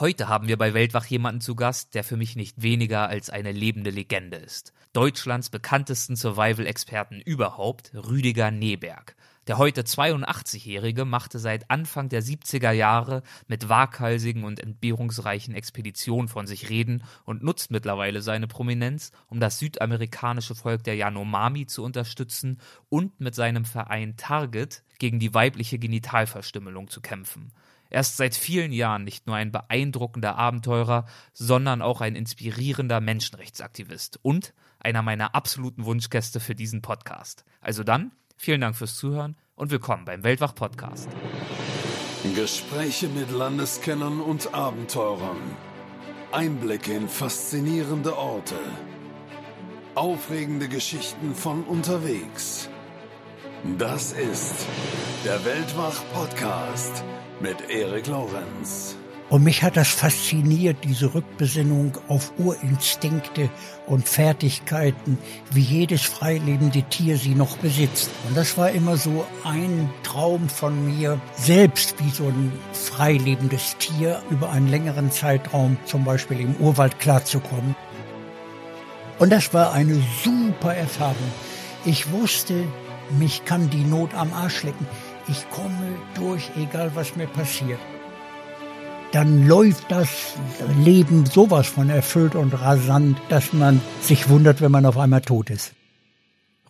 Heute haben wir bei Weltwach jemanden zu Gast, der für mich nicht weniger als eine lebende Legende ist. Deutschlands bekanntesten Survival-Experten überhaupt, Rüdiger Neberg. Der heute 82-Jährige machte seit Anfang der 70er Jahre mit waghalsigen und entbehrungsreichen Expeditionen von sich reden und nutzt mittlerweile seine Prominenz, um das südamerikanische Volk der Yanomami zu unterstützen und mit seinem Verein Target gegen die weibliche Genitalverstümmelung zu kämpfen. Er ist seit vielen Jahren nicht nur ein beeindruckender Abenteurer, sondern auch ein inspirierender Menschenrechtsaktivist und einer meiner absoluten Wunschgäste für diesen Podcast. Also dann, vielen Dank fürs Zuhören und willkommen beim Weltwach Podcast. Gespräche mit Landeskennern und Abenteurern. Einblicke in faszinierende Orte. Aufregende Geschichten von unterwegs. Das ist der Weltwach Podcast mit Erik Lorenz. Und mich hat das fasziniert, diese Rückbesinnung auf Urinstinkte und Fertigkeiten, wie jedes freilebende Tier sie noch besitzt. Und das war immer so ein Traum von mir, selbst wie so ein freilebendes Tier über einen längeren Zeitraum, zum Beispiel im Urwald, klarzukommen. Und das war eine super Erfahrung. Ich wusste, mich kann die Not am Arsch lecken. Ich komme durch, egal was mir passiert. Dann läuft das Leben sowas von erfüllt und rasant, dass man sich wundert, wenn man auf einmal tot ist.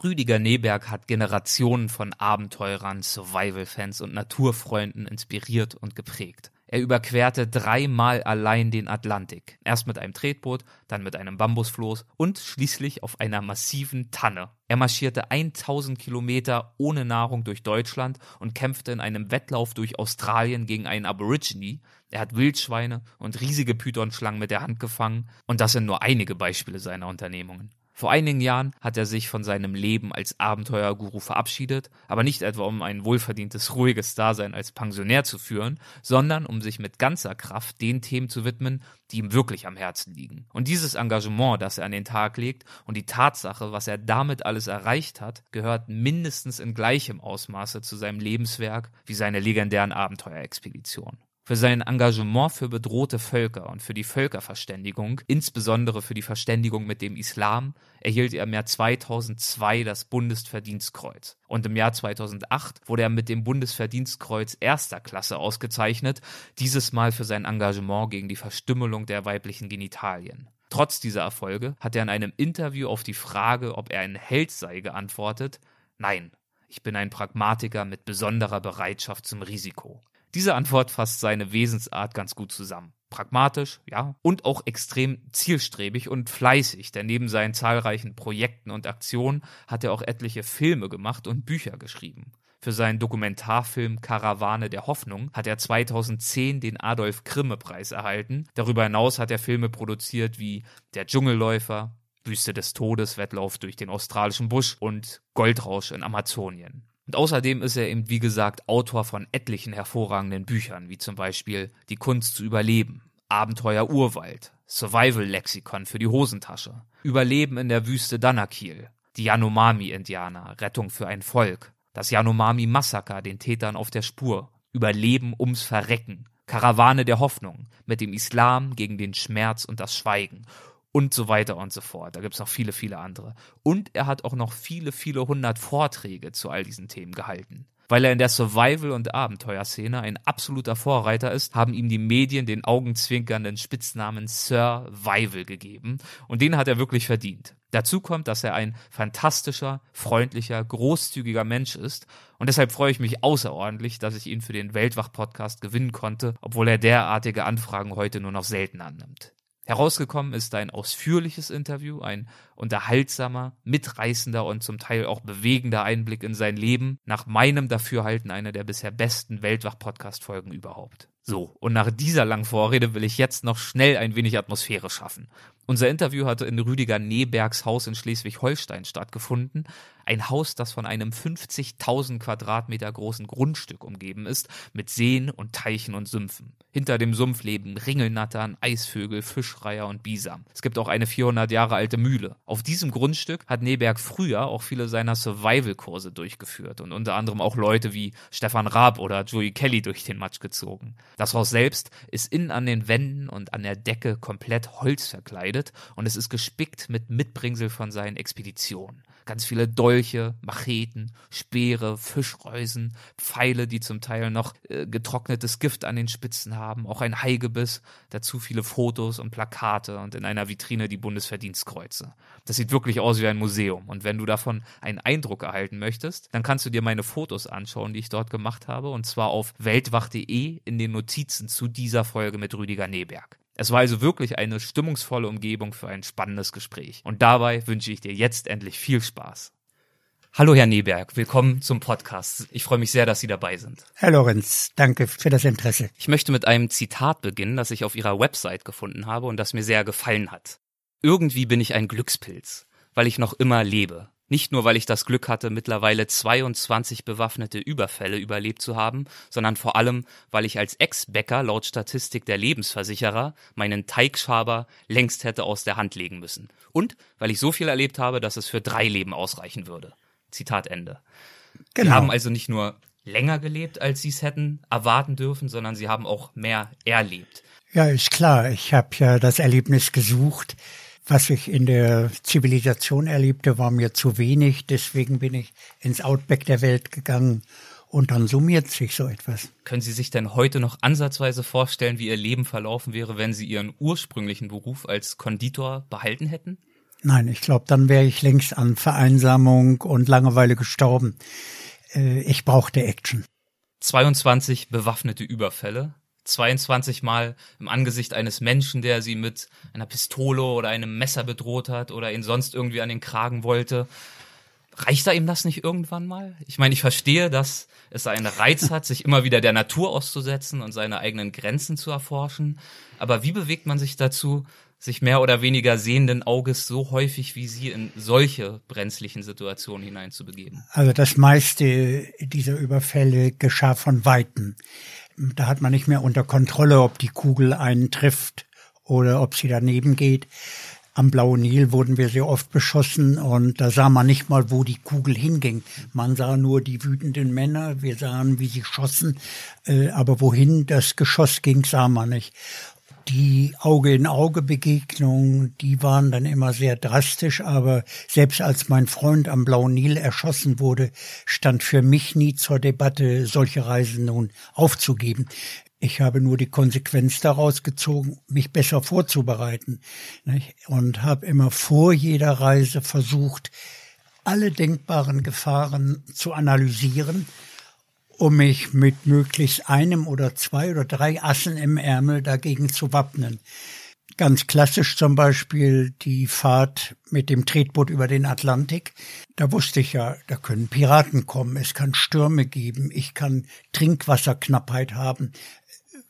Rüdiger Neberg hat Generationen von Abenteurern, Survival-Fans und Naturfreunden inspiriert und geprägt. Er überquerte dreimal allein den Atlantik. Erst mit einem Tretboot, dann mit einem Bambusfloß und schließlich auf einer massiven Tanne. Er marschierte 1000 Kilometer ohne Nahrung durch Deutschland und kämpfte in einem Wettlauf durch Australien gegen einen Aborigine. Er hat Wildschweine und riesige Pythonschlangen mit der Hand gefangen. Und das sind nur einige Beispiele seiner Unternehmungen. Vor einigen Jahren hat er sich von seinem Leben als Abenteuerguru verabschiedet, aber nicht etwa um ein wohlverdientes, ruhiges Dasein als Pensionär zu führen, sondern um sich mit ganzer Kraft den Themen zu widmen, die ihm wirklich am Herzen liegen. Und dieses Engagement, das er an den Tag legt und die Tatsache, was er damit alles erreicht hat, gehört mindestens in gleichem Ausmaße zu seinem Lebenswerk wie seine legendären Abenteuerexpeditionen. Für sein Engagement für bedrohte Völker und für die Völkerverständigung, insbesondere für die Verständigung mit dem Islam, erhielt er im Jahr 2002 das Bundesverdienstkreuz. Und im Jahr 2008 wurde er mit dem Bundesverdienstkreuz erster Klasse ausgezeichnet, dieses Mal für sein Engagement gegen die Verstümmelung der weiblichen Genitalien. Trotz dieser Erfolge hat er in einem Interview auf die Frage, ob er ein Held sei, geantwortet, nein, ich bin ein Pragmatiker mit besonderer Bereitschaft zum Risiko. Diese Antwort fasst seine Wesensart ganz gut zusammen. Pragmatisch, ja, und auch extrem zielstrebig und fleißig, denn neben seinen zahlreichen Projekten und Aktionen hat er auch etliche Filme gemacht und Bücher geschrieben. Für seinen Dokumentarfilm Karawane der Hoffnung hat er 2010 den Adolf Grimme Preis erhalten. Darüber hinaus hat er Filme produziert wie Der Dschungelläufer, Wüste des Todes, Wettlauf durch den australischen Busch und Goldrausch in Amazonien. Und außerdem ist er eben, wie gesagt, Autor von etlichen hervorragenden Büchern, wie zum Beispiel Die Kunst zu überleben, Abenteuer Urwald, Survival-Lexikon für die Hosentasche, Überleben in der Wüste Danakil, die Yanomami-Indianer, Rettung für ein Volk, das Yanomami-Massaker, den Tätern auf der Spur, Überleben ums Verrecken, Karawane der Hoffnung, mit dem Islam gegen den Schmerz und das Schweigen und so weiter und so fort. Da gibt es noch viele, viele andere. Und er hat auch noch viele, viele hundert Vorträge zu all diesen Themen gehalten. Weil er in der Survival- und Abenteuerszene ein absoluter Vorreiter ist, haben ihm die Medien den augenzwinkernden Spitznamen Survival gegeben. Und den hat er wirklich verdient. Dazu kommt, dass er ein fantastischer, freundlicher, großzügiger Mensch ist. Und deshalb freue ich mich außerordentlich, dass ich ihn für den Weltwach-Podcast gewinnen konnte, obwohl er derartige Anfragen heute nur noch selten annimmt. Herausgekommen ist ein ausführliches Interview, ein unterhaltsamer, mitreißender und zum Teil auch bewegender Einblick in sein Leben, nach meinem Dafürhalten einer der bisher besten Weltwach-Podcast-Folgen überhaupt. So, und nach dieser langen Vorrede will ich jetzt noch schnell ein wenig Atmosphäre schaffen. Unser Interview hatte in Rüdiger Nebergs Haus in Schleswig-Holstein stattgefunden. Ein Haus, das von einem 50.000 Quadratmeter großen Grundstück umgeben ist, mit Seen und Teichen und Sümpfen. Hinter dem Sumpf leben Ringelnattern, Eisvögel, Fischreiher und Bisam. Es gibt auch eine 400 Jahre alte Mühle. Auf diesem Grundstück hat Neberg früher auch viele seiner Survival-Kurse durchgeführt und unter anderem auch Leute wie Stefan Raab oder Joey Kelly durch den Matsch gezogen. Das Haus selbst ist innen an den Wänden und an der Decke komplett Holz verkleidet und es ist gespickt mit Mitbringsel von seinen Expeditionen. Ganz viele Dolche, Macheten, Speere, Fischreusen, Pfeile, die zum Teil noch äh, getrocknetes Gift an den Spitzen haben, auch ein Haigebiss, dazu viele Fotos und Plakate und in einer Vitrine die Bundesverdienstkreuze. Das sieht wirklich aus wie ein Museum und wenn du davon einen Eindruck erhalten möchtest, dann kannst du dir meine Fotos anschauen, die ich dort gemacht habe und zwar auf weltwach.de in den Notizen zu dieser Folge mit Rüdiger Neberg. Es war also wirklich eine stimmungsvolle Umgebung für ein spannendes Gespräch. Und dabei wünsche ich dir jetzt endlich viel Spaß. Hallo Herr Neberg, willkommen zum Podcast. Ich freue mich sehr, dass Sie dabei sind. Herr Lorenz, danke für das Interesse. Ich möchte mit einem Zitat beginnen, das ich auf Ihrer Website gefunden habe und das mir sehr gefallen hat. Irgendwie bin ich ein Glückspilz, weil ich noch immer lebe. Nicht nur, weil ich das Glück hatte, mittlerweile 22 bewaffnete Überfälle überlebt zu haben, sondern vor allem, weil ich als Ex-Bäcker laut Statistik der Lebensversicherer meinen Teigschaber längst hätte aus der Hand legen müssen. Und weil ich so viel erlebt habe, dass es für drei Leben ausreichen würde. Zitat Ende. Genau. Sie haben also nicht nur länger gelebt, als sie es hätten erwarten dürfen, sondern sie haben auch mehr erlebt. Ja, ist klar. Ich habe ja das Erlebnis gesucht, was ich in der Zivilisation erlebte, war mir zu wenig. Deswegen bin ich ins Outback der Welt gegangen und dann summiert sich so etwas. Können Sie sich denn heute noch ansatzweise vorstellen, wie Ihr Leben verlaufen wäre, wenn Sie Ihren ursprünglichen Beruf als Konditor behalten hätten? Nein, ich glaube, dann wäre ich längst an Vereinsamung und Langeweile gestorben. Äh, ich brauchte Action. 22 bewaffnete Überfälle, 22 Mal im Angesicht eines Menschen, der sie mit einer Pistole oder einem Messer bedroht hat oder ihn sonst irgendwie an den Kragen wollte. Reicht da ihm das nicht irgendwann mal? Ich meine, ich verstehe, dass es einen Reiz hat, sich immer wieder der Natur auszusetzen und seine eigenen Grenzen zu erforschen. Aber wie bewegt man sich dazu, sich mehr oder weniger sehenden Auges so häufig wie Sie in solche brenzlichen Situationen hineinzubegeben? Also das meiste dieser Überfälle geschah von Weitem. Da hat man nicht mehr unter Kontrolle, ob die Kugel einen trifft oder ob sie daneben geht. Am Blauen Nil wurden wir sehr oft beschossen und da sah man nicht mal, wo die Kugel hinging. Man sah nur die wütenden Männer, wir sahen, wie sie schossen, äh, aber wohin das Geschoss ging, sah man nicht die Auge-in-Auge-Begegnungen, die waren dann immer sehr drastisch, aber selbst als mein Freund am Blauen Nil erschossen wurde, stand für mich nie zur Debatte, solche Reisen nun aufzugeben. Ich habe nur die Konsequenz daraus gezogen, mich besser vorzubereiten und habe immer vor jeder Reise versucht, alle denkbaren Gefahren zu analysieren um mich mit möglichst einem oder zwei oder drei Assen im Ärmel dagegen zu wappnen. Ganz klassisch zum Beispiel die Fahrt mit dem Tretboot über den Atlantik. Da wusste ich ja, da können Piraten kommen, es kann Stürme geben, ich kann Trinkwasserknappheit haben.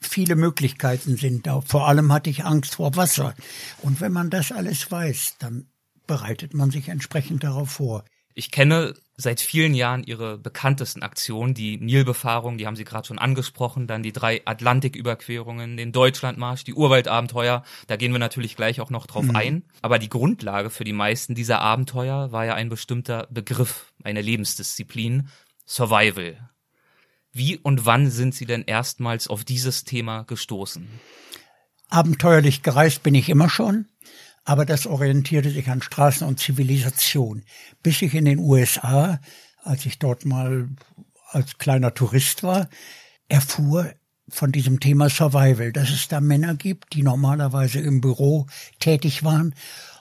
Viele Möglichkeiten sind da. Vor allem hatte ich Angst vor Wasser. Und wenn man das alles weiß, dann bereitet man sich entsprechend darauf vor. Ich kenne seit vielen Jahren ihre bekanntesten Aktionen, die Nilbefahrung, die haben Sie gerade schon angesprochen, dann die drei Atlantiküberquerungen, den Deutschlandmarsch, die Urwaldabenteuer, da gehen wir natürlich gleich auch noch drauf mhm. ein. Aber die Grundlage für die meisten dieser Abenteuer war ja ein bestimmter Begriff, eine Lebensdisziplin, Survival. Wie und wann sind Sie denn erstmals auf dieses Thema gestoßen? Abenteuerlich gereist bin ich immer schon aber das orientierte sich an Straßen und Zivilisation. Bis ich in den USA, als ich dort mal als kleiner Tourist war, erfuhr von diesem Thema Survival, dass es da Männer gibt, die normalerweise im Büro tätig waren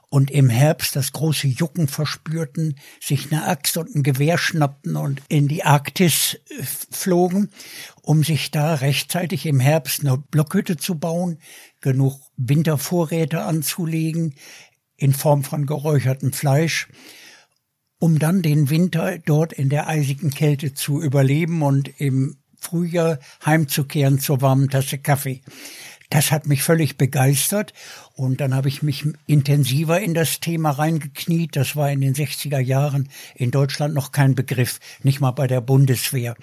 und im Herbst das große Jucken verspürten, sich eine Axt und ein Gewehr schnappten und in die Arktis äh, flogen, um sich da rechtzeitig im Herbst eine Blockhütte zu bauen, genug Wintervorräte anzulegen in Form von geräuchertem Fleisch, um dann den Winter dort in der eisigen Kälte zu überleben und im Frühjahr heimzukehren zur warmen Tasse Kaffee. Das hat mich völlig begeistert und dann habe ich mich intensiver in das Thema reingekniet. Das war in den 60er Jahren in Deutschland noch kein Begriff, nicht mal bei der Bundeswehr.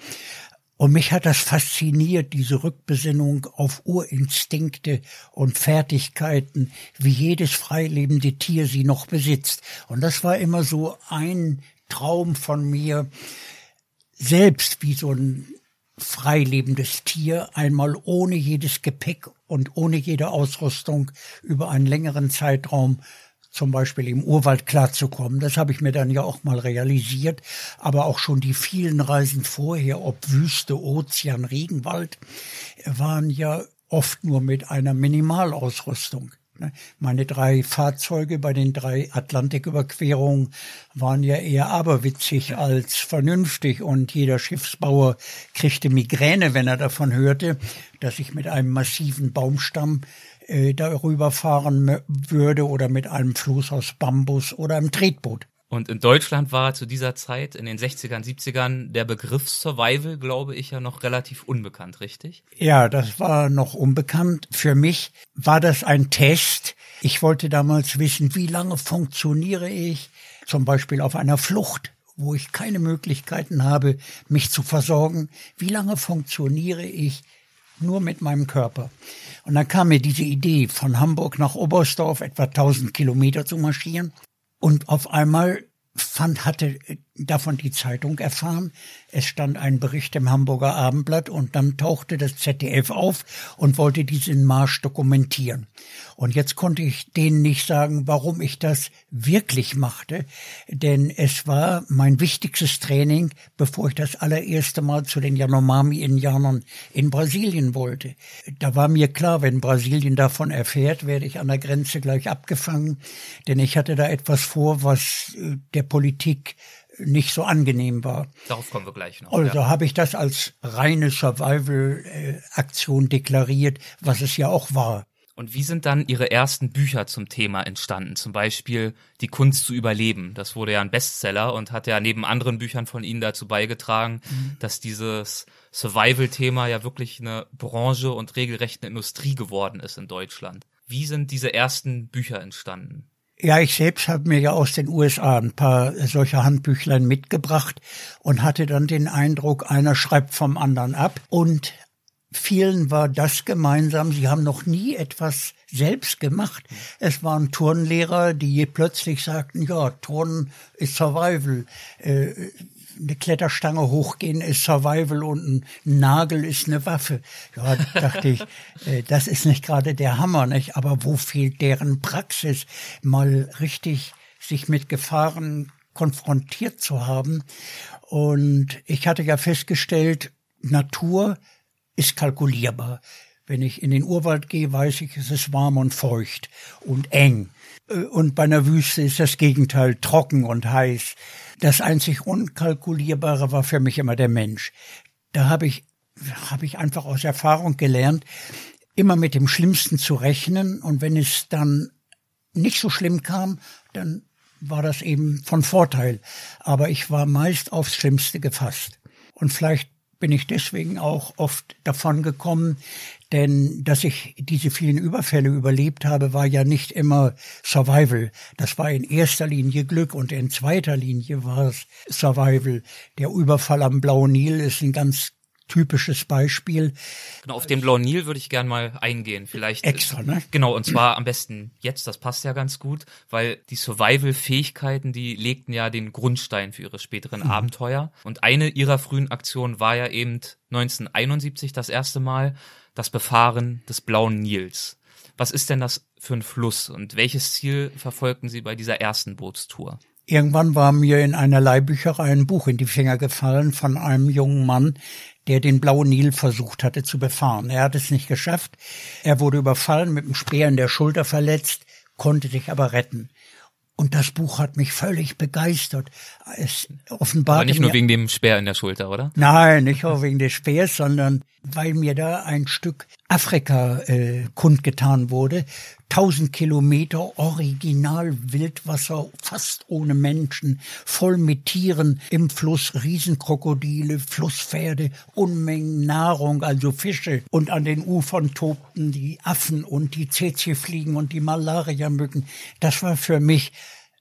Und mich hat das fasziniert, diese Rückbesinnung auf Urinstinkte und Fertigkeiten, wie jedes freilebende Tier sie noch besitzt. Und das war immer so ein Traum von mir, selbst wie so ein freilebendes Tier einmal ohne jedes Gepäck und ohne jede Ausrüstung über einen längeren Zeitraum zum Beispiel im Urwald klarzukommen. Das habe ich mir dann ja auch mal realisiert. Aber auch schon die vielen Reisen vorher, ob Wüste, Ozean, Regenwald, waren ja oft nur mit einer Minimalausrüstung. Ne? Meine drei Fahrzeuge bei den drei Atlantiküberquerungen waren ja eher aberwitzig als vernünftig und jeder Schiffsbauer kriegte Migräne, wenn er davon hörte, dass ich mit einem massiven Baumstamm äh, darüber fahren würde oder mit einem Floß aus Bambus oder einem Tretboot. Und in Deutschland war zu dieser Zeit, in den 60ern, 70ern, der Begriff Survival, glaube ich, ja noch relativ unbekannt, richtig? Ja, das war noch unbekannt. Für mich war das ein Test. Ich wollte damals wissen, wie lange funktioniere ich, zum Beispiel auf einer Flucht, wo ich keine Möglichkeiten habe, mich zu versorgen. Wie lange funktioniere ich nur mit meinem Körper? Und dann kam mir diese Idee, von Hamburg nach Oberstdorf etwa 1000 Kilometer zu marschieren. Und auf einmal fand, hatte davon die Zeitung erfahren. Es stand ein Bericht im Hamburger Abendblatt und dann tauchte das ZDF auf und wollte diesen Marsch dokumentieren. Und jetzt konnte ich denen nicht sagen, warum ich das wirklich machte, denn es war mein wichtigstes Training, bevor ich das allererste Mal zu den Yanomami-Indianern in Brasilien wollte. Da war mir klar, wenn Brasilien davon erfährt, werde ich an der Grenze gleich abgefangen, denn ich hatte da etwas vor, was äh, der Politik nicht so angenehm war. Darauf kommen wir gleich noch. Also ja. habe ich das als reine Survival-Aktion deklariert, was es ja auch war. Und wie sind dann Ihre ersten Bücher zum Thema entstanden? Zum Beispiel Die Kunst zu überleben. Das wurde ja ein Bestseller und hat ja neben anderen Büchern von Ihnen dazu beigetragen, mhm. dass dieses Survival-Thema ja wirklich eine Branche und regelrecht eine Industrie geworden ist in Deutschland. Wie sind diese ersten Bücher entstanden? Ja, ich selbst habe mir ja aus den USA ein paar solcher Handbüchlein mitgebracht und hatte dann den Eindruck, einer schreibt vom anderen ab. Und vielen war das gemeinsam, sie haben noch nie etwas selbst gemacht. Es waren Turnlehrer, die plötzlich sagten, ja, Turnen ist Survival. Äh, eine Kletterstange hochgehen ist Survival und ein Nagel ist eine Waffe. Ja, dachte ich, äh, das ist nicht gerade der Hammer, nicht? Aber wo fehlt deren Praxis, mal richtig sich mit Gefahren konfrontiert zu haben? Und ich hatte ja festgestellt, Natur ist kalkulierbar. Wenn ich in den Urwald gehe, weiß ich, es ist warm und feucht und eng. Äh, und bei einer Wüste ist das Gegenteil trocken und heiß. Das einzig Unkalkulierbare war für mich immer der Mensch. Da habe ich, habe ich einfach aus Erfahrung gelernt, immer mit dem Schlimmsten zu rechnen. Und wenn es dann nicht so schlimm kam, dann war das eben von Vorteil. Aber ich war meist aufs Schlimmste gefasst. Und vielleicht bin ich deswegen auch oft davon gekommen, denn dass ich diese vielen Überfälle überlebt habe, war ja nicht immer Survival. Das war in erster Linie Glück und in zweiter Linie war es Survival. Der Überfall am Blauen Nil ist ein ganz typisches Beispiel. Genau, auf den Blauen Nil würde ich gern mal eingehen. Vielleicht. Extra, ne? Genau, und zwar am besten jetzt, das passt ja ganz gut, weil die Survival-Fähigkeiten, die legten ja den Grundstein für ihre späteren mhm. Abenteuer. Und eine ihrer frühen Aktionen war ja eben 1971 das erste Mal das Befahren des Blauen Nils. Was ist denn das für ein Fluss und welches Ziel verfolgten Sie bei dieser ersten Bootstour? Irgendwann war mir in einer Leihbücherei ein Buch in die Finger gefallen von einem jungen Mann, der den Blauen Nil versucht hatte zu befahren. Er hat es nicht geschafft. Er wurde überfallen, mit dem Speer in der Schulter verletzt, konnte sich aber retten. Und das Buch hat mich völlig begeistert. Es offenbart. Aber nicht nur wegen dem Speer in der Schulter, oder? Nein, nicht auch wegen des Speers, sondern weil mir da ein Stück Afrika äh, kundgetan wurde. 1000 Kilometer Original Wildwasser, fast ohne Menschen, voll mit Tieren im Fluss, Riesenkrokodile, Flusspferde, Unmengen Nahrung, also Fische. Und an den Ufern tobten die Affen und die Tsetse-Fliegen und die Malariamücken. Das war für mich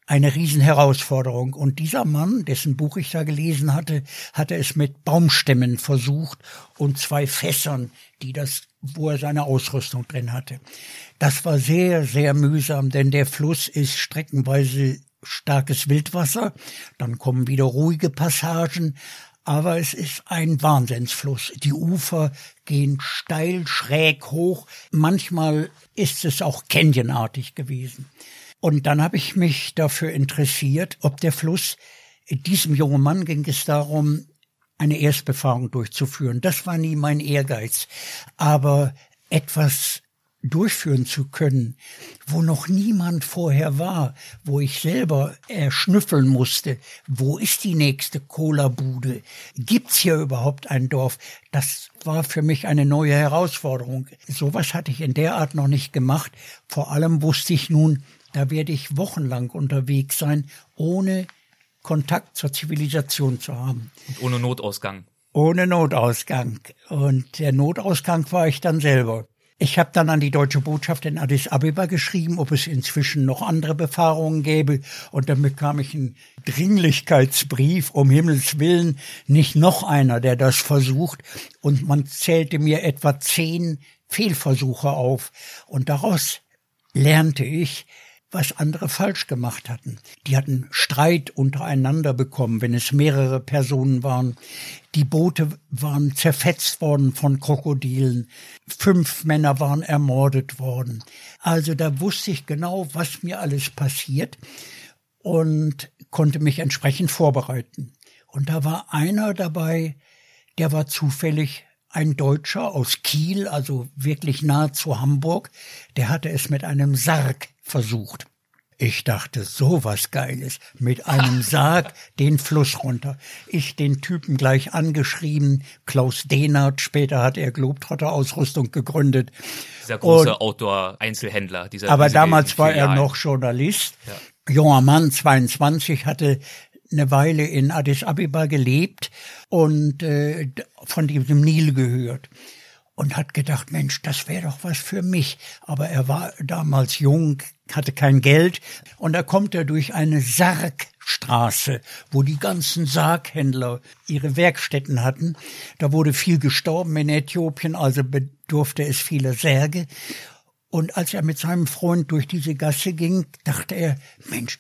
eine Riesenherausforderung. Und dieser Mann, dessen Buch ich da gelesen hatte, hatte es mit Baumstämmen versucht und zwei Fässern, die das, wo er seine Ausrüstung drin hatte. Das war sehr, sehr mühsam, denn der Fluss ist streckenweise starkes Wildwasser, dann kommen wieder ruhige Passagen, aber es ist ein Wahnsinnsfluss. Die Ufer gehen steil, schräg hoch. Manchmal ist es auch canyonartig gewesen. Und dann habe ich mich dafür interessiert, ob der Fluss, diesem jungen Mann ging es darum, eine Erstbefahrung durchzuführen. Das war nie mein Ehrgeiz. Aber etwas durchführen zu können, wo noch niemand vorher war, wo ich selber erschnüffeln musste, wo ist die nächste Cola-Bude? Gibt's hier überhaupt ein Dorf? Das war für mich eine neue Herausforderung. Sowas hatte ich in der Art noch nicht gemacht. Vor allem wusste ich nun, da werde ich wochenlang unterwegs sein, ohne Kontakt zur Zivilisation zu haben. Und ohne Notausgang. Ohne Notausgang. Und der Notausgang war ich dann selber. Ich habe dann an die deutsche Botschaft in Addis Abeba geschrieben, ob es inzwischen noch andere Befahrungen gäbe. Und dann bekam ich einen Dringlichkeitsbrief, um Himmels Willen, nicht noch einer, der das versucht. Und man zählte mir etwa zehn Fehlversuche auf. Und daraus lernte ich, was andere falsch gemacht hatten. Die hatten Streit untereinander bekommen, wenn es mehrere Personen waren. Die Boote waren zerfetzt worden von Krokodilen. Fünf Männer waren ermordet worden. Also da wusste ich genau, was mir alles passiert und konnte mich entsprechend vorbereiten. Und da war einer dabei, der war zufällig ein Deutscher aus Kiel, also wirklich nahe zu Hamburg, der hatte es mit einem Sarg versucht. Ich dachte, so was Geiles. Mit einem Sarg den Fluss runter. Ich den Typen gleich angeschrieben. Klaus Dehnert, später hat er Globetrotter-Ausrüstung gegründet. Dieser große Outdoor-Einzelhändler. Dieser aber damals war er noch Journalist. Ja. Junger Mann, 22, hatte eine Weile in Addis Abeba gelebt und äh, von diesem Nil gehört und hat gedacht, Mensch, das wäre doch was für mich. Aber er war damals jung, hatte kein Geld und da kommt er durch eine Sargstraße, wo die ganzen Sarghändler ihre Werkstätten hatten. Da wurde viel gestorben in Äthiopien, also bedurfte es vieler Särge. Und als er mit seinem Freund durch diese Gasse ging, dachte er, Mensch,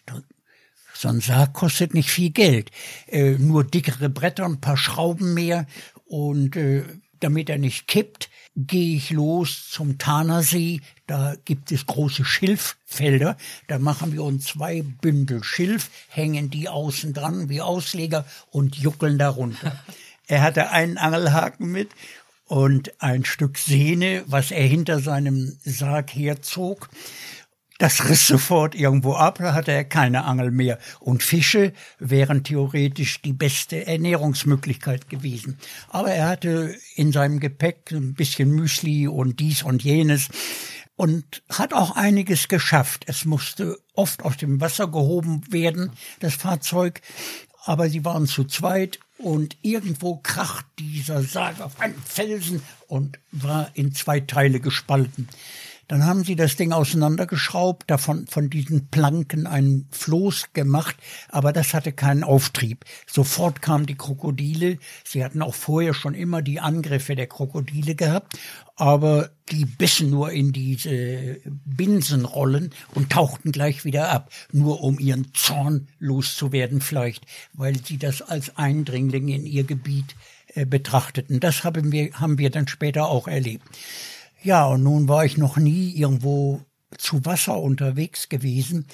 so ein Sarg kostet nicht viel Geld. Äh, nur dickere Bretter, ein paar Schrauben mehr und äh, damit er nicht kippt, gehe ich los zum Tanersee. Da gibt es große Schilffelder. Da machen wir uns zwei Bündel Schilf, hängen die außen dran wie Ausleger und juckeln darunter. er hatte einen Angelhaken mit und ein Stück Sehne, was er hinter seinem Sarg herzog. Das riss sofort irgendwo ab, da hatte er keine Angel mehr. Und Fische wären theoretisch die beste Ernährungsmöglichkeit gewesen. Aber er hatte in seinem Gepäck ein bisschen Müsli und dies und jenes und hat auch einiges geschafft. Es musste oft aus dem Wasser gehoben werden, das Fahrzeug, aber sie waren zu zweit und irgendwo kracht dieser Sarg auf einen Felsen und war in zwei Teile gespalten. Dann haben sie das Ding auseinandergeschraubt, davon von diesen Planken ein Floß gemacht, aber das hatte keinen Auftrieb. Sofort kamen die Krokodile. Sie hatten auch vorher schon immer die Angriffe der Krokodile gehabt, aber die bissen nur in diese Binsenrollen und tauchten gleich wieder ab, nur um ihren Zorn loszuwerden vielleicht, weil sie das als Eindringling in ihr Gebiet äh, betrachteten. Das haben wir, haben wir dann später auch erlebt. Ja, und nun war ich noch nie irgendwo zu Wasser unterwegs gewesen.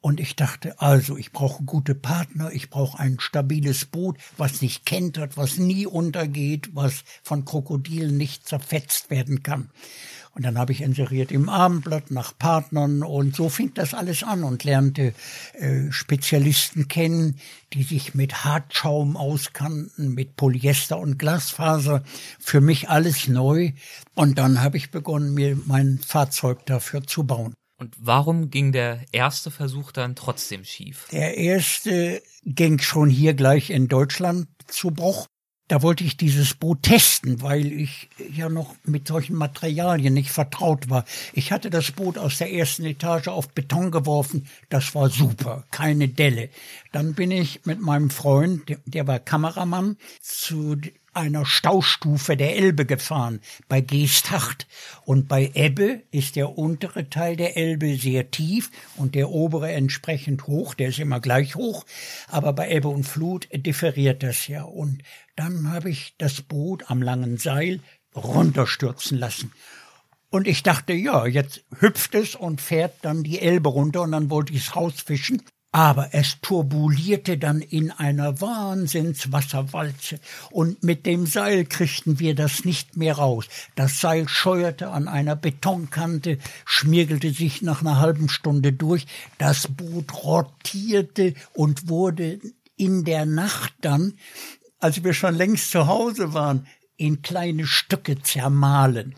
Und ich dachte, also, ich brauche gute Partner, ich brauche ein stabiles Boot, was nicht kentert, was nie untergeht, was von Krokodilen nicht zerfetzt werden kann. Und dann habe ich inseriert im Abendblatt nach Partnern und so fing das alles an und lernte äh, Spezialisten kennen, die sich mit Hartschaum auskannten, mit Polyester und Glasfaser. Für mich alles neu. Und dann habe ich begonnen, mir mein Fahrzeug dafür zu bauen. Und warum ging der erste Versuch dann trotzdem schief? Der erste ging schon hier gleich in Deutschland zu Bruch. Da wollte ich dieses Boot testen, weil ich ja noch mit solchen Materialien nicht vertraut war. Ich hatte das Boot aus der ersten Etage auf Beton geworfen. Das war super, keine Delle. Dann bin ich mit meinem Freund, der war Kameramann, zu einer Staustufe der Elbe gefahren, bei Geesthacht. Und bei Ebbe ist der untere Teil der Elbe sehr tief und der obere entsprechend hoch, der ist immer gleich hoch. Aber bei Ebbe und Flut differiert das ja. Und dann habe ich das Boot am langen Seil runterstürzen lassen. Und ich dachte, ja, jetzt hüpft es und fährt dann die Elbe runter und dann wollte ich es rausfischen. Aber es turbulierte dann in einer Wahnsinnswasserwalze und mit dem Seil kriegten wir das nicht mehr raus. Das Seil scheuerte an einer Betonkante, schmirgelte sich nach einer halben Stunde durch, das Boot rotierte und wurde in der Nacht dann als wir schon längst zu Hause waren, in kleine Stücke zermahlen.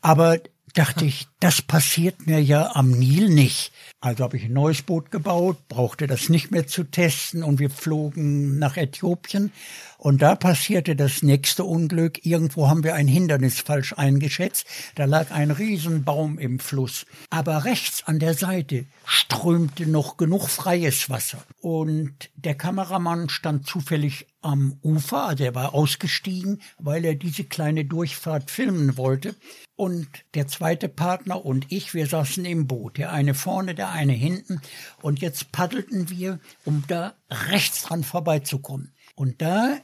Aber dachte ich, das passiert mir ja am Nil nicht. Also habe ich ein neues Boot gebaut, brauchte das nicht mehr zu testen und wir flogen nach Äthiopien. Und da passierte das nächste Unglück. Irgendwo haben wir ein Hindernis falsch eingeschätzt. Da lag ein Riesenbaum im Fluss. Aber rechts an der Seite strömte noch genug freies Wasser. Und der Kameramann stand zufällig am Ufer, also er war ausgestiegen, weil er diese kleine Durchfahrt filmen wollte. Und der zweite Partner und ich, wir saßen im Boot, der eine vorne, der eine hinten. Und jetzt paddelten wir, um da rechts dran vorbeizukommen. Und da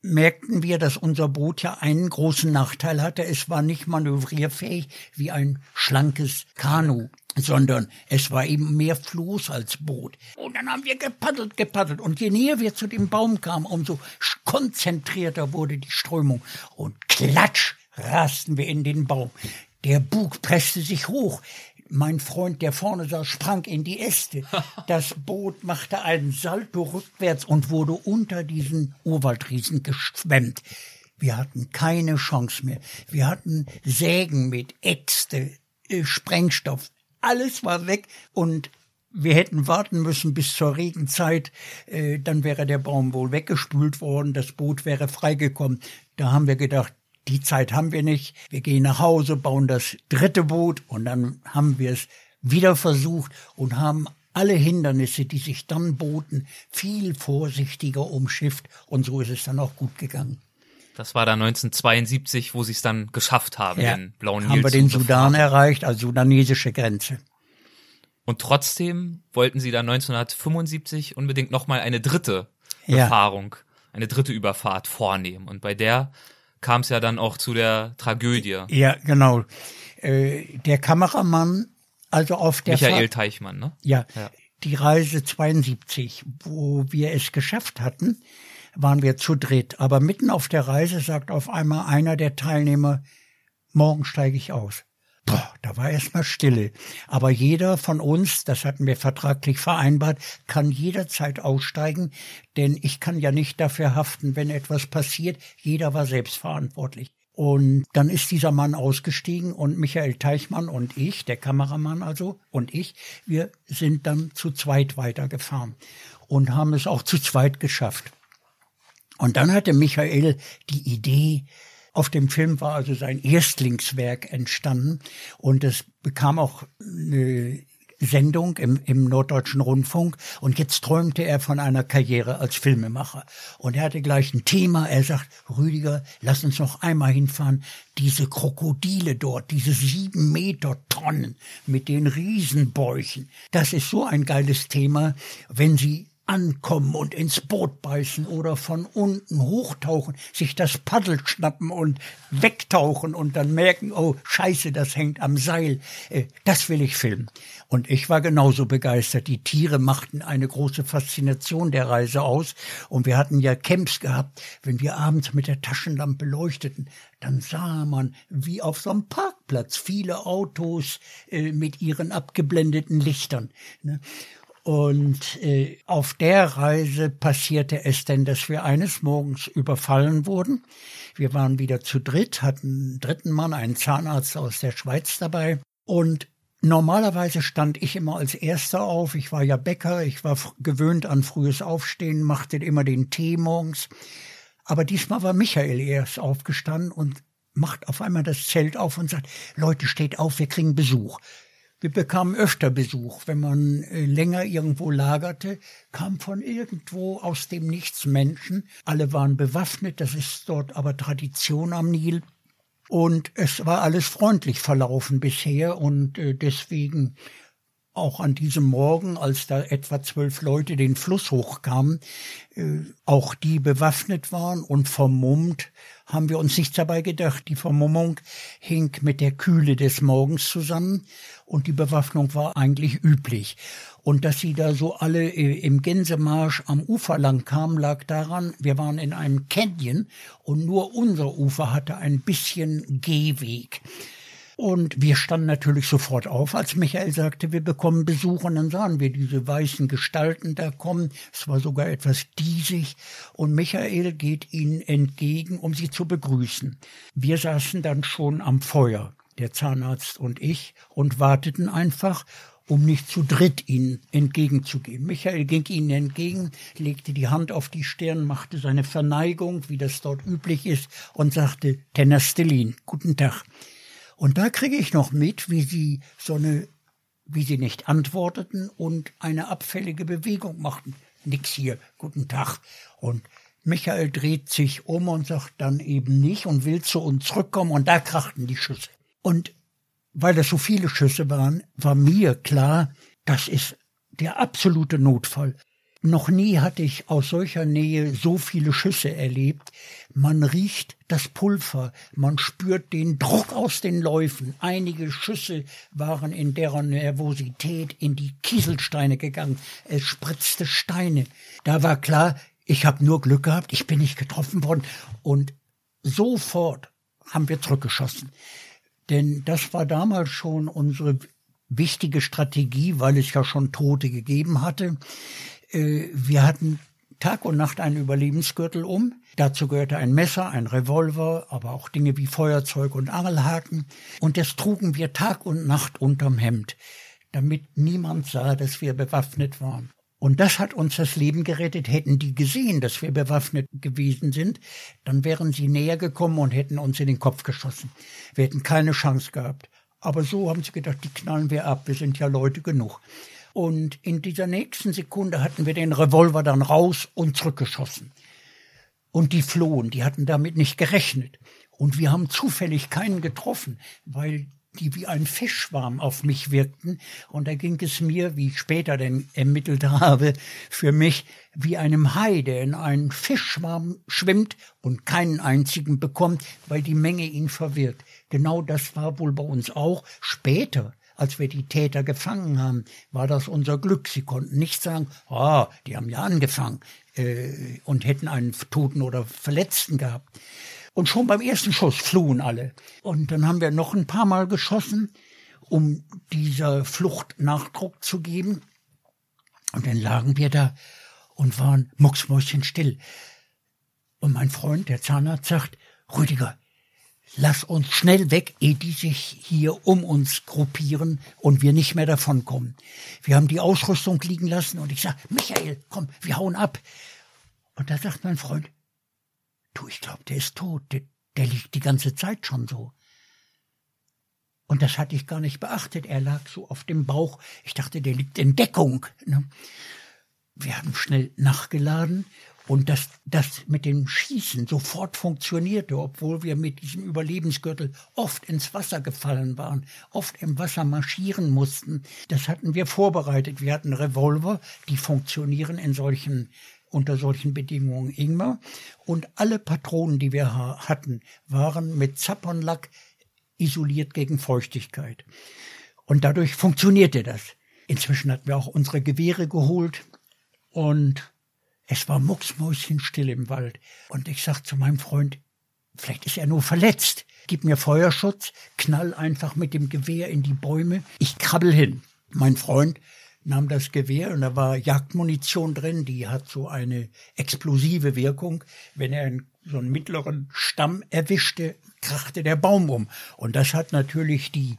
merkten wir, dass unser Boot ja einen großen Nachteil hatte. Es war nicht manövrierfähig wie ein schlankes Kanu sondern es war eben mehr Floß als Boot. Und dann haben wir gepaddelt, gepaddelt. Und je näher wir zu dem Baum kamen, umso konzentrierter wurde die Strömung. Und klatsch rasten wir in den Baum. Der Bug presste sich hoch. Mein Freund, der vorne saß, sprang in die Äste. Das Boot machte einen Salto rückwärts und wurde unter diesen Urwaldriesen geschwemmt. Wir hatten keine Chance mehr. Wir hatten Sägen mit Äxte, äh, Sprengstoff, alles war weg und wir hätten warten müssen bis zur Regenzeit, äh, dann wäre der Baum wohl weggespült worden, das Boot wäre freigekommen. Da haben wir gedacht, die Zeit haben wir nicht. Wir gehen nach Hause, bauen das dritte Boot und dann haben wir es wieder versucht und haben alle Hindernisse, die sich dann boten, viel vorsichtiger umschifft und so ist es dann auch gut gegangen. Das war dann 1972, wo sie es dann geschafft haben, ja, den blauen Nil Haben wir den Sudan erreicht, also sudanesische Grenze. Und trotzdem wollten sie dann 1975 unbedingt nochmal eine dritte Befahrung, ja. eine dritte Überfahrt vornehmen. Und bei der kam es ja dann auch zu der Tragödie. Ja, genau. Äh, der Kameramann, also auf der Michael Fahr Teichmann, ne? Ja, ja, die Reise 72, wo wir es geschafft hatten, waren wir zu dritt. Aber mitten auf der Reise sagt auf einmal einer der Teilnehmer, morgen steige ich aus. Boah, da war erstmal Stille. Aber jeder von uns, das hatten wir vertraglich vereinbart, kann jederzeit aussteigen, denn ich kann ja nicht dafür haften, wenn etwas passiert. Jeder war selbstverantwortlich. Und dann ist dieser Mann ausgestiegen und Michael Teichmann und ich, der Kameramann also, und ich, wir sind dann zu zweit weitergefahren und haben es auch zu zweit geschafft. Und dann hatte Michael die Idee, auf dem Film war also sein Erstlingswerk entstanden und es bekam auch eine Sendung im, im Norddeutschen Rundfunk und jetzt träumte er von einer Karriere als Filmemacher. Und er hatte gleich ein Thema. Er sagt, Rüdiger, lass uns noch einmal hinfahren. Diese Krokodile dort, diese sieben Meter Tonnen mit den Riesenbäuchen. Das ist so ein geiles Thema. Wenn sie ankommen und ins Boot beißen oder von unten hochtauchen, sich das Paddel schnappen und wegtauchen und dann merken, oh Scheiße, das hängt am Seil. Äh, das will ich filmen. Und ich war genauso begeistert. Die Tiere machten eine große Faszination der Reise aus. Und wir hatten ja Camps gehabt. Wenn wir abends mit der Taschenlampe leuchteten, dann sah man, wie auf so einem Parkplatz viele Autos äh, mit ihren abgeblendeten Lichtern. Ne? Und äh, auf der Reise passierte es denn, dass wir eines Morgens überfallen wurden. Wir waren wieder zu dritt, hatten einen dritten Mann, einen Zahnarzt aus der Schweiz dabei. Und normalerweise stand ich immer als Erster auf. Ich war ja Bäcker, ich war gewöhnt an frühes Aufstehen, machte immer den Tee morgens. Aber diesmal war Michael erst aufgestanden und macht auf einmal das Zelt auf und sagt, Leute, steht auf, wir kriegen Besuch. Wir bekamen öfter Besuch. Wenn man äh, länger irgendwo lagerte, kam von irgendwo aus dem Nichts Menschen. Alle waren bewaffnet, das ist dort aber Tradition am Nil. Und es war alles freundlich verlaufen bisher und äh, deswegen auch an diesem Morgen, als da etwa zwölf Leute den Fluss hochkamen, äh, auch die bewaffnet waren und vermummt, haben wir uns nichts dabei gedacht. Die Vermummung hing mit der Kühle des Morgens zusammen und die Bewaffnung war eigentlich üblich. Und dass sie da so alle äh, im Gänsemarsch am Ufer lang kamen, lag daran, wir waren in einem Canyon und nur unser Ufer hatte ein bisschen Gehweg. Und wir standen natürlich sofort auf, als Michael sagte, wir bekommen Besuch. Und dann sahen wir diese weißen Gestalten da kommen. Es war sogar etwas diesig. Und Michael geht ihnen entgegen, um sie zu begrüßen. Wir saßen dann schon am Feuer, der Zahnarzt und ich, und warteten einfach um nicht zu dritt ihnen entgegenzugehen. Michael ging ihnen entgegen, legte die Hand auf die Stirn, machte seine Verneigung, wie das dort üblich ist, und sagte, Tenner Stellin, guten Tag. Und da kriege ich noch mit, wie sie so eine, wie sie nicht antworteten und eine abfällige Bewegung machten. Nix hier, guten Tag. Und Michael dreht sich um und sagt dann eben nicht und will zu uns zurückkommen und da krachten die Schüsse. Und weil das so viele Schüsse waren, war mir klar, das ist der absolute Notfall. Noch nie hatte ich aus solcher Nähe so viele Schüsse erlebt. Man riecht das Pulver, man spürt den Druck aus den Läufen. Einige Schüsse waren in deren Nervosität in die Kieselsteine gegangen. Es spritzte Steine. Da war klar, ich habe nur Glück gehabt, ich bin nicht getroffen worden. Und sofort haben wir zurückgeschossen. Denn das war damals schon unsere wichtige Strategie, weil es ja schon Tote gegeben hatte. Äh, wir hatten Tag und Nacht einen Überlebensgürtel um. Dazu gehörte ein Messer, ein Revolver, aber auch Dinge wie Feuerzeug und Angelhaken. Und das trugen wir Tag und Nacht unterm Hemd, damit niemand sah, dass wir bewaffnet waren. Und das hat uns das Leben gerettet. Hätten die gesehen, dass wir bewaffnet gewesen sind, dann wären sie näher gekommen und hätten uns in den Kopf geschossen. Wir hätten keine Chance gehabt. Aber so haben sie gedacht, die knallen wir ab, wir sind ja Leute genug. Und in dieser nächsten Sekunde hatten wir den Revolver dann raus und zurückgeschossen. Und die flohen, die hatten damit nicht gerechnet. Und wir haben zufällig keinen getroffen, weil die wie ein Fischschwarm auf mich wirkten. Und da ging es mir, wie ich später denn ermittelt habe, für mich wie einem Hai, der in einen Fischschwarm schwimmt und keinen einzigen bekommt, weil die Menge ihn verwirrt. Genau das war wohl bei uns auch. Später als wir die Täter gefangen haben, war das unser Glück. Sie konnten nicht sagen, ah, oh, die haben ja angefangen äh, und hätten einen Toten oder Verletzten gehabt. Und schon beim ersten Schuss flohen alle. Und dann haben wir noch ein paar Mal geschossen, um dieser Flucht Nachdruck zu geben. Und dann lagen wir da und waren mucksmäuschenstill. Und mein Freund, der Zahnarzt, sagt, Rüdiger, lass uns schnell weg, ehe die sich hier um uns gruppieren und wir nicht mehr davonkommen. Wir haben die Ausrüstung liegen lassen und ich sag, Michael, komm, wir hauen ab. Und da sagt mein Freund, du, ich glaube, der ist tot, der, der liegt die ganze Zeit schon so. Und das hatte ich gar nicht beachtet. Er lag so auf dem Bauch. Ich dachte, der liegt in Deckung. Ne? Wir haben schnell nachgeladen Und dass das mit dem Schießen sofort funktionierte, obwohl wir mit diesem Überlebensgürtel oft ins Wasser gefallen waren, oft im Wasser marschieren mussten, das hatten wir vorbereitet. Wir hatten Revolver, die funktionieren in solchen unter solchen Bedingungen Ingmar. Und alle Patronen, die wir hatten, waren mit Zappernlack isoliert gegen Feuchtigkeit. Und dadurch funktionierte das. Inzwischen hatten wir auch unsere Gewehre geholt und es war mucksmäuschenstill im Wald. Und ich sag zu meinem Freund, vielleicht ist er nur verletzt. Gib mir Feuerschutz, knall einfach mit dem Gewehr in die Bäume. Ich krabbel hin. Mein Freund nahm das Gewehr und da war Jagdmunition drin, die hat so eine explosive Wirkung. Wenn er so einen mittleren Stamm erwischte, krachte der Baum um. Und das hat natürlich die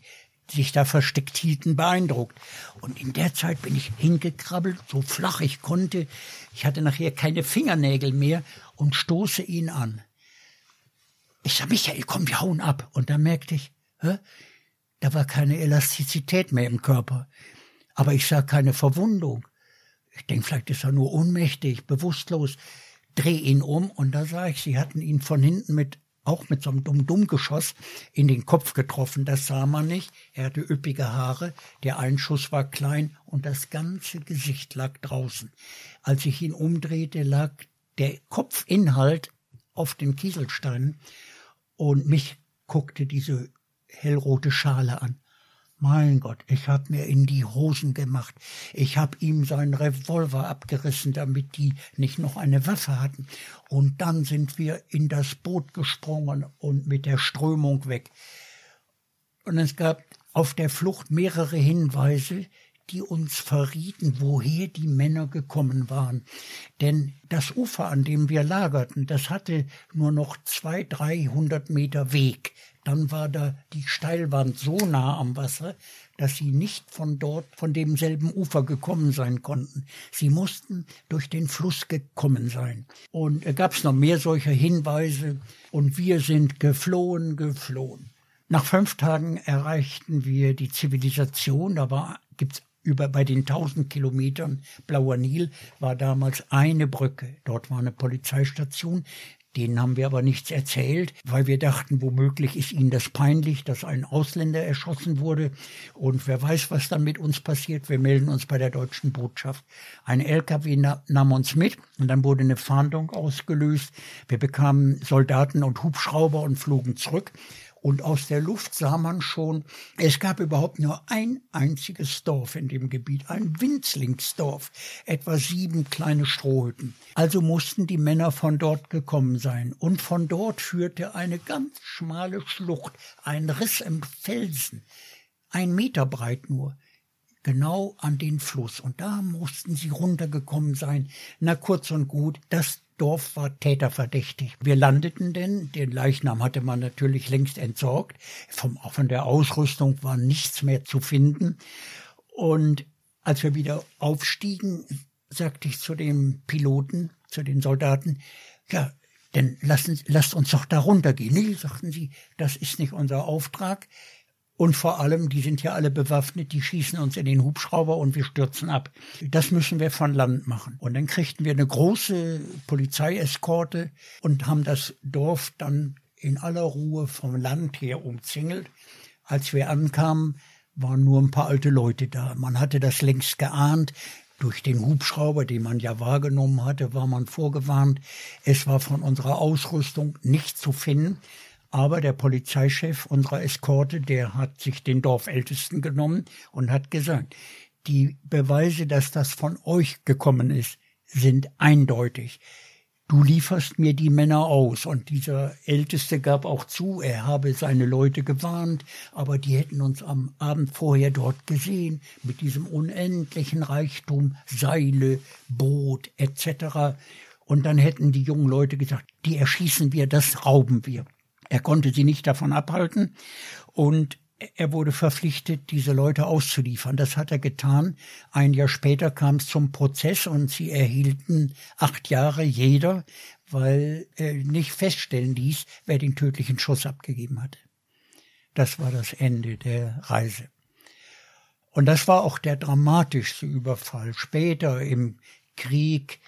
sich da versteckt hielten, beeindruckt. Und in der Zeit bin ich hingekrabbelt, so flach ich konnte. Ich hatte nachher keine Fingernägel mehr und stoße ihn an. Ich sag, Michael, komm, wir hauen ab. Und da merkte ich, hä? da war keine Elastizität mehr im Körper. Aber ich sah keine Verwundung. Ich denke, vielleicht ist er nur ohnmächtig, bewusstlos. Dreh ihn um und da sah ich, sie hatten ihn von hinten mit auch mit so einem Dumm-Dumm-Geschoss in den Kopf getroffen. Das sah man nicht. Er hatte üppige Haare, der Einschuss war klein und das ganze Gesicht lag draußen. Als ich ihn umdrehte, lag der Kopfinhalt auf den Kieselsteinen und mich guckte diese hellrote Schale an. Mein Gott, ich hab mir in die Hosen gemacht. Ich hab ihm seinen Revolver abgerissen, damit die nicht noch eine Waffe hatten. Und dann sind wir in das Boot gesprungen und mit der Strömung weg. Und es gab auf der Flucht mehrere Hinweise, die uns verrieten, woher die Männer gekommen waren. Denn das Ufer, an dem wir lagerten, das hatte nur noch zwei, dreihundert Meter Weg dann war da die Steilwand so nah am Wasser, dass sie nicht von dort, von demselben Ufer gekommen sein konnten. Sie mussten durch den Fluss gekommen sein. Und da gab es noch mehr solcher Hinweise und wir sind geflohen, geflohen. Nach fünf Tagen erreichten wir die Zivilisation. Da war, gibt's über bei den tausend Kilometern Blauer Nil war damals eine Brücke. Dort war eine Polizeistation. Denen haben wir aber nichts erzählt, weil wir dachten, womöglich ist ihnen das peinlich, dass ein Ausländer erschossen wurde. Und wer weiß, was dann mit uns passiert. Wir melden uns bei der deutschen Botschaft. Ein LKW nahm uns mit und dann wurde eine Fahndung ausgelöst. Wir bekamen Soldaten und Hubschrauber und flogen zurück und aus der Luft sah man schon, es gab überhaupt nur ein einziges Dorf in dem Gebiet, ein Winzlingsdorf, etwa sieben kleine Strohhütten. Also mussten die Männer von dort gekommen sein. Und von dort führte eine ganz schmale Schlucht, ein Riss im Felsen, ein Meter breit nur genau an den Fluss. Und da mussten sie runtergekommen sein. Na kurz und gut, das Dorf war täterverdächtig. Wir landeten denn, den Leichnam hatte man natürlich längst entsorgt, vom, von der Ausrüstung war nichts mehr zu finden. Und als wir wieder aufstiegen, sagte ich zu dem Piloten, zu den Soldaten, ja, denn lassen, lasst uns doch da runtergehen. Nee, sagten sie, das ist nicht unser Auftrag. Und vor allem, die sind ja alle bewaffnet, die schießen uns in den Hubschrauber und wir stürzen ab. Das müssen wir von Land machen. Und dann kriegten wir eine große Polizeieskorte und haben das Dorf dann in aller Ruhe vom Land her umzingelt. Als wir ankamen, waren nur ein paar alte Leute da. Man hatte das längst geahnt. Durch den Hubschrauber, den man ja wahrgenommen hatte, war man vorgewarnt. Es war von unserer Ausrüstung nicht zu finden. Aber der Polizeichef unserer Eskorte, der hat sich den Dorfältesten genommen und hat gesagt, die Beweise, dass das von euch gekommen ist, sind eindeutig. Du lieferst mir die Männer aus. Und dieser Älteste gab auch zu, er habe seine Leute gewarnt, aber die hätten uns am Abend vorher dort gesehen, mit diesem unendlichen Reichtum, Seile, Boot etc. Und dann hätten die jungen Leute gesagt, die erschießen wir, das rauben wir. Er konnte sie nicht davon abhalten und er wurde verpflichtet, diese Leute auszuliefern. Das hat er getan. Ein Jahr später kam es zum Prozess und sie erhielten acht Jahre jeder, weil er nicht feststellen ließ, wer den tödlichen Schuss abgegeben hatte. Das war das Ende der Reise. Und das war auch der dramatischste Überfall. Später im Krieg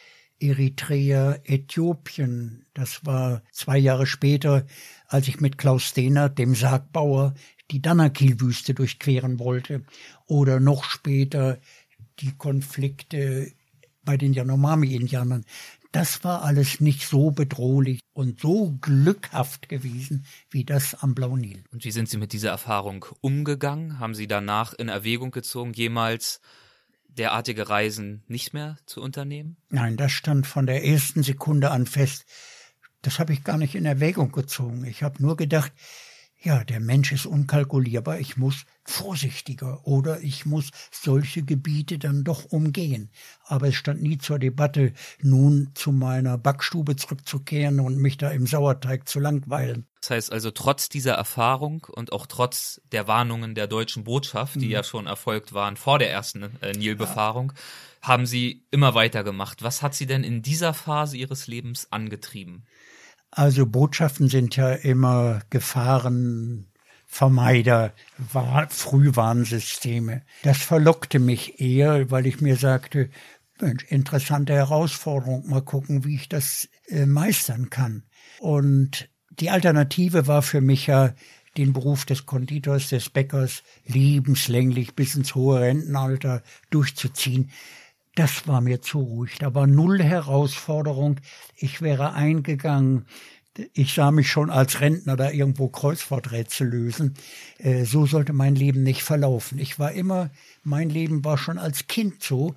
Eritrea, Äthiopien. Das war zwei Jahre später, als ich mit Klaus Dehner, dem Sargbauer, die Danakil-Wüste durchqueren wollte. Oder noch später die Konflikte bei den Yanomami-Indianern. Das war alles nicht so bedrohlich und so glückhaft gewesen wie das am Blauen Nil. Und wie sind Sie mit dieser Erfahrung umgegangen? Haben Sie danach in Erwägung gezogen, jemals derartige Reisen nicht mehr zu unternehmen? Nein, das stand von der ersten Sekunde an fest. Das habe ich gar nicht in Erwägung gezogen. Ich habe nur gedacht, ja, der Mensch ist unkalkulierbar, ich muss vorsichtiger oder ich muss solche Gebiete dann doch umgehen. Aber es stand nie zur Debatte, nun zu meiner Backstube zurückzukehren und mich da im Sauerteig zu langweilen. Das heißt also, trotz dieser Erfahrung und auch trotz der Warnungen der deutschen Botschaft, die mhm. ja schon erfolgt waren vor der ersten äh, Nilbefahrung, ja. haben Sie immer weitergemacht. Was hat Sie denn in dieser Phase Ihres Lebens angetrieben? Also Botschaften sind ja immer Gefahrenvermeider, Frühwarnsysteme. Das verlockte mich eher, weil ich mir sagte, Mensch, interessante Herausforderung, mal gucken, wie ich das äh, meistern kann. Und die Alternative war für mich ja, den Beruf des Konditors, des Bäckers lebenslänglich bis ins hohe Rentenalter durchzuziehen das war mir zu ruhig. Da war null Herausforderung. Ich wäre eingegangen. Ich sah mich schon als Rentner da irgendwo Kreuzworträtsel lösen. Äh, so sollte mein Leben nicht verlaufen. Ich war immer, mein Leben war schon als Kind so,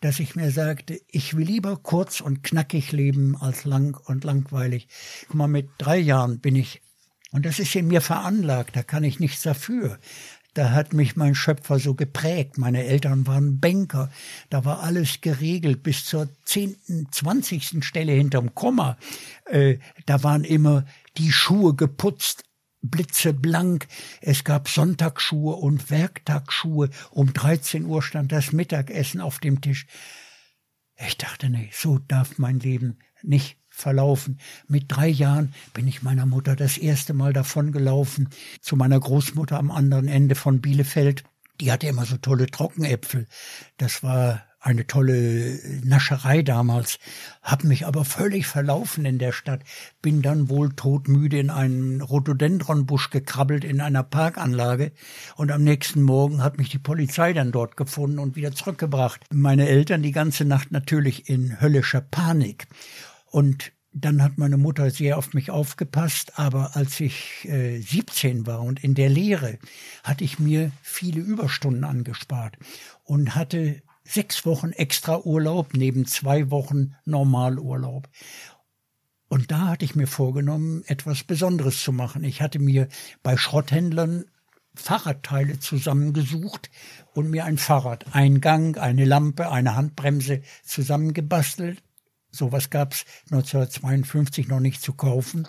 dass ich mir sagte, ich will lieber kurz und knackig leben als lang und langweilig. Guck mal, mit drei Jahren bin ich, und das ist in mir veranlagt, da kann ich nichts dafür. Da hat mich mein Schöpfer so geprägt. Meine Eltern waren Banker. Da war alles geregelt bis zur zehnten, zwanzigsten Stelle hinterm Komma. Äh, da waren immer die Schuhe geputzt, blitzeblank. Es gab Sonntagsschuhe und Werktagsschuhe. Um 13 Uhr stand das Mittagessen auf dem Tisch. Ich dachte, nee, so darf mein Leben nicht verlaufen. Mit drei Jahren bin ich meiner Mutter das erste Mal davongelaufen zu meiner Großmutter am anderen Ende von Bielefeld. Die hatte immer so tolle Trockenäpfel. Das war eine tolle Nascherei damals, hab mich aber völlig verlaufen in der Stadt, bin dann wohl todmüde in einen Rhododendronbusch gekrabbelt in einer Parkanlage und am nächsten Morgen hat mich die Polizei dann dort gefunden und wieder zurückgebracht. Meine Eltern die ganze Nacht natürlich in höllischer Panik. Und dann hat meine Mutter sehr auf mich aufgepasst, aber als ich äh, 17 war und in der Lehre, hatte ich mir viele Überstunden angespart und hatte sechs Wochen extra Urlaub neben zwei Wochen Normalurlaub. Und da hatte ich mir vorgenommen, etwas Besonderes zu machen. Ich hatte mir bei Schrotthändlern Fahrradteile zusammengesucht und mir ein Fahrrad, ein Gang, eine Lampe, eine Handbremse zusammengebastelt Sowas gab's 1952 noch nicht zu kaufen.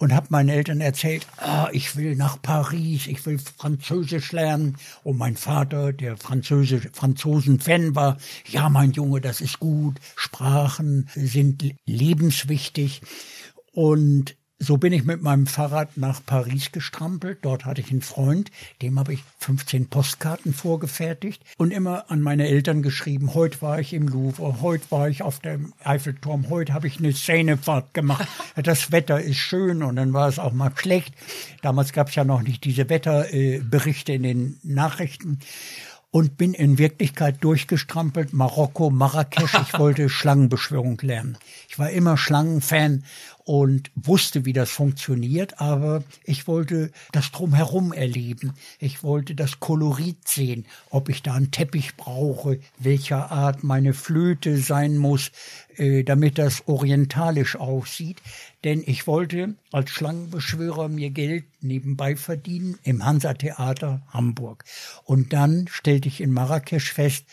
Und habe meinen Eltern erzählt, ah, ich will nach Paris, ich will Französisch lernen. Und mein Vater, der Französisch, Franzosen-Fan war, ja, mein Junge, das ist gut. Sprachen sind lebenswichtig. Und so bin ich mit meinem Fahrrad nach Paris gestrampelt. Dort hatte ich einen Freund, dem habe ich 15 Postkarten vorgefertigt und immer an meine Eltern geschrieben, heute war ich im Louvre, heute war ich auf dem Eiffelturm, heute habe ich eine Szenefahrt gemacht. Das Wetter ist schön und dann war es auch mal schlecht. Damals gab es ja noch nicht diese Wetterberichte in den Nachrichten und bin in Wirklichkeit durchgestrampelt. Marokko, Marrakesch. Ich wollte Schlangenbeschwörung lernen. Ich war immer Schlangenfan und wusste, wie das funktioniert, aber ich wollte das drumherum erleben. Ich wollte das Kolorit sehen, ob ich da einen Teppich brauche, welcher Art meine Flöte sein muss, äh, damit das orientalisch aussieht. Denn ich wollte als Schlangenbeschwörer mir Geld nebenbei verdienen im Hansa-Theater Hamburg. Und dann stellte ich in Marrakesch fest,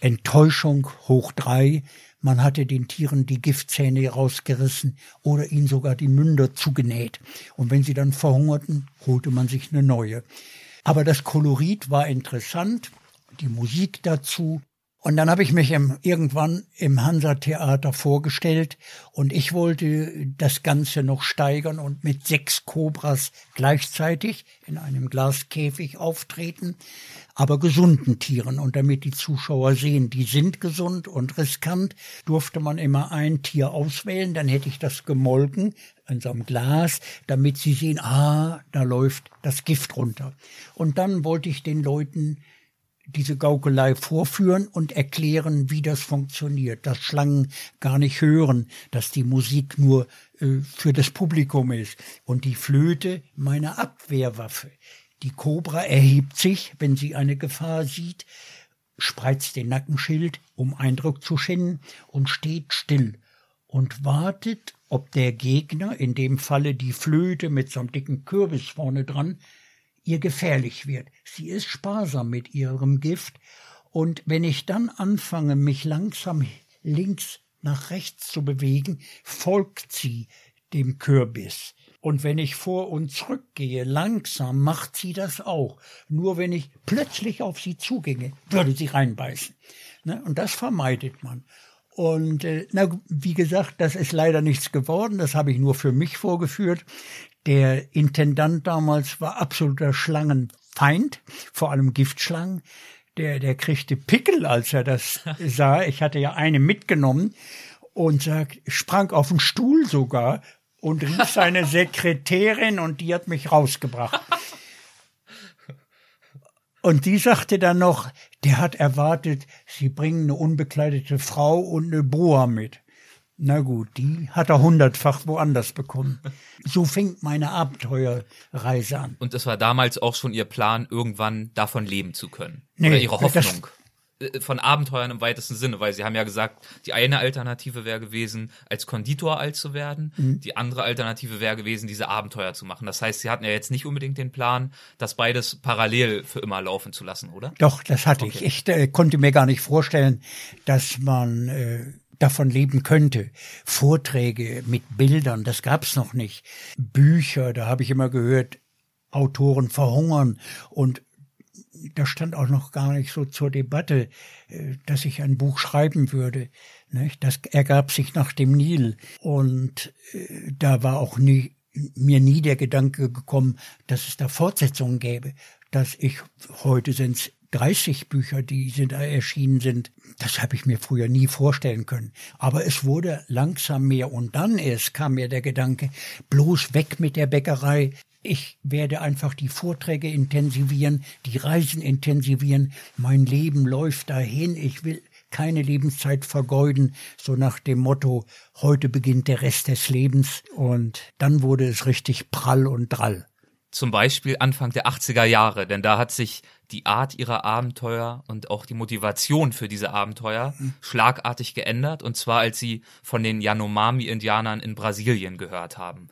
Enttäuschung hoch drei, man hatte den Tieren die Giftzähne rausgerissen oder ihnen sogar die Münder zugenäht. Und wenn sie dann verhungerten, holte man sich eine neue. Aber das Kolorit war interessant, die Musik dazu. Und dann habe ich mich im, irgendwann im Hansa-Theater vorgestellt und ich wollte das Ganze noch steigern und mit sechs Kobras gleichzeitig in einem Glaskäfig auftreten, aber gesunden Tieren. Und damit die Zuschauer sehen, die sind gesund und riskant, durfte man immer ein Tier auswählen, dann hätte ich das gemolken in so einem Glas, damit sie sehen, ah, da läuft das Gift runter. Und dann wollte ich den Leuten diese Gaukelei vorführen und erklären, wie das funktioniert, dass Schlangen gar nicht hören, dass die Musik nur äh, für das Publikum ist und die Flöte meine Abwehrwaffe. Die Kobra erhebt sich, wenn sie eine Gefahr sieht, spreizt den Nackenschild, um Eindruck zu schinden, und steht still und wartet, ob der Gegner, in dem Falle die Flöte mit so einem dicken Kürbis vorne dran, ihr gefährlich wird. Sie ist sparsam mit ihrem Gift, und wenn ich dann anfange, mich langsam links nach rechts zu bewegen, folgt sie dem Kürbis. Und wenn ich vor und zurück gehe, langsam macht sie das auch. Nur wenn ich plötzlich auf sie zuginge, würde sie reinbeißen. Ne? Und das vermeidet man. Und äh, na, wie gesagt, das ist leider nichts geworden. Das habe ich nur für mich vorgeführt. Der Intendant damals war absoluter Schlangenfeind, vor allem Giftschlangen. Der, der kriegte Pickel, als er das sah. Ich hatte ja eine mitgenommen und sagt, sprang auf den Stuhl sogar und rief seine Sekretärin und die hat mich rausgebracht. Und die sagte dann noch, der hat erwartet, sie bringen eine unbekleidete Frau und eine Boa mit. Na gut, die hat er hundertfach woanders bekommen. So fing meine Abenteuerreise an. Und es war damals auch schon Ihr Plan, irgendwann davon leben zu können. Nee, Oder Ihre Hoffnung. Äh, von Abenteuern im weitesten Sinne, weil Sie haben ja gesagt, die eine Alternative wäre gewesen, als Konditor alt zu werden. Mhm. Die andere Alternative wäre gewesen, diese Abenteuer zu machen. Das heißt, Sie hatten ja jetzt nicht unbedingt den Plan, das beides parallel für immer laufen zu lassen, oder? Doch, das hatte okay. ich. Ich äh, konnte mir gar nicht vorstellen, dass man äh, davon leben könnte. Vorträge mit Bildern, das gab's noch nicht. Bücher, da habe ich immer gehört, Autoren verhungern und da stand auch noch gar nicht so zur Debatte, äh, dass ich ein Buch schreiben würde. Das ergab sich nach dem Nil und äh, da war auch nie, mir nie der Gedanke gekommen, dass es da Fortsetzungen gäbe, dass ich heute sind's 30 Bücher, die sind erschienen sind, das habe ich mir früher nie vorstellen können. Aber es wurde langsam mehr und dann erst kam mir der Gedanke, bloß weg mit der Bäckerei. Ich werde einfach die Vorträge intensivieren, die Reisen intensivieren. Mein Leben läuft dahin. Ich will keine Lebenszeit vergeuden, so nach dem Motto, heute beginnt der Rest des Lebens. Und dann wurde es richtig prall und drall zum Beispiel Anfang der 80er Jahre, denn da hat sich die Art ihrer Abenteuer und auch die Motivation für diese Abenteuer mhm. schlagartig geändert, und zwar als sie von den Yanomami-Indianern in Brasilien gehört haben.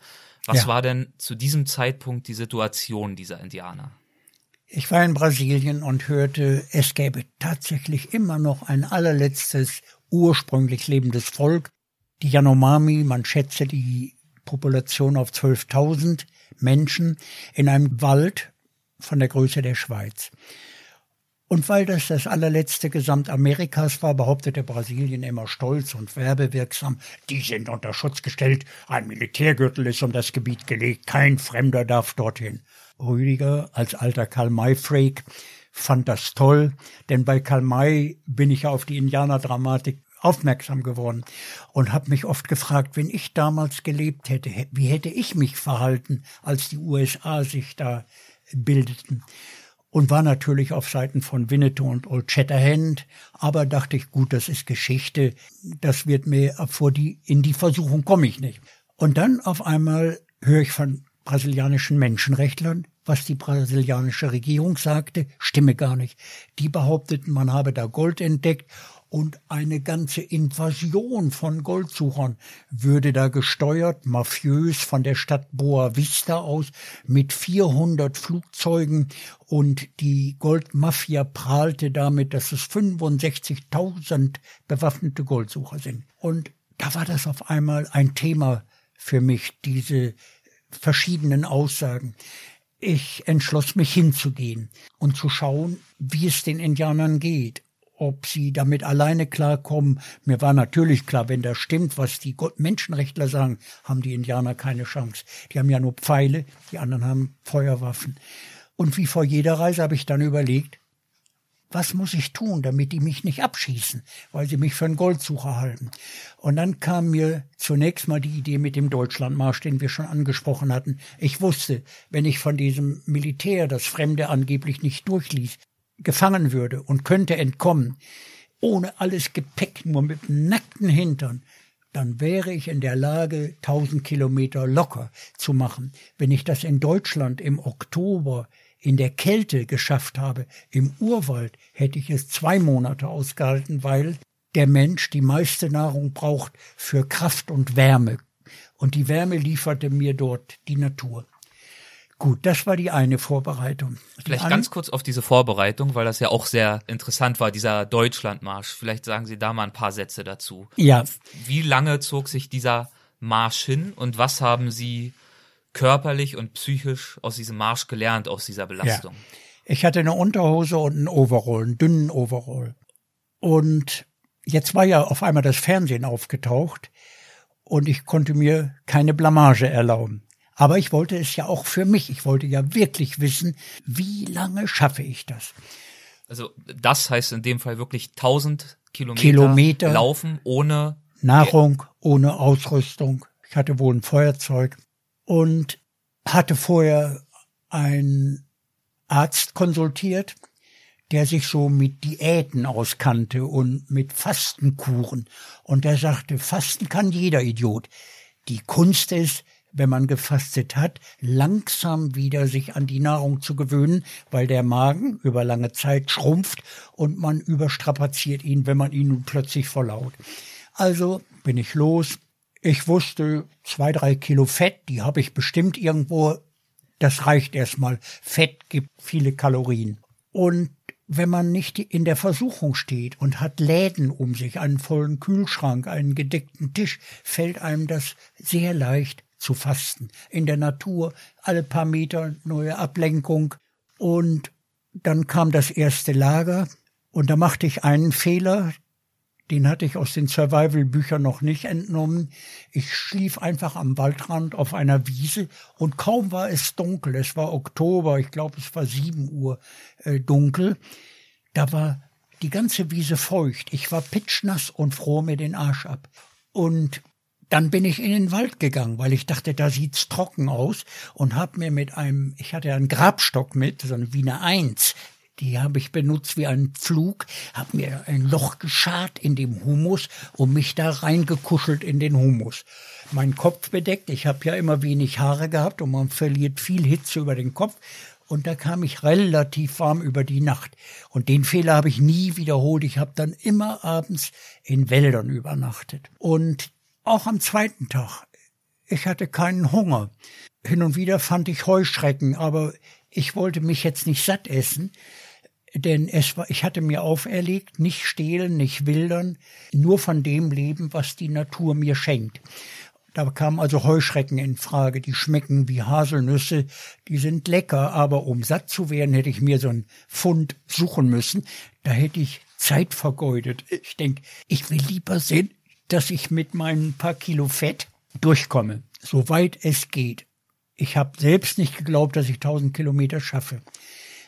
Was ja. war denn zu diesem Zeitpunkt die Situation dieser Indianer? Ich war in Brasilien und hörte, es gäbe tatsächlich immer noch ein allerletztes ursprünglich lebendes Volk. Die Yanomami, man schätze die Population auf 12.000 Menschen in einem Wald von der Größe der Schweiz. Und weil das das allerletzte Gesamtamerikas war, behauptete Brasilien immer stolz und werbewirksam, die sind unter Schutz gestellt, ein Militärgürtel ist um das Gebiet gelegt, kein Fremder darf dorthin. Rüdiger als alter Karl-May-Freak fand das toll, denn bei Karl-May bin ich auf die Indianerdramatik aufmerksam geworden und habe mich oft gefragt, wenn ich damals gelebt hätte, wie hätte ich mich verhalten, als die USA sich da bildeten. Und war natürlich auf Seiten von Winnetou und Old Shatterhand, aber dachte ich, gut, das ist Geschichte, das wird mir vor die, in die Versuchung komme ich nicht. Und dann auf einmal höre ich von brasilianischen Menschenrechtlern, was die brasilianische Regierung sagte, stimme gar nicht. Die behaupteten, man habe da Gold entdeckt und eine ganze Invasion von Goldsuchern würde da gesteuert, mafiös von der Stadt Boa Vista aus mit 400 Flugzeugen und die Goldmafia prahlte damit, dass es 65.000 bewaffnete Goldsucher sind. Und da war das auf einmal ein Thema für mich, diese verschiedenen Aussagen. Ich entschloss mich hinzugehen und zu schauen, wie es den Indianern geht ob sie damit alleine klarkommen. Mir war natürlich klar, wenn das stimmt, was die Menschenrechtler sagen, haben die Indianer keine Chance. Die haben ja nur Pfeile, die anderen haben Feuerwaffen. Und wie vor jeder Reise habe ich dann überlegt, was muss ich tun, damit die mich nicht abschießen, weil sie mich für einen Goldsucher halten. Und dann kam mir zunächst mal die Idee mit dem Deutschlandmarsch, den wir schon angesprochen hatten. Ich wusste, wenn ich von diesem Militär, das Fremde angeblich nicht durchließ, gefangen würde und könnte entkommen, ohne alles Gepäck, nur mit nackten Hintern, dann wäre ich in der Lage, tausend Kilometer locker zu machen. Wenn ich das in Deutschland im Oktober in der Kälte geschafft habe, im Urwald hätte ich es zwei Monate ausgehalten, weil der Mensch die meiste Nahrung braucht für Kraft und Wärme. Und die Wärme lieferte mir dort die Natur. Gut, das war die eine Vorbereitung. Die Vielleicht an ganz kurz auf diese Vorbereitung, weil das ja auch sehr interessant war, dieser Deutschlandmarsch. Vielleicht sagen Sie da mal ein paar Sätze dazu. Ja, Wie lange zog sich dieser Marsch hin und was haben Sie körperlich und psychisch aus diesem Marsch gelernt, aus dieser Belastung? ich hatte eine Unterhose und einen Overall, einen dünnen Overall. Und jetzt war ja auf einmal das Fernsehen aufgetaucht und ich konnte mir keine Blamage erlauben. Aber ich wollte es ja auch für mich. Ich wollte ja wirklich wissen, wie lange schaffe ich das? Also das heißt in dem Fall wirklich 1000 Kilometer, Kilometer. laufen ohne Nahrung ohne Ausrüstung. Ich hatte wohl ein Feuerzeug und hatte vorher einen Arzt konsultiert, der sich so mit Diäten auskannte und mit Fastenkuren. Und der sagte, Fasten kann jeder Idiot. Die Kunst ist, wenn man gefastet hat, langsam wieder sich an die Nahrung zu gewöhnen, weil der Magen über lange Zeit schrumpft und man überstrapaziert ihn, wenn man ihn nun plötzlich verlaut. Also bin ich los. Ich wusste, zwei, drei Kilo Fett, die habe ich bestimmt irgendwo. Das reicht erstmal. Fett gibt viele Kalorien. Und wenn man nicht in der Versuchung steht und hat Läden um sich, einen vollen Kühlschrank, einen gedeckten Tisch, fällt einem das sehr leicht zu fasten. In der Natur, alle paar Meter neue Ablenkung. Und dann kam das erste Lager und da machte ich einen Fehler, den hatte ich aus den Survival-Büchern noch nicht entnommen. Ich schlief einfach am Waldrand auf einer Wiese und kaum war es dunkel, es war Oktober, ich glaube es war sieben Uhr äh, dunkel, da war die ganze Wiese feucht. Ich war pitschnass und froh mir den Arsch ab. Und dann bin ich in den Wald gegangen, weil ich dachte, da sieht's trocken aus und hab mir mit einem, ich hatte einen Grabstock mit, so eine Wiener Eins, die habe ich benutzt wie einen Pflug, hab mir ein Loch geschart in dem Humus und mich da reingekuschelt in den Humus. Mein Kopf bedeckt, ich habe ja immer wenig Haare gehabt und man verliert viel Hitze über den Kopf und da kam ich relativ warm über die Nacht. Und den Fehler habe ich nie wiederholt. Ich habe dann immer abends in Wäldern übernachtet. Und auch am zweiten Tag. Ich hatte keinen Hunger. Hin und wieder fand ich Heuschrecken, aber ich wollte mich jetzt nicht satt essen, denn es war, ich hatte mir auferlegt, nicht stehlen, nicht wildern, nur von dem leben, was die Natur mir schenkt. Da kamen also Heuschrecken in Frage, die schmecken wie Haselnüsse, die sind lecker, aber um satt zu werden, hätte ich mir so einen Pfund suchen müssen. Da hätte ich Zeit vergeudet. Ich denke, ich will lieber sehen, dass ich mit meinen paar Kilo Fett durchkomme, soweit es geht. Ich habe selbst nicht geglaubt, dass ich 1000 Kilometer schaffe.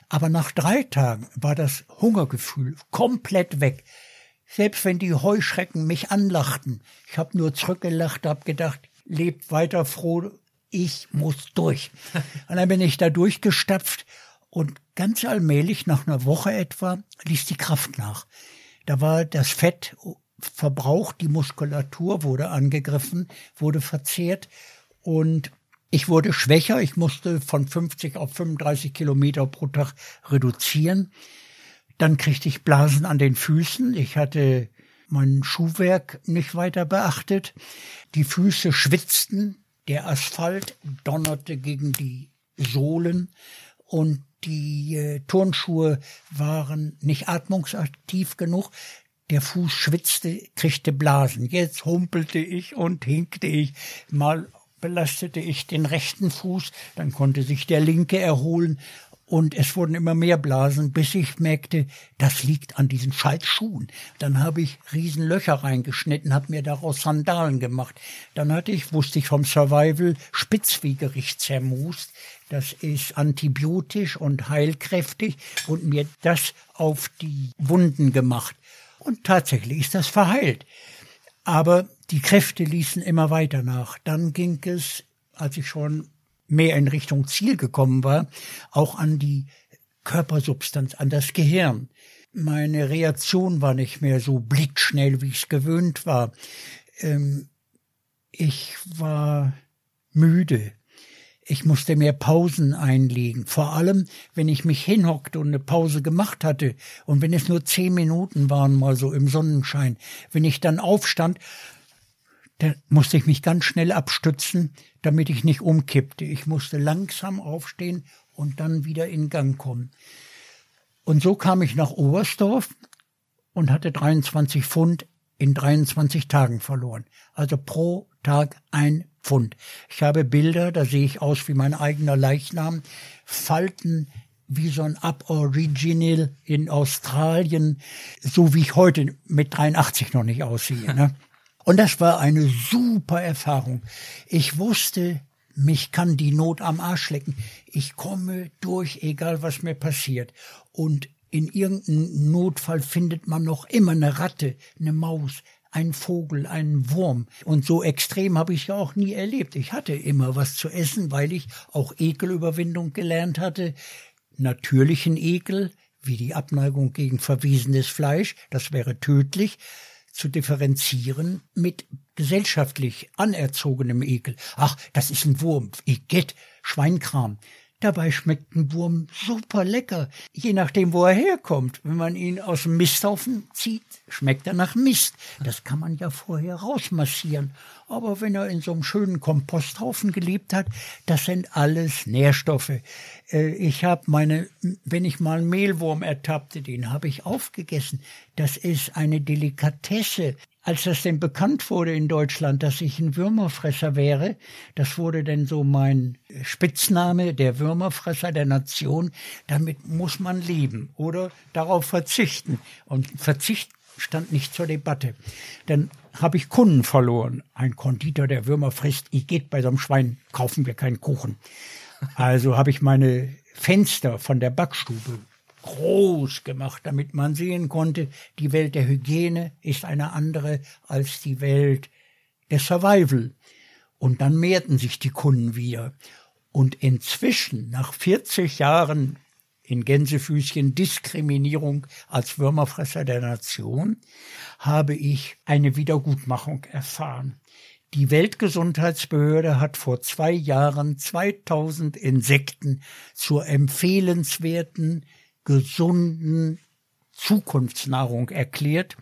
Aber nach drei Tagen war das Hungergefühl komplett weg. Selbst wenn die Heuschrecken mich anlachten. Ich habe nur zurückgelacht, habe gedacht, lebt weiter froh, ich muss durch. Und dann bin ich da durchgestapft und ganz allmählich, nach einer Woche etwa, ließ die Kraft nach. Da war das Fett verbraucht, die Muskulatur wurde angegriffen, wurde verzehrt und ich wurde schwächer. Ich musste von 50 auf 35 Kilometer pro Tag reduzieren. Dann kriegte ich Blasen an den Füßen. Ich hatte mein Schuhwerk nicht weiter beachtet. Die Füße schwitzten. Der Asphalt donnerte gegen die Sohlen und die äh, Turnschuhe waren nicht atmungsaktiv genug. Der Fuß schwitzte, kriegte Blasen. Jetzt humpelte ich und hinkte ich. Mal belastete ich den rechten Fuß, dann konnte sich der linke erholen und es wurden immer mehr Blasen, bis ich merkte, das liegt an diesen scheiß Schuhen. Dann habe ich Riesenlöcher reingeschnitten, habe mir daraus Sandalen gemacht. Dann hatte ich, wusste ich vom Survival, Spitzwegerich zermust. Das ist antibiotisch und heilkräftig und mir das auf die Wunden gemacht. Und tatsächlich ist das verheilt. Aber die Kräfte ließen immer weiter nach. Dann ging es, als ich schon mehr in Richtung Ziel gekommen war, auch an die Körpersubstanz, an das Gehirn. Meine Reaktion war nicht mehr so blitzschnell, wie ich es gewöhnt war. Ähm, ich war müde. Ich musste mehr Pausen einlegen. Vor allem, wenn ich mich hinhockte und eine Pause gemacht hatte. Und wenn es nur zehn Minuten waren, mal so im Sonnenschein. Wenn ich dann aufstand, da musste ich mich ganz schnell abstützen, damit ich nicht umkippte. Ich musste langsam aufstehen und dann wieder in Gang kommen. Und so kam ich nach Oberstdorf und hatte 23 Pfund in 23 Tagen verloren. Also pro Tag ein Pfund. Ich habe Bilder, da sehe ich aus wie mein eigener Leichnam, Falten wie so ein Aboriginal in Australien, so wie ich heute mit 83 noch nicht aussehe. Ne? Und das war eine super Erfahrung. Ich wusste, mich kann die Not am Arsch lecken. Ich komme durch, egal was mir passiert. Und in irgendeinem Notfall findet man noch immer eine Ratte, eine Maus, ein Vogel, einen Wurm. Und so extrem habe ich ja auch nie erlebt. Ich hatte immer was zu essen, weil ich auch Ekelüberwindung gelernt hatte. Natürlichen Ekel, wie die Abneigung gegen verwiesenes Fleisch, das wäre tödlich zu differenzieren mit gesellschaftlich anerzogenem Ekel. Ach, das ist ein Wurm, Igitt, Schweinkram. Dabei schmeckt ein Wurm super lecker, je nachdem, wo er herkommt. Wenn man ihn aus dem Misthaufen zieht, schmeckt er nach Mist. Das kann man ja vorher rausmassieren. Aber wenn er in so einem schönen Komposthaufen gelebt hat, das sind alles Nährstoffe. Äh, ich habe meine, wenn ich mal einen Mehlwurm ertappte, den habe ich aufgegessen. Das ist eine Delikatesse als das denn bekannt wurde in Deutschland, dass ich ein Würmerfresser wäre, das wurde denn so mein Spitzname, der Würmerfresser der Nation, damit muss man leben oder darauf verzichten. Und Verzicht stand nicht zur Debatte. Dann habe ich Kunden verloren. Ein Konditor, der Würmer frisst, ich geht bei so einem Schwein, kaufen wir keinen Kuchen. Also habe ich meine Fenster von der Backstube groß gemacht, damit man sehen konnte, die Welt der Hygiene ist eine andere als die Welt der Survival. Und dann mehrten sich die Kunden wieder. Und inzwischen, nach 40 Jahren in Gänsefüßchen Diskriminierung als Würmerfresser der Nation, habe ich eine Wiedergutmachung erfahren. Die Weltgesundheitsbehörde hat vor zwei Jahren 2000 Insekten zur empfehlenswerten gesunden Zukunftsnahrung erklärt.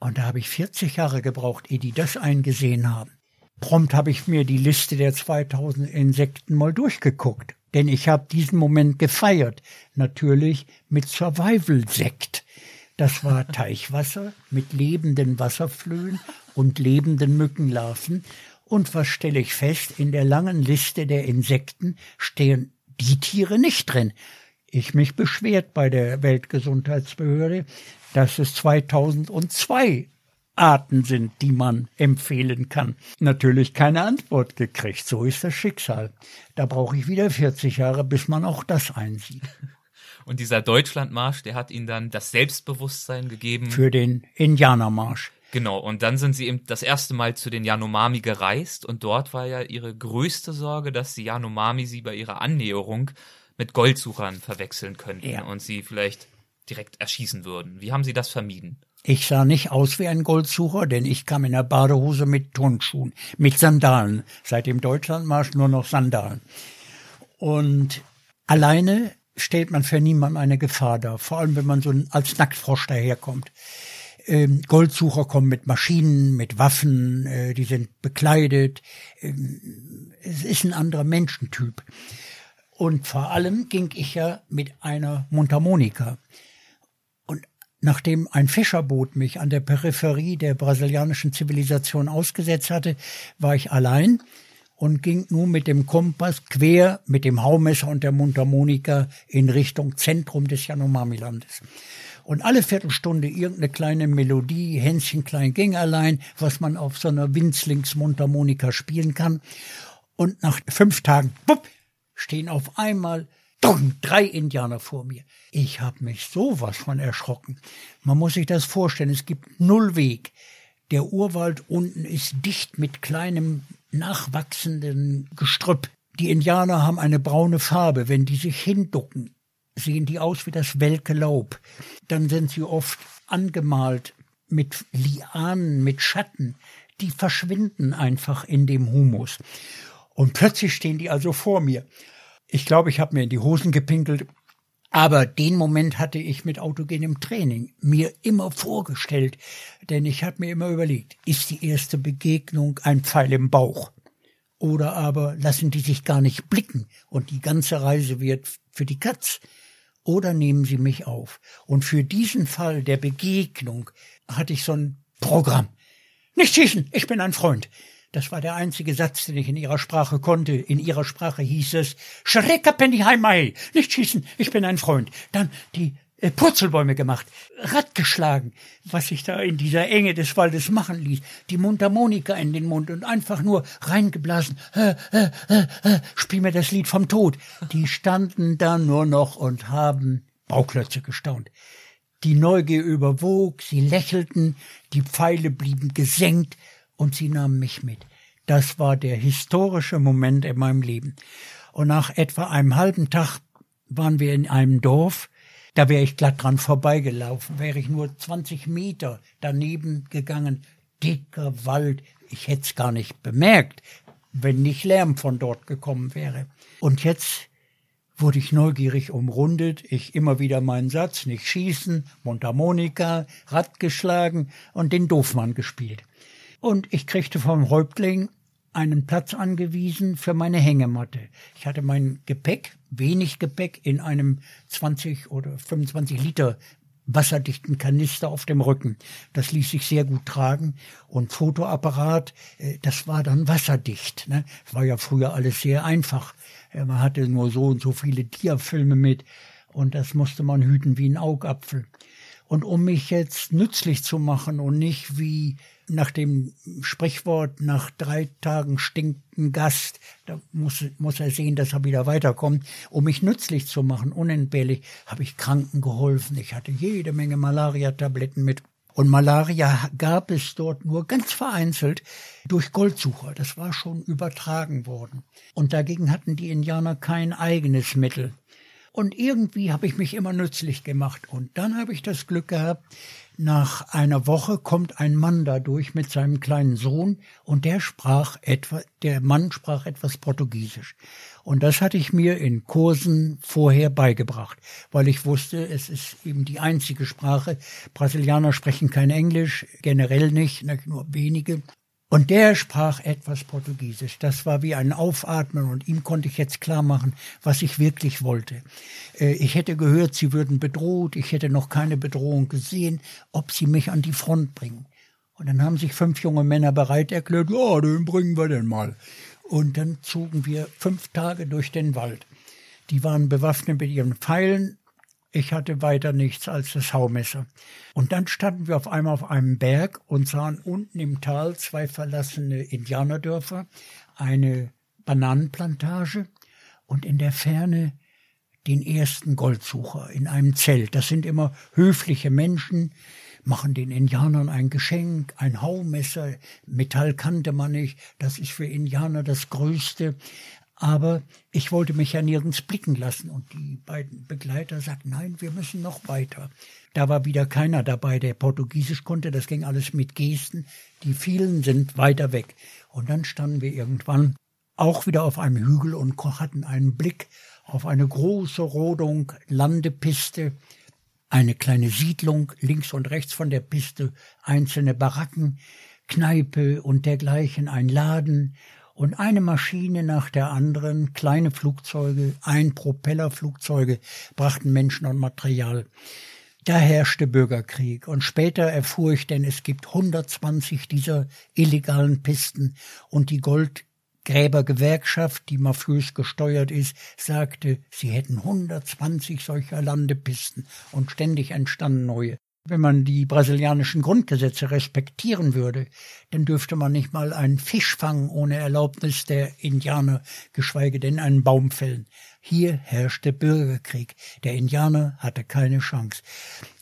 Und da habe ich 40 Jahre gebraucht, ehe die das eingesehen haben. Prompt habe ich mir die Liste der 2000 Insekten mal durchgeguckt. Denn ich habe diesen Moment gefeiert. Natürlich mit Survival-Sekt. Das war Teichwasser mit lebenden Wasserflöhen und lebenden Mückenlarven. Und was stelle ich fest? In der langen Liste der Insekten stehen die Tiere nicht drin ich mich beschwert bei der Weltgesundheitsbehörde, dass es 2002 Arten sind, die man empfehlen kann. Natürlich keine Antwort gekriegt. So ist das Schicksal. Da brauche ich wieder 40 Jahre, bis man auch das einsieht. Und dieser Deutschlandmarsch, der hat Ihnen dann das Selbstbewusstsein gegeben. Für den Indianermarsch. Genau, und dann sind sie eben das erste Mal zu den Yanomami gereist und dort war ja ihre größte Sorge, dass die Yanomami sie bei ihrer Annäherung mit Goldsuchern verwechseln könnten ja. und sie vielleicht direkt erschießen würden. Wie haben Sie das vermieden? Ich sah nicht aus wie ein Goldsucher, denn ich kam in der Badehose mit Turnschuhen, mit Sandalen. Seit dem Deutschlandmarsch nur noch Sandalen. Und alleine stellt man für niemanden eine Gefahr dar, vor allem wenn man so als Nacktfrosch daherkommt. Ähm, Goldsucher kommen mit Maschinen, mit Waffen, äh, die sind bekleidet. Ähm, es ist ein anderer Menschentyp. Und vor allem ging ich ja mit einer Mundharmonika. Und nachdem ein Fischerboot mich an der Peripherie der brasilianischen Zivilisation ausgesetzt hatte, war ich allein und ging nun mit dem Kompass quer mit dem Haumesser und der Mundharmonika in Richtung Zentrum des Yanomami-Landes. Und alle Viertelstunde irgendeine kleine Melodie, Hänschen klein ging allein, was man auf so einer Winzlings-Mundharmonika spielen kann. Und nach fünf Tagen, bupp, stehen auf einmal dumm, drei Indianer vor mir. Ich habe mich sowas von erschrocken. Man muss sich das vorstellen, es gibt null Weg. Der Urwald unten ist dicht mit kleinem nachwachsenden Gestrüpp. Die Indianer haben eine braune Farbe. Wenn die sich hinducken, sehen die aus wie das welke Laub. Dann sind sie oft angemalt mit Lianen, mit Schatten. Die verschwinden einfach in dem Humus. Und plötzlich stehen die also vor mir. Ich glaube, ich habe mir in die Hosen gepinkelt. Aber den Moment hatte ich mit autogenem Training mir immer vorgestellt, denn ich habe mir immer überlegt, ist die erste Begegnung ein Pfeil im Bauch? Oder aber lassen die sich gar nicht blicken und die ganze Reise wird für die Katz? Oder nehmen sie mich auf? Und für diesen Fall der Begegnung hatte ich so ein Programm. Nicht schießen, ich bin ein Freund. Das war der einzige Satz, den ich in ihrer Sprache konnte. In ihrer Sprache hieß es Schreckerpenniheimei, nicht schießen, ich bin ein Freund. Dann die äh, Purzelbäume gemacht, Rad geschlagen, was sich da in dieser Enge des Waldes machen ließ, die Mundharmonika in den Mund und einfach nur reingeblasen, äh, äh, äh, äh, spiel mir das Lied vom Tod. Die standen da nur noch und haben Bauklötze gestaunt. Die Neugier überwog, sie lächelten, die Pfeile blieben gesenkt, und sie nahm mich mit. Das war der historische Moment in meinem Leben. Und nach etwa einem halben Tag waren wir in einem Dorf, da wäre ich glatt dran vorbeigelaufen, wäre ich nur 20 Meter daneben gegangen. Dicker Wald, ich hätte es gar nicht bemerkt, wenn nicht Lärm von dort gekommen wäre. Und jetzt wurde ich neugierig umrundet, ich immer wieder meinen Satz, nicht schießen, Mundharmonika, Rad geschlagen und den Doofmann gespielt. Und ich kriegte vom Häuptling einen Platz angewiesen für meine Hängematte. Ich hatte mein Gepäck, wenig Gepäck, in einem 20 oder 25 Liter wasserdichten Kanister auf dem Rücken. Das ließ sich sehr gut tragen. Und Fotoapparat, äh, das war dann wasserdicht. Ne? Das war ja früher alles sehr einfach. Man hatte nur so und so viele Diafilme mit und das musste man hüten wie ein Augapfel. Und um mich jetzt nützlich zu machen und nicht wie nach dem Sprichwort, nach drei Tagen stinkt ein Gast, da muss, muss er sehen, dass er wieder weiterkommt. Um mich nützlich zu machen, unentbehrlich, habe ich Kranken geholfen. Ich hatte jede Menge Malaria-Tabletten mit. Und Malaria gab es dort nur ganz vereinzelt durch Goldsucher. Das war schon übertragen worden. Und dagegen hatten die Indianer kein eigenes Mittel. Und irgendwie habe ich mich immer nützlich gemacht. Und dann habe ich das Glück gehabt, nach einer Woche kommt ein Mann da durch mit seinem kleinen Sohn und der sprach etwa, der Mann sprach etwas Portugiesisch. Und das hatte ich mir in Kursen vorher beigebracht, weil ich wusste, es ist eben die einzige Sprache. Brasilianer sprechen kein Englisch, generell nicht, nur wenige. Und der sprach etwas Portugiesisch. Das war wie ein Aufatmen und ihm konnte ich jetzt klar machen, was ich wirklich wollte. Äh, ich hätte gehört, sie würden bedroht, ich hätte noch keine Bedrohung gesehen, ob sie mich an die Front bringen. Und dann haben sich fünf junge Männer bereit erklärt, ja, den bringen wir denn mal. Und dann zogen wir fünf Tage durch den Wald. Die waren bewaffnet mit ihren Pfeilen ich hatte weiter nichts als das Haumesser. Und dann standen wir auf einmal auf einem Berg und sahen unten im Tal zwei verlassene Indianerdörfer, eine Bananenplantage und in der Ferne den ersten Goldsucher in einem Zelt. Das sind immer höfliche Menschen, machen den Indianern ein Geschenk, ein Haumesser, Metall kannte man nicht, das ist für Indianer das Größte, aber ich wollte mich ja nirgends blicken lassen. Und die beiden Begleiter sagten, nein, wir müssen noch weiter. Da war wieder keiner dabei, der Portugiesisch konnte. Das ging alles mit Gesten. Die vielen sind weiter weg. Und dann standen wir irgendwann auch wieder auf einem Hügel und hatten einen Blick auf eine große Rodung, Landepiste, eine kleine Siedlung, links und rechts von der Piste einzelne Baracken, Kneipe und dergleichen, ein Laden und eine Maschine nach der anderen, kleine Flugzeuge, ein Propellerflugzeuge brachten Menschen und Material. Da herrschte Bürgerkrieg und später erfuhr ich denn, es gibt 120 dieser illegalen Pisten und die Gold Gräbergewerkschaft, die mafiös gesteuert ist, sagte, sie hätten 120 solcher Landepisten und ständig entstanden neue. Wenn man die brasilianischen Grundgesetze respektieren würde, dann dürfte man nicht mal einen Fisch fangen ohne Erlaubnis der Indianer, geschweige denn einen Baum fällen. Hier herrschte Bürgerkrieg. Der Indianer hatte keine Chance.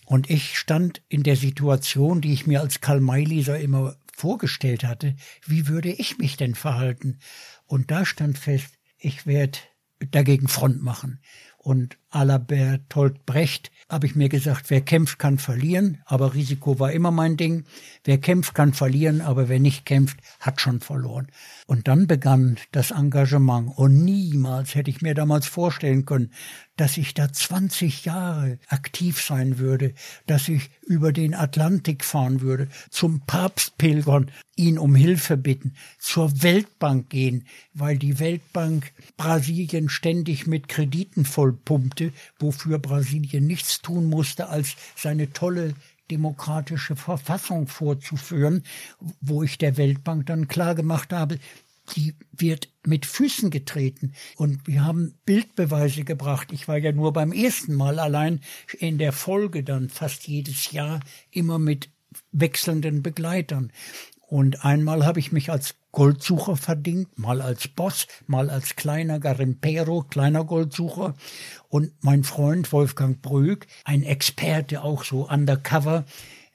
Und ich stand in der Situation, die ich mir als Karl-May-Leser immer vorgestellt hatte, wie würde ich mich denn verhalten? Und da stand fest, ich werde dagegen Front machen. Und à la Bertolt Brecht habe ich mir gesagt, wer kämpft, kann verlieren, aber Risiko war immer mein Ding. Wer kämpft, kann verlieren, aber wer nicht kämpft, hat schon verloren. Und dann begann das Engagement. Und niemals hätte ich mir damals vorstellen können, dass ich da 20 Jahre aktiv sein würde, dass ich über den Atlantik fahren würde, zum Papst pilgern, ihn um Hilfe bitten, zur Weltbank gehen, weil die Weltbank Brasilien ständig mit Krediten vollpumpte, wofür Brasilien nichts tun musste, als seine tolle demokratische Verfassung vorzuführen, wo ich der Weltbank dann klargemacht habe, die wird mit Füßen getreten. Und wir haben Bildbeweise gebracht. Ich war ja nur beim ersten Mal allein in der Folge dann fast jedes Jahr immer mit wechselnden Begleitern. Und einmal habe ich mich als Goldsucher verdingt, mal als Boss, mal als kleiner Garimpero, kleiner Goldsucher. Und mein Freund Wolfgang Brüg, ein Experte auch so undercover,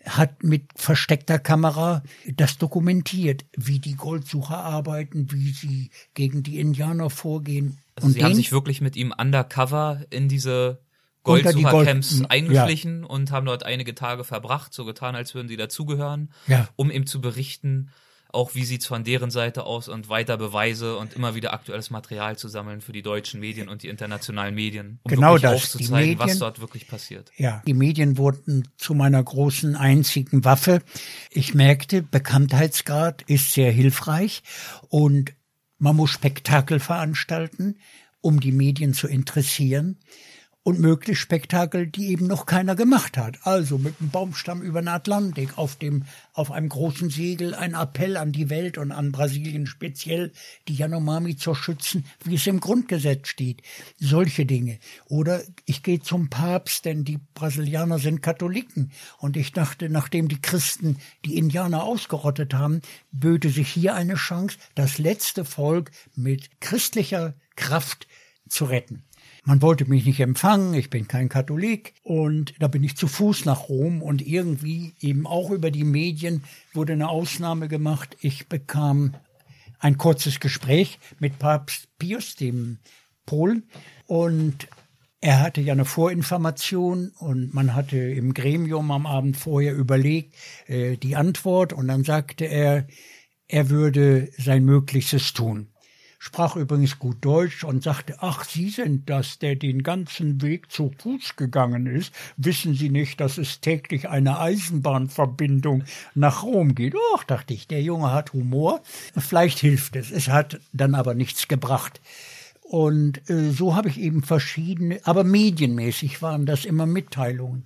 hat mit versteckter Kamera das dokumentiert, wie die Goldsucher arbeiten, wie sie gegen die Indianer vorgehen. Also und sie haben sich wirklich mit ihm undercover in diese Goldsuchercamps Gold, eingeschlichen ja. und haben dort einige Tage verbracht, so getan, als würden sie dazugehören, ja. um ihm zu berichten, auch wie sieht's von deren Seite aus und weiter Beweise und immer wieder aktuelles Material zu sammeln für die deutschen Medien und die internationalen Medien, um genau wirklich das. aufzuzeigen, Medien, was dort wirklich passiert. Ja, die Medien wurden zu meiner großen einzigen Waffe. Ich merkte, Bekanntheitsgrad ist sehr hilfreich und man muss Spektakel veranstalten, um die Medien zu interessieren und möglichst Spektakel, die eben noch keiner gemacht hat. Also mit einem Baumstamm über den Atlantik, auf dem, auf einem großen Segel ein Appell an die Welt und an Brasilien speziell, die Yanomami zu schützen, wie es im Grundgesetz steht. Solche Dinge. Oder ich gehe zum Papst, denn die Brasilianer sind Katholiken. Und ich dachte, nachdem die Christen die Indianer ausgerottet haben, böte sich hier eine Chance, das letzte Volk mit christlicher Kraft zu retten. Man wollte mich nicht empfangen, ich bin kein Katholik. Und da bin ich zu Fuß nach Rom und irgendwie eben auch über die Medien wurde eine Ausnahme gemacht. Ich bekam ein kurzes Gespräch mit Papst Pius, dem Polen, und er hatte ja eine Vorinformation und man hatte im Gremium am Abend vorher überlegt äh, die Antwort. Und dann sagte er, er würde sein Möglichstes tun sprach übrigens gut Deutsch und sagte, ach, Sie sind das, der den ganzen Weg zu Fuß gegangen ist. Wissen Sie nicht, dass es täglich eine Eisenbahnverbindung nach Rom geht? Ach, dachte ich, der Junge hat Humor. Vielleicht hilft es. Es hat dann aber nichts gebracht. Und äh, so habe ich eben verschiedene, aber medienmäßig waren das immer Mitteilungen.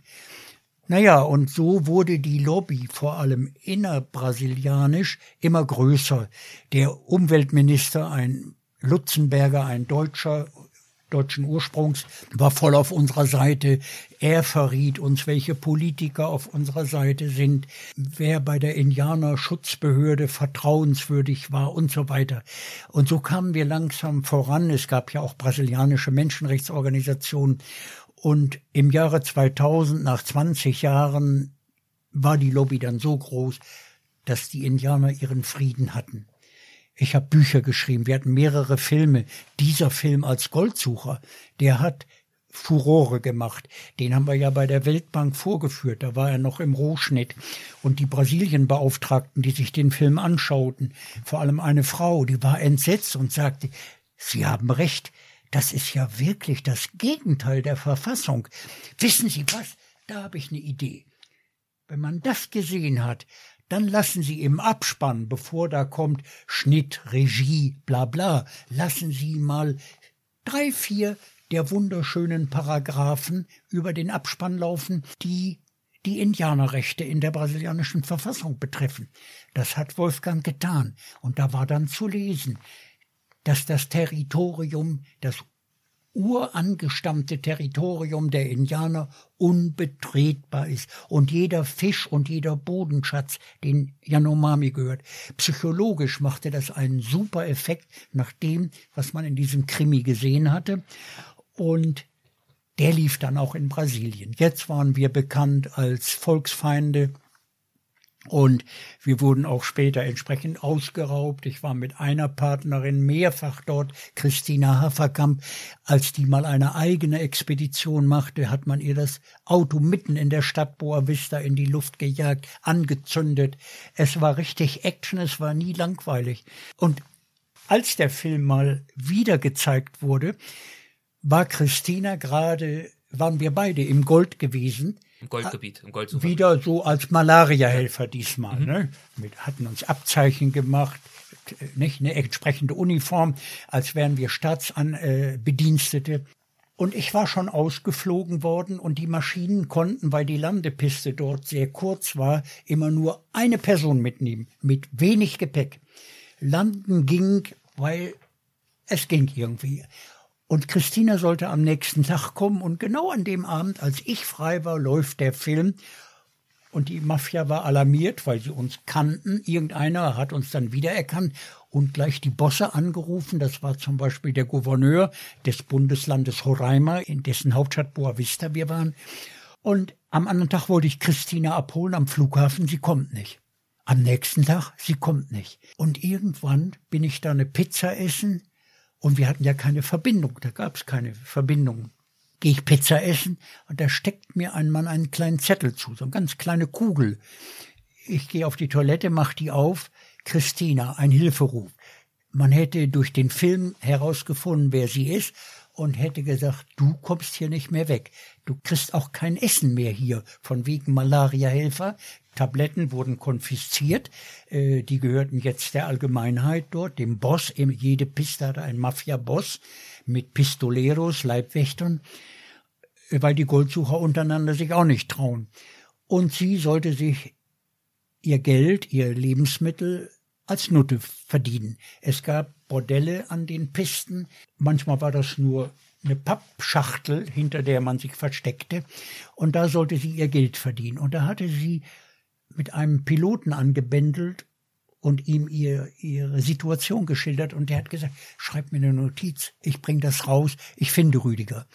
Naja, und so wurde die Lobby, vor allem innerbrasilianisch, immer größer. Der Umweltminister, ein Lutzenberger, ein Deutscher, deutschen Ursprungs, war voll auf unserer Seite. Er verriet uns, welche Politiker auf unserer Seite sind, wer bei der Indianerschutzbehörde vertrauenswürdig war und so weiter. Und so kamen wir langsam voran. Es gab ja auch brasilianische Menschenrechtsorganisationen. Und im Jahre 2000, nach 20 Jahren, war die Lobby dann so groß, dass die Indianer ihren Frieden hatten. Ich habe Bücher geschrieben, wir hatten mehrere Filme. Dieser Film als Goldsucher, der hat Furore gemacht. Den haben wir ja bei der Weltbank vorgeführt. Da war er noch im Rohschnitt. Und die Brasilienbeauftragten, die sich den Film anschauten, vor allem eine Frau, die war entsetzt und sagte, Sie haben recht, das ist ja wirklich das Gegenteil der Verfassung. Wissen Sie was? Da habe ich eine Idee. Wenn man das gesehen hat, dann lassen Sie im Abspann, bevor da kommt Schnitt, Regie, bla bla, lassen Sie mal drei, vier der wunderschönen Paragraphen über den Abspann laufen, die die Indianerrechte in der brasilianischen Verfassung betreffen. Das hat Wolfgang getan, und da war dann zu lesen dass das Territorium, das urangestammte Territorium der Indianer unbetretbar ist und jeder Fisch und jeder Bodenschatz den Yanomami gehört. Psychologisch machte das einen super Effekt nach dem, was man in diesem Krimi gesehen hatte und der lief dann auch in Brasilien. Jetzt waren wir bekannt als Volksfeinde und wir wurden auch später entsprechend ausgeraubt. Ich war mit einer Partnerin mehrfach dort, Christina Haferkamp. Als die mal eine eigene Expedition machte, hat man ihr das Auto mitten in der Stadt Boa Vista in die Luft gejagt, angezündet. Es war richtig Action, es war nie langweilig. Und als der Film mal wieder gezeigt wurde, war Christina gerade, waren wir beide im Gold gewesen im Goldgebiet, im Goldsucher. Wieder so als Malariahelfer diesmal. Mhm. Ne? Wir hatten uns Abzeichen gemacht, nicht eine entsprechende Uniform, als wären wir Staatsbedienstete. Äh, und ich war schon ausgeflogen worden und die Maschinen konnten, weil die Landepiste dort sehr kurz war, immer nur eine Person mitnehmen, mit wenig Gepäck. Landen ging, weil es ging irgendwie. Und Christina sollte am nächsten Tag kommen und genau an dem Abend, als ich frei war, läuft der Film. Und die Mafia war alarmiert, weil sie uns kannten. Irgendeiner hat uns dann wiedererkannt und gleich die Bosse angerufen. Das war zum Beispiel der Gouverneur des Bundeslandes Roraima, in dessen Hauptstadt Boa Vista wir waren. Und am anderen Tag wollte ich Christina abholen am Flughafen. Sie kommt nicht. Am nächsten Tag, sie kommt nicht. Und irgendwann bin ich da eine Pizza essen und wir hatten ja keine Verbindung, da gab es keine Verbindung. Gehe ich Pizza essen und da steckt mir ein Mann einen kleinen Zettel zu, so eine ganz kleine Kugel. Ich gehe auf die Toilette, mach die auf. Christina, ein Hilferuf. Man hätte durch den Film herausgefunden, wer sie ist und hätte gesagt, du kommst hier nicht mehr weg. Du kriegst auch kein Essen mehr hier, von wegen Malariahelfer. Tabletten wurden konfisziert, äh, die gehörten jetzt der Allgemeinheit dort, dem Boss, jede Piste hatte einen Mafia-Boss mit Pistoleros, Leibwächtern, äh, weil die Goldsucher untereinander sich auch nicht trauen. Und sie sollte sich ihr Geld, ihr Lebensmittel als Nutte verdienen. Es gab Bordelle an den Pisten, manchmal war das nur eine Pappschachtel, hinter der man sich versteckte, und da sollte sie ihr Geld verdienen. Und da hatte sie mit einem Piloten angebändelt und ihm ihr, ihre Situation geschildert und der hat gesagt, schreib mir eine Notiz, ich bring das raus, ich finde Rüdiger.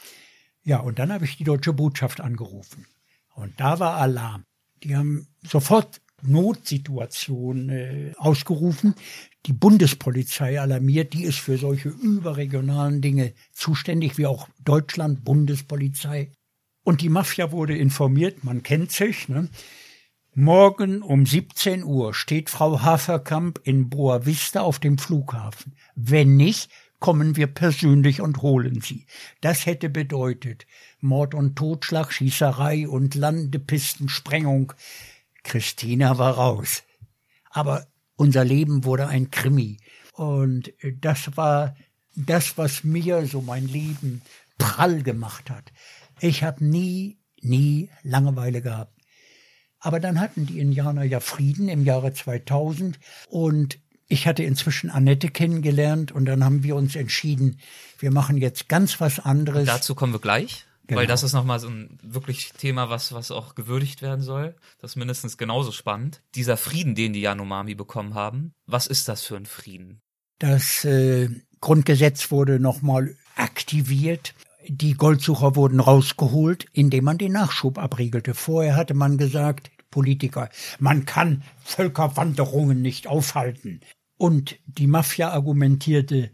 Ja, und dann habe ich die deutsche Botschaft angerufen. Und da war Alarm. Die haben sofort Notsituation äh, ausgerufen, die Bundespolizei alarmiert, die ist für solche überregionalen Dinge zuständig, wie auch Deutschland, Bundespolizei. Und die Mafia wurde informiert, man kennt sich, ne? Morgen um 17 Uhr steht Frau Haferkamp in Boa Vista auf dem Flughafen. Wenn nicht, kommen wir persönlich und holen sie. Das hätte bedeutet Mord und Totschlag, Schießerei und Landepistensprengung. Christina war raus. Aber unser Leben wurde ein Krimi. Und das war das, was mir so mein Leben prall gemacht hat. Ich habe nie, nie Langeweile gehabt. Aber dann hatten die Indianer ja Frieden im Jahre 2000 und ich hatte inzwischen Annette kennengelernt und dann haben wir uns entschieden, wir machen jetzt ganz was anderes. Und dazu kommen wir gleich. Genau. Weil das ist nochmal so ein wirklich Thema, was, was auch gewürdigt werden soll. Das ist mindestens genauso spannend. Dieser Frieden, den die Yanomami bekommen haben, was ist das für ein Frieden? Das äh, Grundgesetz wurde nochmal aktiviert. Die Goldsucher wurden rausgeholt, indem man den Nachschub abriegelte. Vorher hatte man gesagt, Politiker. Man kann Völkerwanderungen nicht aufhalten. Und die Mafia argumentierte,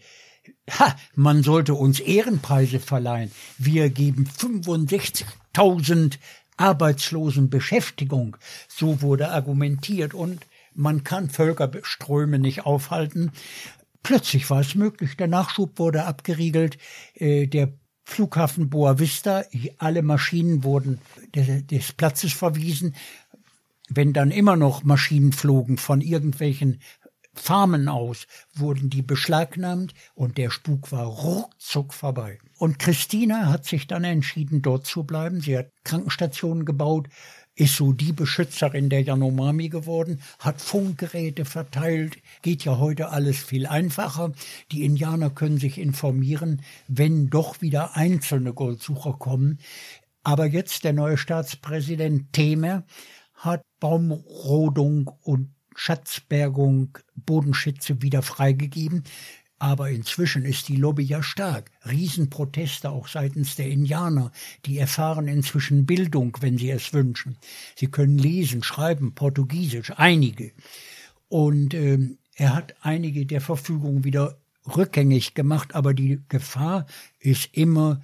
ha, man sollte uns Ehrenpreise verleihen. Wir geben 65.000 Arbeitslosen Beschäftigung. So wurde argumentiert und man kann Völkerströme nicht aufhalten. Plötzlich war es möglich. Der Nachschub wurde abgeriegelt. Äh, der Flughafen Boa Vista, alle Maschinen wurden des Platzes verwiesen wenn dann immer noch Maschinen flogen von irgendwelchen Farmen aus, wurden die beschlagnahmt und der Spuk war ruckzuck vorbei. Und Christina hat sich dann entschieden, dort zu bleiben. Sie hat Krankenstationen gebaut, ist so die Beschützerin der Yanomami geworden, hat Funkgeräte verteilt, geht ja heute alles viel einfacher. Die Indianer können sich informieren, wenn doch wieder einzelne Goldsucher kommen. Aber jetzt der neue Staatspräsident Temer hat Baumrodung und Schatzbergung, Bodenschätze wieder freigegeben. Aber inzwischen ist die Lobby ja stark. Riesenproteste auch seitens der Indianer. Die erfahren inzwischen Bildung, wenn sie es wünschen. Sie können lesen, schreiben, Portugiesisch, einige. Und ähm, er hat einige der Verfügungen wieder rückgängig gemacht, aber die Gefahr ist immer,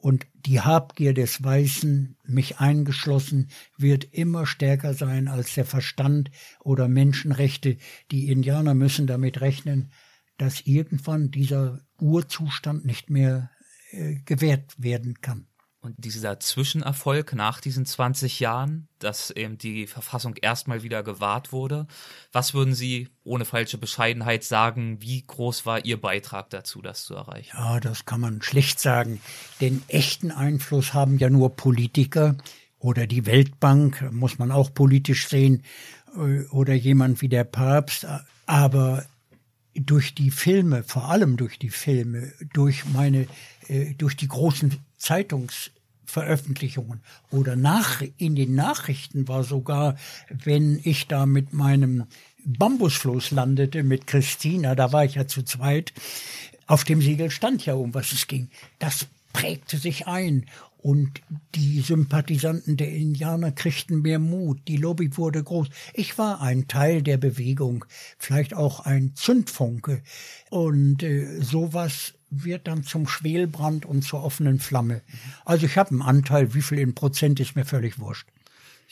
und die Habgier des Weißen, mich eingeschlossen, wird immer stärker sein als der Verstand oder Menschenrechte. Die Indianer müssen damit rechnen, dass irgendwann dieser Urzustand nicht mehr äh, gewährt werden kann. Und dieser Zwischenerfolg nach diesen 20 Jahren, dass eben die Verfassung erstmal wieder gewahrt wurde, was würden Sie ohne falsche Bescheidenheit sagen, wie groß war Ihr Beitrag dazu, das zu erreichen? Ja, das kann man schlecht sagen. Den echten Einfluss haben ja nur Politiker oder die Weltbank, muss man auch politisch sehen, äh, oder jemand wie der Papst. Aber durch die Filme, vor allem durch die Filme, durch meine, äh, durch die großen Zeitungsveröffentlichungen oder nach, in den Nachrichten war sogar, wenn ich da mit meinem Bambusfloß landete, mit Christina, da war ich ja zu zweit, auf dem Segel stand ja, um was es ging. Das prägte sich ein und die Sympathisanten der Indianer kriegten mehr Mut, die Lobby wurde groß. Ich war ein Teil der Bewegung, vielleicht auch ein Zündfunke. Und äh, sowas wird dann zum Schwelbrand und zur offenen Flamme. Also ich habe einen Anteil, wie viel in Prozent ist mir völlig wurscht.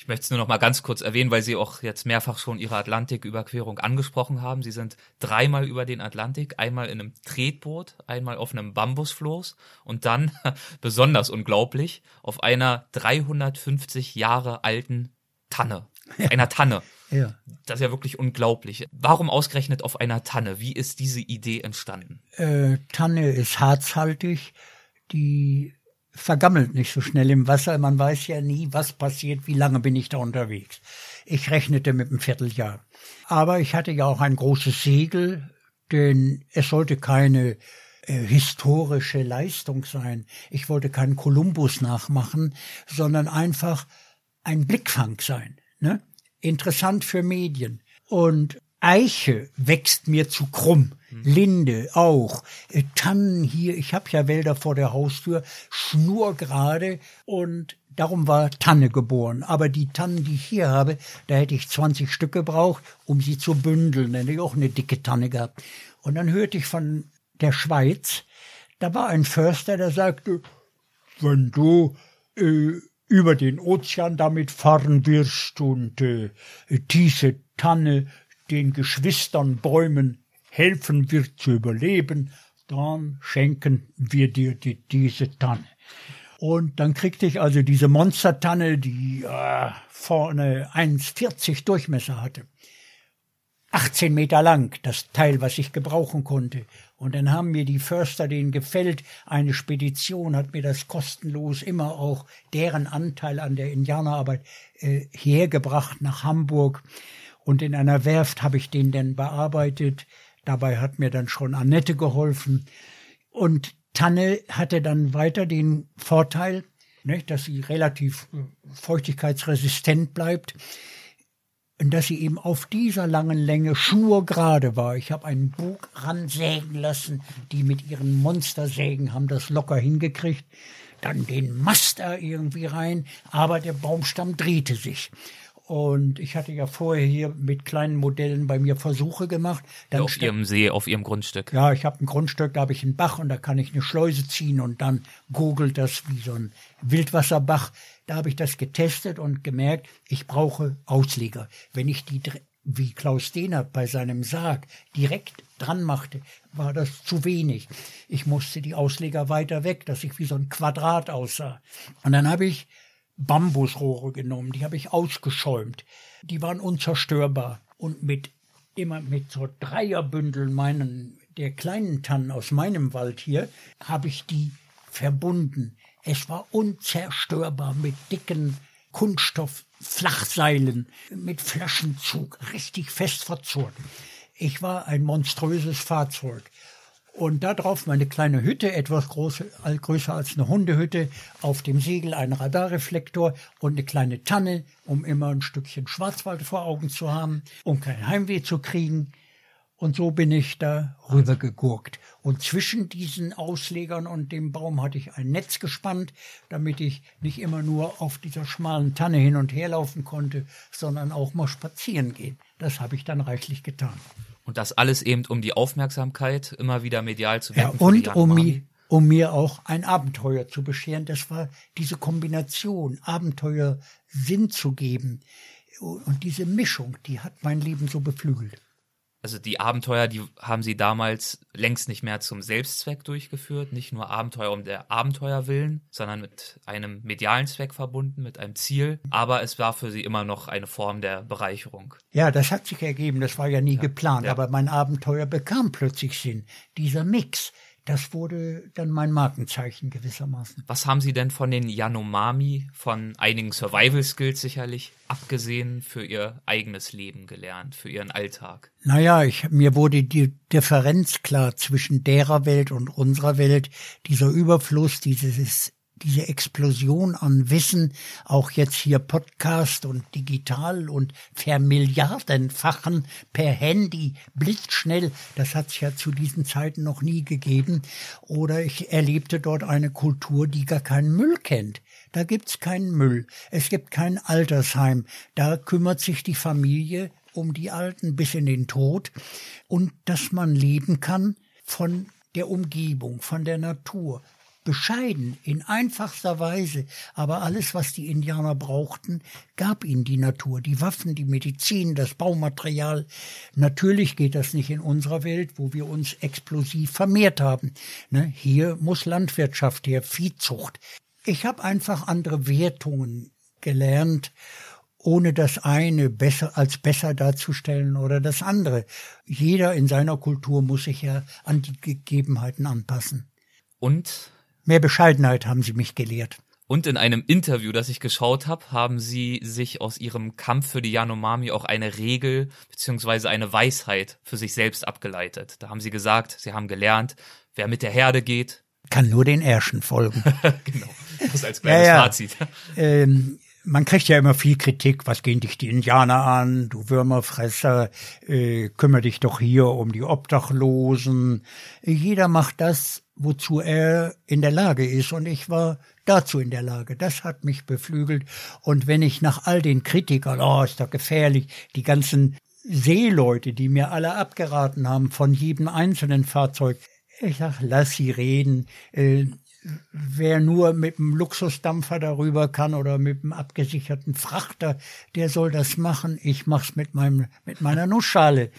Ich möchte es nur noch mal ganz kurz erwähnen, weil Sie auch jetzt mehrfach schon Ihre Atlantiküberquerung angesprochen haben. Sie sind dreimal über den Atlantik, einmal in einem Tretboot, einmal auf einem Bambusfloß und dann, besonders unglaublich, auf einer 350 Jahre alten Tanne. Einer Tanne. Ja. Das ist ja wirklich unglaublich. Warum ausgerechnet auf einer Tanne? Wie ist diese Idee entstanden? Äh, Tanne ist harzhaltig. Die vergammelt nicht so schnell im Wasser. Man weiß ja nie, was passiert, wie lange bin ich da unterwegs. Ich rechnete mit einem Vierteljahr. Aber ich hatte ja auch ein großes Segel, denn es sollte keine äh, historische Leistung sein. Ich wollte keinen Kolumbus nachmachen, sondern einfach ein Blickfang sein. Ne? Interessant für Medien. Und Eiche wächst mir zu krumm, Linde auch, äh, Tannen hier, ich habe ja Wälder vor der Haustür, schnurgerade und darum war Tanne geboren. Aber die Tannen, die ich hier habe, da hätte ich 20 Stück gebraucht, um sie zu bündeln. Dann hätte ich auch eine dicke Tanne gehabt. Und dann hörte ich von der Schweiz, da war ein Förster, der sagte, wenn du äh, über den Ozean damit fahren wirst und äh, diese Tanne den Geschwistern Bäumen helfen wird zu überleben, dann schenken wir dir die, diese Tanne. Und dann kriegte ich also diese Monstertanne, die äh, vorne 1,40 Durchmesser hatte. 18 Meter lang, das Teil, was ich gebrauchen konnte. Und dann haben mir die Förster den gefällt. Eine Spedition hat mir das kostenlos immer auch deren Anteil an der Indianerarbeit äh, hergebracht nach Hamburg. Und in einer Werft habe ich den dann bearbeitet. Dabei hat mir dann schon Annette geholfen. Und Tanne hatte dann weiter den Vorteil, ne, dass sie relativ äh, feuchtigkeitsresistent bleibt dass sie eben auf dieser langen Länge schnurgerade war. Ich habe einen Bug ransägen lassen, die mit ihren Monstersägen haben das locker hingekriegt. Dann den Mast da irgendwie rein, aber der Baumstamm drehte sich. Und ich hatte ja vorher hier mit kleinen Modellen bei mir Versuche gemacht. Dann auf Ihrem See, auf Ihrem Grundstück. Ja, ich habe ein Grundstück, da habe ich einen Bach und da kann ich eine Schleuse ziehen und dann gurgelt das wie so ein Wildwasserbach. Da habe ich das getestet und gemerkt, ich brauche Ausleger. Wenn ich die, wie Klaus Dehnert bei seinem Sarg, direkt dran machte, war das zu wenig. Ich musste die Ausleger weiter weg, dass ich wie so ein Quadrat aussah. Und dann habe ich Bambusrohre genommen, die habe ich ausgeschäumt. Die waren unzerstörbar. Und mit immer mit so Dreierbündeln meinen, der kleinen Tannen aus meinem Wald hier, habe ich die verbunden. Es war unzerstörbar mit dicken Kunststoff Flachseilen mit Flaschenzug, richtig fest verzurrt. Ich war ein monströses Fahrzeug. Und da drauf meine kleine Hütte, etwas groß, größer als eine Hundehütte, auf dem Segel ein Radarreflektor und eine kleine Tanne, um immer ein Stückchen Schwarzwald vor Augen zu haben, um kein Heimweh zu kriegen. Und so bin ich da rübergegurkt. Und zwischen diesen Auslegern und dem Baum hatte ich ein Netz gespannt, damit ich nicht immer nur auf dieser schmalen Tanne hin und her laufen konnte, sondern auch mal spazieren gehen. Das habe ich dann reichlich getan. Und das alles eben um die Aufmerksamkeit immer wieder medial zu werden. Ja, und um, mi um mir auch ein Abenteuer zu bescheren. Das war diese Kombination, Abenteuer Sinn zu geben. Und diese Mischung, die hat mein Leben so beflügelt also die Abenteuer, die haben sie damals längst nicht mehr zum Selbstzweck durchgeführt, nicht nur Abenteuer um der Abenteuer willen, sondern mit einem medialen Zweck verbunden, mit einem Ziel. Aber es war für sie immer noch eine Form der Bereicherung. Ja, das hat sich ergeben, das war ja nie ja. geplant, ja. aber mein Abenteuer bekam plötzlich Sinn. Dieser Mix das wurde dann mein Markenzeichen gewissermaßen. Was haben Sie denn von den Yanomami, von einigen Survival Skills sicherlich, abgesehen für Ihr eigenes Leben gelernt, für Ihren Alltag? Naja, ich, mir wurde die Differenz klar zwischen derer Welt und unserer Welt, dieser Überfluss, dieses diese Explosion an Wissen, auch jetzt hier Podcast und digital und vermilliardenfachen per Handy, blitzschnell, das hat es ja zu diesen Zeiten noch nie gegeben. Oder ich erlebte dort eine Kultur, die gar keinen Müll kennt. Da gibt's keinen Müll. Es gibt kein Altersheim. Da kümmert sich die Familie um die Alten bis in den Tod. Und dass man leben kann von der Umgebung, von der Natur, bescheiden, in einfachster Weise, aber alles, was die Indianer brauchten, gab ihnen die Natur, die Waffen, die Medizin, das Baumaterial. Natürlich geht das nicht in unserer Welt, wo wir uns explosiv vermehrt haben. Ne? Hier muss Landwirtschaft her, Viehzucht. Ich habe einfach andere Wertungen gelernt ohne das eine besser als besser darzustellen oder das andere. Jeder in seiner Kultur muss sich ja an die Gegebenheiten anpassen. Und Mehr Bescheidenheit haben sie mich gelehrt. Und in einem Interview, das ich geschaut habe, haben sie sich aus ihrem Kampf für die Yanomami auch eine Regel beziehungsweise eine Weisheit für sich selbst abgeleitet. Da haben sie gesagt, sie haben gelernt, wer mit der Herde geht, kann nur den Ärschen folgen. genau, das als kleines ja, ja. Fazit. Ähm, man kriegt ja immer viel Kritik, was gehen dich die Indianer an, du Würmerfresser, äh, kümmere dich doch hier um die Obdachlosen. Jeder macht das, wozu er in der Lage ist, und ich war dazu in der Lage. Das hat mich beflügelt. Und wenn ich nach all den Kritikern, oh, ist doch gefährlich, die ganzen Seeleute, die mir alle abgeraten haben von jedem einzelnen Fahrzeug, ich sag, lass sie reden. Wer nur mit dem Luxusdampfer darüber kann oder mit dem abgesicherten Frachter, der soll das machen. Ich mach's mit meinem mit meiner Nussschale.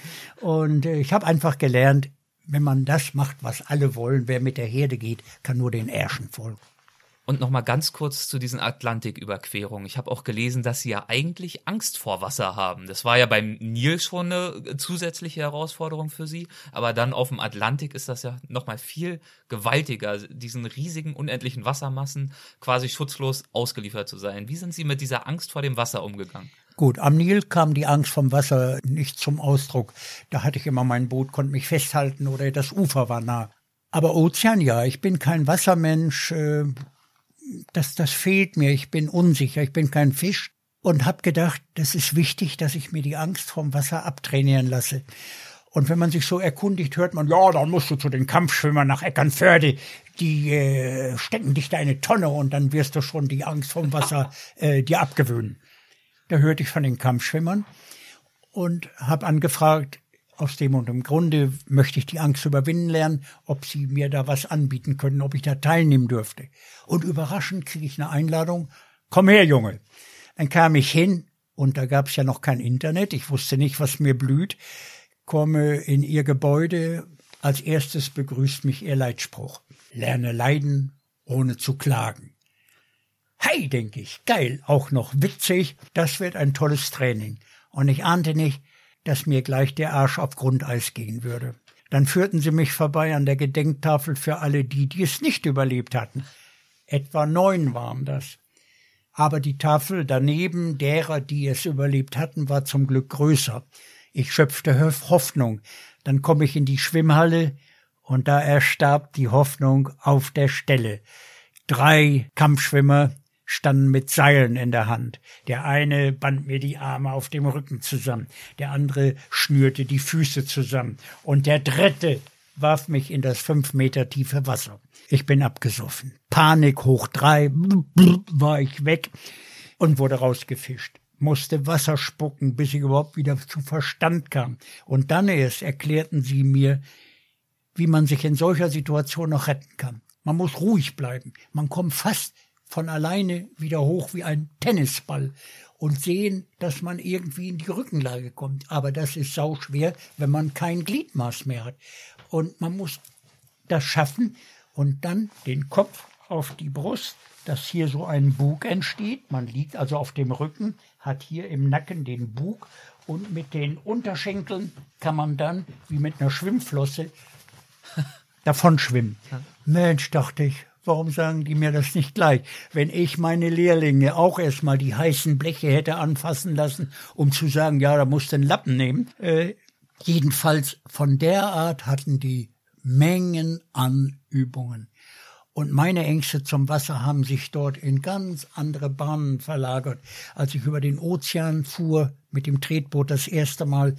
Und äh, ich habe einfach gelernt, wenn man das macht, was alle wollen, wer mit der Herde geht, kann nur den Ärschen folgen. Und nochmal ganz kurz zu diesen Atlantiküberquerungen. Ich habe auch gelesen, dass sie ja eigentlich Angst vor Wasser haben. Das war ja beim Nil schon eine zusätzliche Herausforderung für sie. Aber dann auf dem Atlantik ist das ja nochmal viel gewaltiger, diesen riesigen, unendlichen Wassermassen quasi schutzlos ausgeliefert zu sein. Wie sind Sie mit dieser Angst vor dem Wasser umgegangen? Gut, am Nil kam die Angst vom Wasser nicht zum Ausdruck. Da hatte ich immer mein Boot, konnte mich festhalten oder das Ufer war nah. Aber Ozean, ja, ich bin kein Wassermensch. Äh, das, das fehlt mir, ich bin unsicher, ich bin kein Fisch und habe gedacht, das ist wichtig, dass ich mir die Angst vom Wasser abtrainieren lasse. Und wenn man sich so erkundigt, hört man, ja, dann musst du zu den Kampfschwimmern nach Eckernförde, die äh, stecken dich da eine Tonne und dann wirst du schon die Angst vom Wasser äh, dir abgewöhnen. Da hörte ich von den Kampfschwimmern und habe angefragt, aus dem und dem Grunde möchte ich die Angst überwinden lernen, ob sie mir da was anbieten können, ob ich da teilnehmen dürfte. Und überraschend kriege ich eine Einladung, komm her, Junge. Dann kam ich hin, und da gab es ja noch kein Internet, ich wusste nicht, was mir blüht, komme in ihr Gebäude, als erstes begrüßt mich ihr Leitspruch. Lerne leiden, ohne zu klagen. Hey, denke ich, geil, auch noch witzig, das wird ein tolles Training. Und ich ahnte nicht, dass mir gleich der Arsch auf Grundeis gehen würde. Dann führten sie mich vorbei an der Gedenktafel für alle die, die es nicht überlebt hatten. Etwa neun waren das. Aber die Tafel daneben derer, die es überlebt hatten, war zum Glück größer. Ich schöpfte Hoffnung. Dann komme ich in die Schwimmhalle und da erstarb die Hoffnung auf der Stelle. Drei Kampfschwimmer standen mit Seilen in der Hand. Der eine band mir die Arme auf dem Rücken zusammen, der andere schnürte die Füße zusammen und der dritte warf mich in das fünf Meter tiefe Wasser. Ich bin abgesoffen. Panik hoch drei, war ich weg und wurde rausgefischt. Musste Wasser spucken, bis ich überhaupt wieder zu Verstand kam. Und dann erst erklärten sie mir, wie man sich in solcher Situation noch retten kann. Man muss ruhig bleiben. Man kommt fast von alleine wieder hoch wie ein Tennisball und sehen, dass man irgendwie in die Rückenlage kommt. Aber das ist sauschwer, wenn man kein Gliedmaß mehr hat. Und man muss das schaffen und dann den Kopf auf die Brust, dass hier so ein Bug entsteht. Man liegt also auf dem Rücken, hat hier im Nacken den Bug und mit den Unterschenkeln kann man dann wie mit einer Schwimmflosse davon schwimmen. Mensch, dachte ich, Warum sagen die mir das nicht gleich? Wenn ich meine Lehrlinge auch erstmal die heißen Bleche hätte anfassen lassen, um zu sagen, ja, da musst du einen Lappen nehmen. Äh, jedenfalls von der Art hatten die Mengen an Übungen. Und meine Ängste zum Wasser haben sich dort in ganz andere Bahnen verlagert. Als ich über den Ozean fuhr mit dem Tretboot das erste Mal,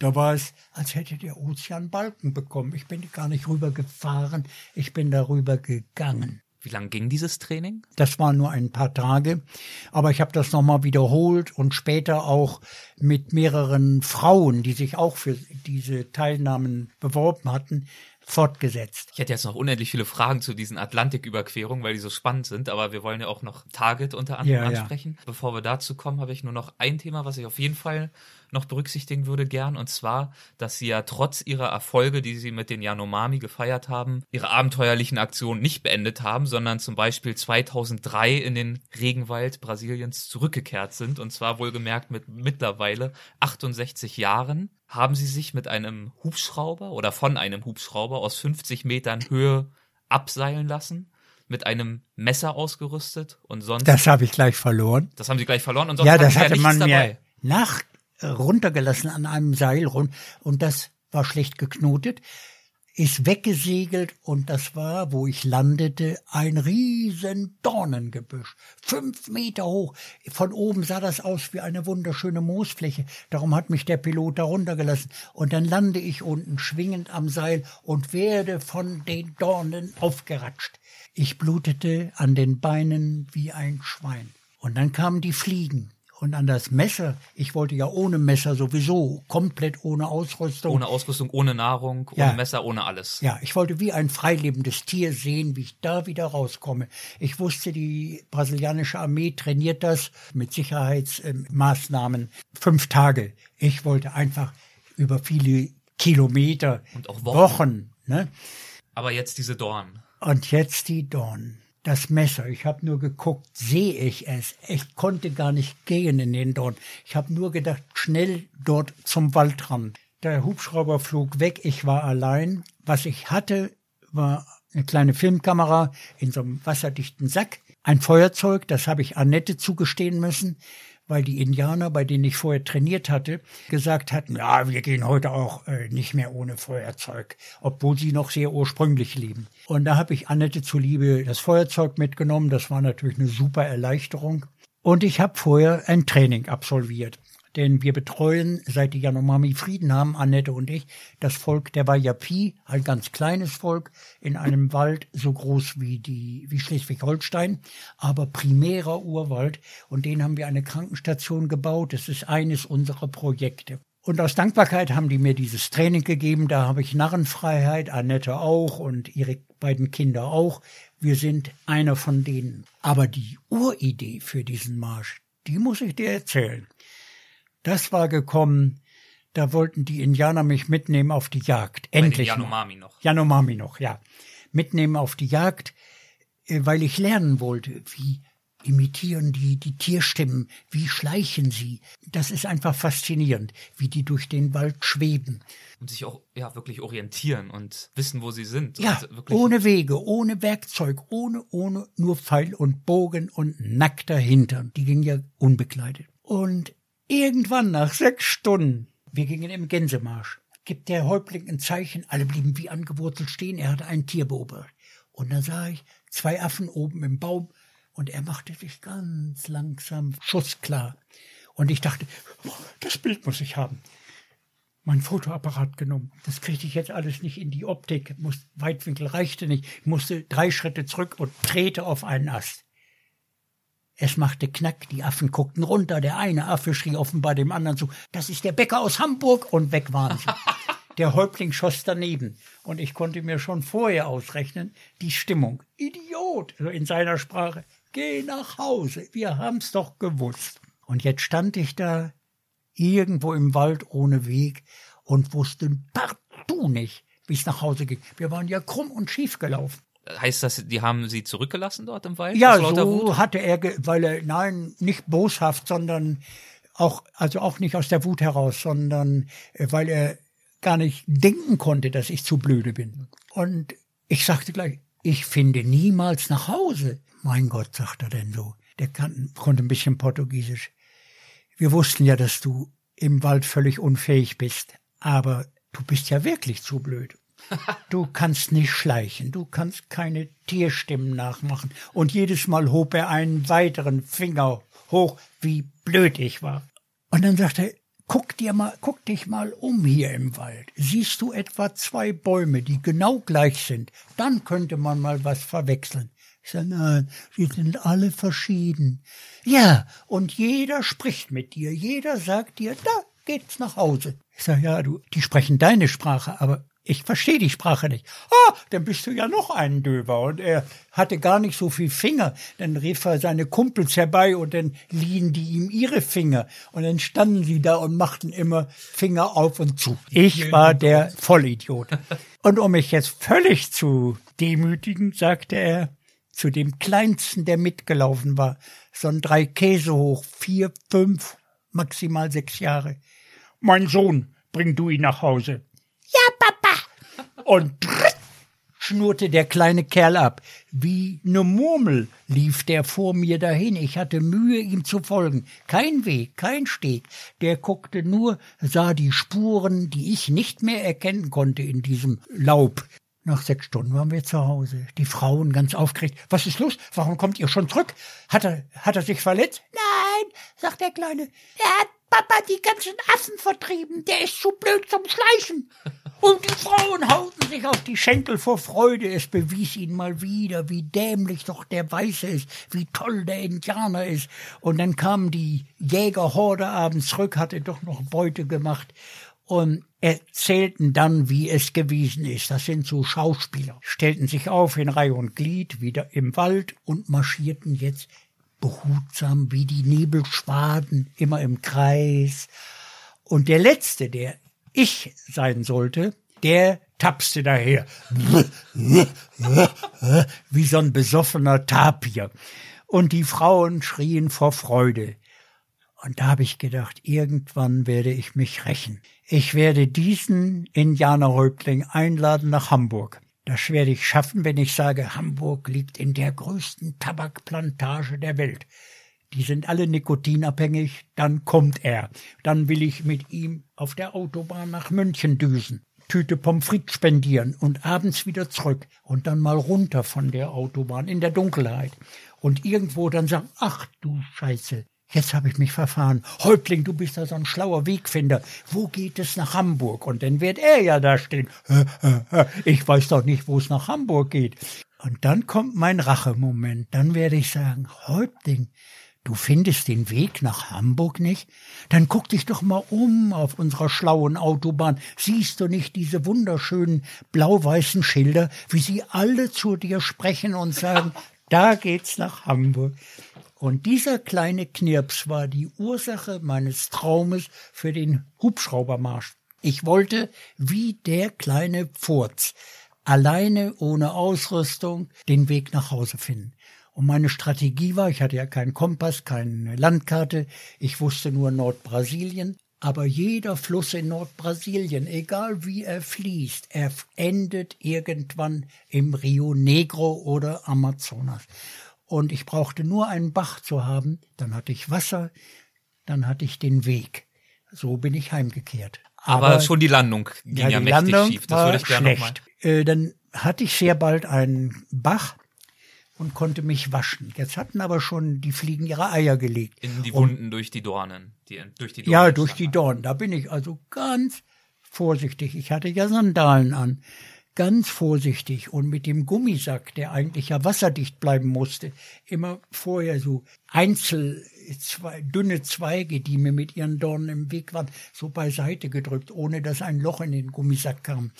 da war es, als hätte der Ozean Balken bekommen. Ich bin gar nicht rübergefahren, ich bin darüber gegangen. Wie lang ging dieses Training? Das waren nur ein paar Tage, aber ich habe das nochmal wiederholt und später auch mit mehreren Frauen, die sich auch für diese Teilnahmen beworben hatten, fortgesetzt. Ich hätte jetzt noch unendlich viele Fragen zu diesen Atlantiküberquerungen, weil die so spannend sind, aber wir wollen ja auch noch Target unter anderem ja, ansprechen. Ja. Bevor wir dazu kommen, habe ich nur noch ein Thema, was ich auf jeden Fall noch berücksichtigen würde gern, und zwar, dass sie ja trotz ihrer Erfolge, die sie mit den Yanomami gefeiert haben, ihre abenteuerlichen Aktionen nicht beendet haben, sondern zum Beispiel 2003 in den Regenwald Brasiliens zurückgekehrt sind, und zwar wohlgemerkt mit mittlerweile 68 Jahren haben sie sich mit einem Hubschrauber oder von einem Hubschrauber aus 50 Metern Höhe abseilen lassen mit einem Messer ausgerüstet und sonst. Das habe ich gleich verloren. Das haben sie gleich verloren und sonst ja, das hatte man dabei. mir nach runtergelassen an einem Seil und das war schlecht geknotet, ist weggesegelt und das war, wo ich landete, ein riesen Dornengebüsch. Fünf Meter hoch. Von oben sah das aus wie eine wunderschöne Moosfläche. Darum hat mich der Pilot da runtergelassen. Und dann lande ich unten schwingend am Seil und werde von den Dornen aufgeratscht. Ich blutete an den Beinen wie ein Schwein. Und dann kamen die Fliegen und an das Messer, ich wollte ja ohne Messer sowieso, komplett ohne Ausrüstung. Ohne Ausrüstung, ohne Nahrung, ohne ja. Messer, ohne alles. Ja, ich wollte wie ein freilebendes Tier sehen, wie ich da wieder rauskomme. Ich wusste, die brasilianische Armee trainiert das mit Sicherheitsmaßnahmen fünf Tage. Ich wollte einfach über viele Kilometer und auch Wochen. Wochen ne? Aber jetzt diese Dorn. Und jetzt die Dorn das Messer. Ich habe nur geguckt, sehe ich es. Ich konnte gar nicht gehen in den Dorn. Ich habe nur gedacht, schnell dort zum Waldrand. Der Hubschrauber flog weg, ich war allein. Was ich hatte, war eine kleine Filmkamera in so einem wasserdichten Sack, ein Feuerzeug, das habe ich Annette zugestehen müssen weil die Indianer, bei denen ich vorher trainiert hatte, gesagt hatten, ja, wir gehen heute auch äh, nicht mehr ohne Feuerzeug, obwohl sie noch sehr ursprünglich leben. Und da habe ich Annette zuliebe das Feuerzeug mitgenommen. Das war natürlich eine super Erleichterung. Und ich habe vorher ein Training absolviert. Denn wir betreuen, seit die Yanomami Frieden haben, Annette und ich, das Volk der Wayapi, ein ganz kleines Volk, in einem Wald so groß wie die, wie Schleswig-Holstein, aber primärer Urwald. Und den haben wir eine Krankenstation gebaut. Das ist eines unserer Projekte. Und aus Dankbarkeit haben die mir dieses Training gegeben. Da habe ich Narrenfreiheit, Annette auch und ihre beiden Kinder auch. Wir sind einer von denen. Aber die Uridee für diesen Marsch, die muss ich dir erzählen. Das war gekommen, da wollten die Indianer mich mitnehmen auf die Jagd. Endlich. Yanomami noch. Yanomami noch, ja. Mitnehmen auf die Jagd, äh, weil ich lernen wollte, wie imitieren die die Tierstimmen, wie schleichen sie. Das ist einfach faszinierend, wie die durch den Wald schweben. Und sich auch ja wirklich orientieren und wissen, wo sie sind. Ja, ohne Wege, ohne Werkzeug, ohne, ohne, nur Pfeil und Bogen und nackter Hintern. Die gingen ja unbekleidet. Und irgendwann nach sechs Stunden, wir gingen im Gänsemarsch, gibt der Häuptling ein Zeichen, alle blieben wie angewurzelt stehen, er hatte ein Tier beobachtet. Und dann sah ich zwei Affen oben im Baum und er machte sich ganz langsam schussklar. Und ich dachte, oh, das Bild muss ich haben. Mein Fotoapparat genommen. Das kriegte ich jetzt alles nicht in die Optik. Muss, Weitwinkel reichte nicht. Ich musste drei Schritte zurück und drehte auf einen Ast. Es machte Knack, die Affen guckten runter, der eine Affe schrie offenbar dem anderen zu, das ist der Bäcker aus Hamburg, und weg waren sie. Der Häuptling schoss daneben, und ich konnte mir schon vorher ausrechnen, die Stimmung. Idiot, also in seiner Sprache. Geh nach Hause, wir haben's doch gewusst. Und jetzt stand ich da, irgendwo im Wald ohne Weg, und wusste partout nicht, wie's nach Hause ging. Wir waren ja krumm und schief gelaufen. Heißt das, die haben sie zurückgelassen dort im Wald? Ja, so hatte er, weil er, nein, nicht boshaft, sondern auch, also auch nicht aus der Wut heraus, sondern äh, weil er gar nicht denken konnte, dass ich zu blöde bin. Und ich sagte gleich, ich finde niemals nach Hause. Mein Gott, sagt er denn so. Der kann, konnte ein bisschen Portugiesisch. Wir wussten ja, dass du im Wald völlig unfähig bist, aber du bist ja wirklich zu blöd. Du kannst nicht schleichen, du kannst keine Tierstimmen nachmachen. Und jedes Mal hob er einen weiteren Finger hoch, wie blöd ich war. Und dann sagte er, guck dir mal, guck dich mal um hier im Wald. Siehst du etwa zwei Bäume, die genau gleich sind? Dann könnte man mal was verwechseln. Ich sage, nein, sie sind alle verschieden. Ja, und jeder spricht mit dir, jeder sagt dir, da geht's nach Hause. Ich sage, ja, du, die sprechen deine Sprache, aber ich verstehe die Sprache nicht. Ah, dann bist du ja noch ein Döber. Und er hatte gar nicht so viel Finger. Dann rief er seine Kumpels herbei und dann liehen die ihm ihre Finger. Und dann standen sie da und machten immer Finger auf und zu. Ich war der Vollidiot. Und um mich jetzt völlig zu demütigen, sagte er zu dem Kleinsten, der mitgelaufen war, so ein drei Käse hoch, vier, fünf, maximal sechs Jahre. Mein Sohn, bring du ihn nach Hause. Ja, Papa. Und schnurrte der kleine Kerl ab. Wie ne Murmel lief der vor mir dahin. Ich hatte Mühe, ihm zu folgen. Kein Weg, kein Steg. Der guckte nur, sah die Spuren, die ich nicht mehr erkennen konnte in diesem Laub. Nach sechs Stunden waren wir zu Hause. Die Frauen ganz aufgeregt. Was ist los? Warum kommt ihr schon zurück? Hat er, hat er sich verletzt? Nein, sagt der Kleine. Er hat Papa die ganzen Affen vertrieben. Der ist zu blöd zum Schleichen. Und die Frauen hauten sich auf die Schenkel vor Freude. Es bewies ihnen mal wieder, wie dämlich doch der Weiße ist, wie toll der Indianer ist. Und dann kamen die Jägerhorde abends zurück, hatte doch noch Beute gemacht und erzählten dann, wie es gewesen ist. Das sind so Schauspieler, stellten sich auf in Reihe und Glied wieder im Wald und marschierten jetzt behutsam wie die Nebelschwaden immer im Kreis. Und der letzte, der ich sein sollte, der tapste daher. Wie so ein besoffener Tapir. Und die Frauen schrien vor Freude. Und da habe ich gedacht, irgendwann werde ich mich rächen. Ich werde diesen Indianerhäuptling einladen nach Hamburg. Das werde ich schaffen, wenn ich sage, Hamburg liegt in der größten Tabakplantage der Welt. Die sind alle nikotinabhängig, dann kommt er. Dann will ich mit ihm auf der Autobahn nach München düsen, Tüte Pommes frites spendieren und abends wieder zurück und dann mal runter von der Autobahn in der Dunkelheit und irgendwo dann sagen, ach du Scheiße, Jetzt habe ich mich verfahren. Häuptling, du bist da so ein schlauer Wegfinder. Wo geht es nach Hamburg? Und dann wird er ja da stehen. Ich weiß doch nicht, wo es nach Hamburg geht. Und dann kommt mein Rachemoment. Dann werde ich sagen, Häuptling, du findest den Weg nach Hamburg nicht? Dann guck dich doch mal um auf unserer schlauen Autobahn. Siehst du nicht diese wunderschönen blau-weißen Schilder, wie sie alle zu dir sprechen und sagen, da geht's nach Hamburg. Und dieser kleine Knirps war die Ursache meines Traumes für den Hubschraubermarsch. Ich wollte, wie der kleine Furz, alleine ohne Ausrüstung den Weg nach Hause finden. Und meine Strategie war, ich hatte ja keinen Kompass, keine Landkarte, ich wusste nur Nordbrasilien. Aber jeder Fluss in Nordbrasilien, egal wie er fließt, er endet irgendwann im Rio Negro oder Amazonas. Und ich brauchte nur einen Bach zu haben, dann hatte ich Wasser, dann hatte ich den Weg. So bin ich heimgekehrt. Aber, Aber schon die Landung ging ja, ja mächtig Landung schief. Das würde ich gerne nochmal. Äh, dann hatte ich sehr bald einen Bach und konnte mich waschen. Jetzt hatten aber schon die Fliegen ihre Eier gelegt. In die Wunden und, durch die Dornen. Die, durch die Dornen ja, durch die Dornen. Da bin ich also ganz vorsichtig. Ich hatte ja Sandalen an. Ganz vorsichtig und mit dem Gummisack, der eigentlich ja wasserdicht bleiben musste, immer vorher so einzel zwei, dünne Zweige, die mir mit ihren Dornen im Weg waren, so beiseite gedrückt, ohne dass ein Loch in den Gummisack kam.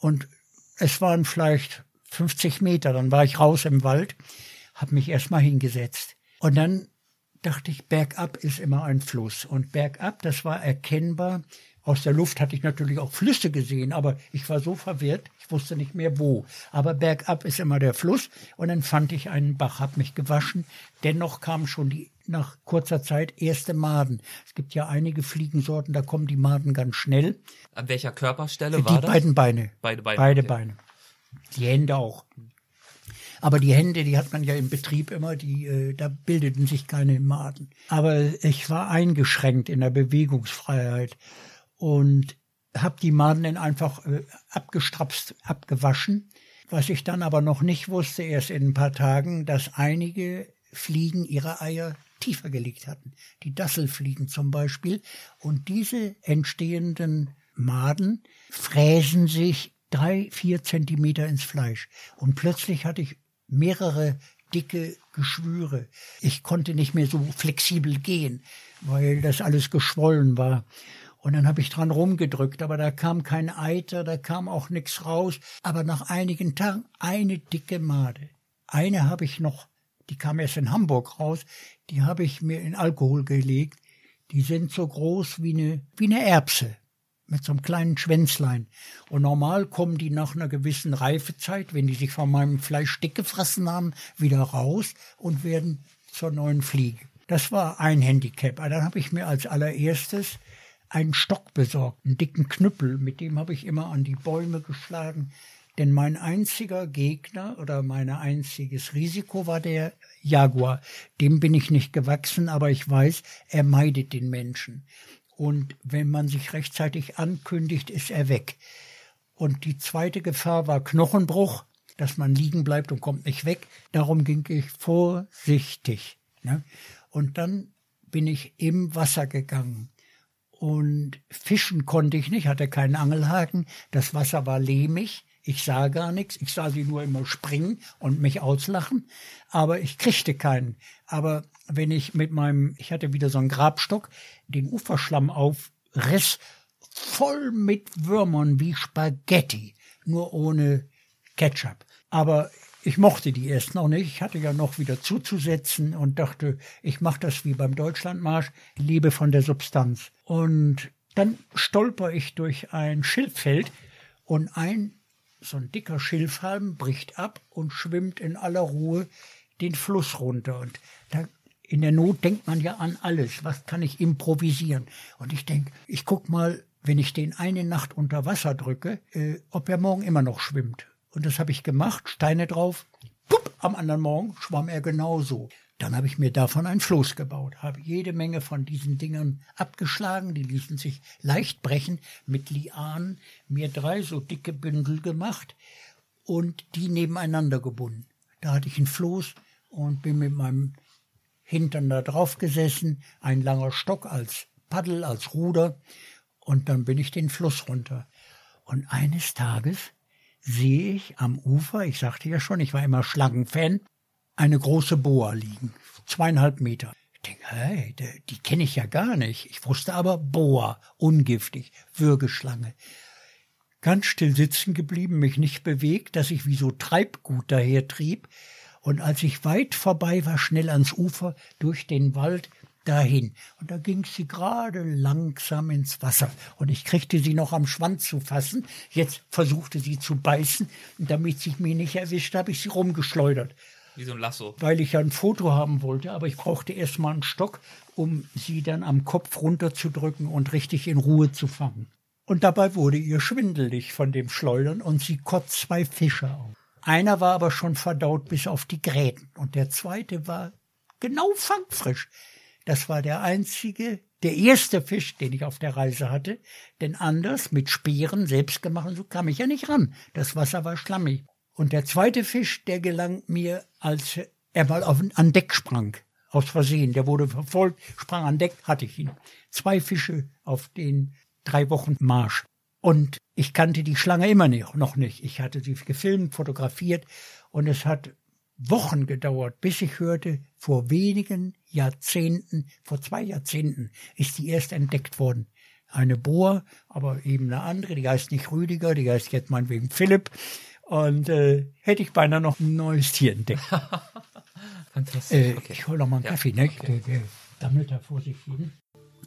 Und es waren vielleicht 50 Meter, dann war ich raus im Wald, habe mich erstmal hingesetzt. Und dann dachte ich, bergab ist immer ein Fluss. Und bergab, das war erkennbar. Aus der Luft hatte ich natürlich auch Flüsse gesehen, aber ich war so verwirrt, ich wusste nicht mehr wo. Aber bergab ist immer der Fluss. Und dann fand ich einen Bach, habe mich gewaschen. Dennoch kamen schon die nach kurzer Zeit erste Maden. Es gibt ja einige Fliegensorten, da kommen die Maden ganz schnell. An welcher Körperstelle die war das? Die beiden Beine. Beide Beine. Beide okay. Beine. Die Hände auch. Aber die Hände, die hat man ja im Betrieb immer, die, äh, da bildeten sich keine Maden. Aber ich war eingeschränkt in der Bewegungsfreiheit und habe die Maden dann einfach äh, abgestrapst, abgewaschen. Was ich dann aber noch nicht wusste, erst in ein paar Tagen, dass einige Fliegen ihre Eier tiefer gelegt hatten. Die Dasselfliegen zum Beispiel. Und diese entstehenden Maden fräsen sich drei, vier Zentimeter ins Fleisch. Und plötzlich hatte ich mehrere dicke Geschwüre. Ich konnte nicht mehr so flexibel gehen, weil das alles geschwollen war. Und dann habe ich dran rumgedrückt, aber da kam kein Eiter, da kam auch nichts raus. Aber nach einigen Tagen eine dicke Made. Eine habe ich noch, die kam erst in Hamburg raus, die habe ich mir in Alkohol gelegt. Die sind so groß wie eine, wie eine Erbse mit so einem kleinen Schwänzlein. Und normal kommen die nach einer gewissen Reifezeit, wenn die sich von meinem Fleisch dick gefressen haben, wieder raus und werden zur neuen Fliege. Das war ein Handicap. dann habe ich mir als allererstes einen Stock besorgt, einen dicken Knüppel, mit dem habe ich immer an die Bäume geschlagen. Denn mein einziger Gegner oder mein einziges Risiko war der Jaguar. Dem bin ich nicht gewachsen, aber ich weiß, er meidet den Menschen. Und wenn man sich rechtzeitig ankündigt, ist er weg. Und die zweite Gefahr war Knochenbruch, dass man liegen bleibt und kommt nicht weg. Darum ging ich vorsichtig. Ne? Und dann bin ich im Wasser gegangen. Und fischen konnte ich nicht, hatte keinen Angelhaken. Das Wasser war lehmig. Ich sah gar nichts. Ich sah sie nur immer springen und mich auslachen. Aber ich kriegte keinen. Aber wenn ich mit meinem, ich hatte wieder so einen Grabstock, den Uferschlamm aufriss, voll mit Würmern wie Spaghetti, nur ohne Ketchup. Aber ich mochte die erst noch nicht. Ich hatte ja noch wieder zuzusetzen und dachte, ich mache das wie beim Deutschlandmarsch, lebe von der Substanz. Und dann stolper ich durch ein Schilffeld und ein so ein dicker Schilfhalm bricht ab und schwimmt in aller Ruhe den Fluss runter. Und da in der Not denkt man ja an alles. Was kann ich improvisieren? Und ich denke, ich guck mal, wenn ich den eine Nacht unter Wasser drücke, äh, ob er morgen immer noch schwimmt. Und das habe ich gemacht, Steine drauf. Pup, am anderen Morgen schwamm er genauso. Dann habe ich mir davon ein Floß gebaut, habe jede Menge von diesen Dingern abgeschlagen, die ließen sich leicht brechen, mit Lianen, mir drei so dicke Bündel gemacht und die nebeneinander gebunden. Da hatte ich ein Floß und bin mit meinem Hintern da drauf gesessen, ein langer Stock als Paddel, als Ruder und dann bin ich den Fluss runter. Und eines Tages sehe ich am Ufer, ich sagte ja schon, ich war immer Schlangenfan, eine große Boa liegen, zweieinhalb Meter. Ich denke, hey, die, die kenne ich ja gar nicht. Ich wusste aber Boa, ungiftig, Würgeschlange. Ganz still sitzen geblieben, mich nicht bewegt, dass ich wie so Treibgut daher trieb. Und als ich weit vorbei war, schnell ans Ufer, durch den Wald, dahin. Und da ging sie gerade langsam ins Wasser. Und ich kriegte sie noch am Schwanz zu fassen. Jetzt versuchte sie zu beißen. Und damit sie mich nicht erwischt, habe ich sie rumgeschleudert. Wie so ein Lasso. Weil ich ja ein Foto haben wollte, aber ich brauchte erstmal einen Stock, um sie dann am Kopf runterzudrücken und richtig in Ruhe zu fangen. Und dabei wurde ihr schwindelig von dem Schleudern und sie kotzt zwei Fische auf. Einer war aber schon verdaut bis auf die Gräten und der zweite war genau fangfrisch. Das war der einzige, der erste Fisch, den ich auf der Reise hatte, denn anders mit Speeren selbst gemacht, so kam ich ja nicht ran. Das Wasser war schlammig. Und der zweite Fisch, der gelang mir, als er mal auf, an Deck sprang. Aus Versehen. Der wurde verfolgt, sprang an Deck, hatte ich ihn. Zwei Fische auf den drei Wochen Marsch. Und ich kannte die Schlange immer noch nicht. Ich hatte sie gefilmt, fotografiert und es hat Wochen gedauert, bis ich hörte, vor wenigen Jahrzehnten, vor zwei Jahrzehnten ist die erst entdeckt worden. Eine Bohr, aber eben eine andere, die heißt nicht Rüdiger, die heißt jetzt meinetwegen Philipp. Und äh, hätte ich beinahe noch ein neues Tier entdeckt. Fantastisch. Äh, okay. Ich hole noch mal einen ja, Kaffee, ne? Okay. Der, der sammelt da vor sich hin.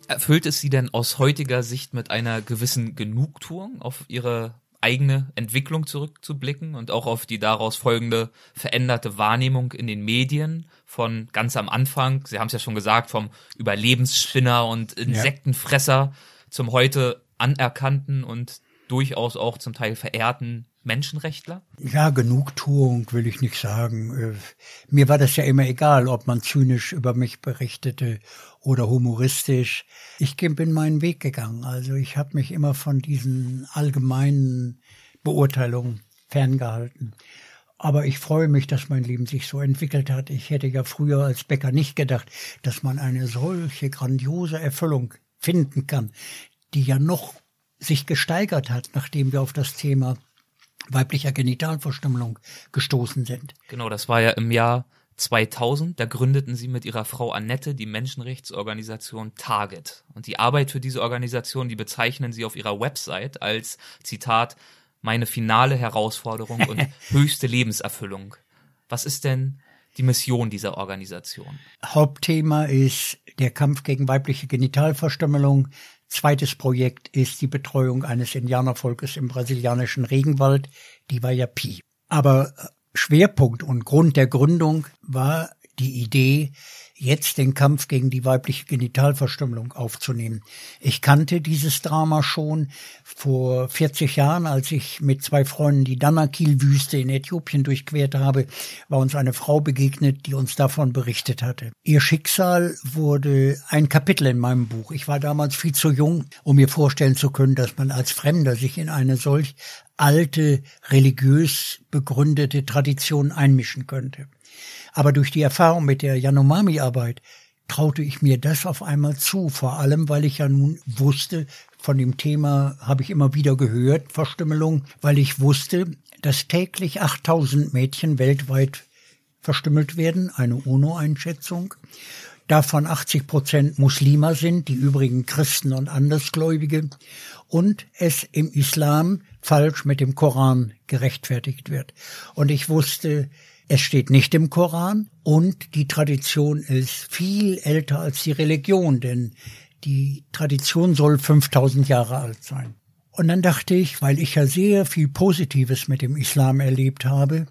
Erfüllt es Sie denn aus heutiger Sicht mit einer gewissen Genugtuung auf Ihre eigene Entwicklung zurückzublicken und auch auf die daraus folgende veränderte Wahrnehmung in den Medien von ganz am Anfang, Sie haben es ja schon gesagt, vom Überlebensspinner und Insektenfresser ja. zum heute anerkannten und durchaus auch zum Teil verehrten Menschenrechtler? Ja, Genugtuung will ich nicht sagen. Äh, mir war das ja immer egal, ob man zynisch über mich berichtete oder humoristisch. Ich bin meinen Weg gegangen. Also ich habe mich immer von diesen allgemeinen Beurteilungen ferngehalten. Aber ich freue mich, dass mein Leben sich so entwickelt hat. Ich hätte ja früher als Bäcker nicht gedacht, dass man eine solche grandiose Erfüllung finden kann, die ja noch sich gesteigert hat, nachdem wir auf das Thema weiblicher Genitalverstümmelung gestoßen sind. Genau, das war ja im Jahr 2000. Da gründeten sie mit ihrer Frau Annette die Menschenrechtsorganisation Target. Und die Arbeit für diese Organisation, die bezeichnen sie auf ihrer Website als, Zitat, meine finale Herausforderung und höchste Lebenserfüllung. Was ist denn die Mission dieser Organisation? Hauptthema ist der Kampf gegen weibliche Genitalverstümmelung, Zweites Projekt ist die Betreuung eines Indianervolkes im brasilianischen Regenwald, die Waiapi. Aber Schwerpunkt und Grund der Gründung war die Idee, jetzt den Kampf gegen die weibliche Genitalverstümmelung aufzunehmen. Ich kannte dieses Drama schon vor 40 Jahren, als ich mit zwei Freunden die Danakil-Wüste in Äthiopien durchquert habe, war uns eine Frau begegnet, die uns davon berichtet hatte. Ihr Schicksal wurde ein Kapitel in meinem Buch. Ich war damals viel zu jung, um mir vorstellen zu können, dass man als Fremder sich in eine solch alte, religiös begründete Tradition einmischen könnte. Aber durch die Erfahrung mit der Yanomami-Arbeit traute ich mir das auf einmal zu, vor allem weil ich ja nun wusste, von dem Thema habe ich immer wieder gehört, Verstümmelung, weil ich wusste, dass täglich 8000 Mädchen weltweit verstümmelt werden, eine UNO-Einschätzung, davon 80 Prozent Muslime sind, die übrigen Christen und Andersgläubige, und es im Islam falsch mit dem Koran gerechtfertigt wird. Und ich wusste, es steht nicht im Koran und die Tradition ist viel älter als die Religion, denn die Tradition soll 5000 Jahre alt sein. Und dann dachte ich, weil ich ja sehr viel Positives mit dem Islam erlebt habe,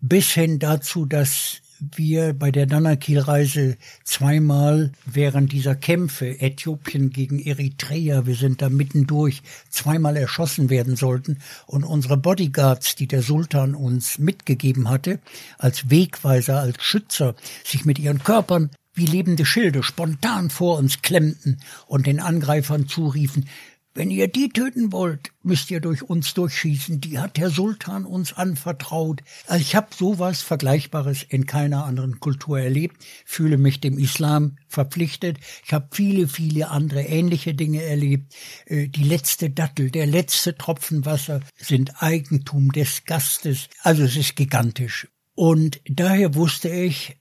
bis hin dazu, dass wir bei der Danakil-Reise zweimal während dieser Kämpfe Äthiopien gegen Eritrea, wir sind da mittendurch, zweimal erschossen werden sollten. Und unsere Bodyguards, die der Sultan uns mitgegeben hatte, als Wegweiser, als Schützer, sich mit ihren Körpern wie lebende Schilde spontan vor uns klemmten und den Angreifern zuriefen, wenn ihr die töten wollt, müsst ihr durch uns durchschießen. Die hat der Sultan uns anvertraut. Also ich habe sowas Vergleichbares in keiner anderen Kultur erlebt, fühle mich dem Islam verpflichtet. Ich habe viele, viele andere ähnliche Dinge erlebt. Äh, die letzte Dattel, der letzte Tropfen Wasser sind Eigentum des Gastes. Also es ist gigantisch. Und daher wusste ich,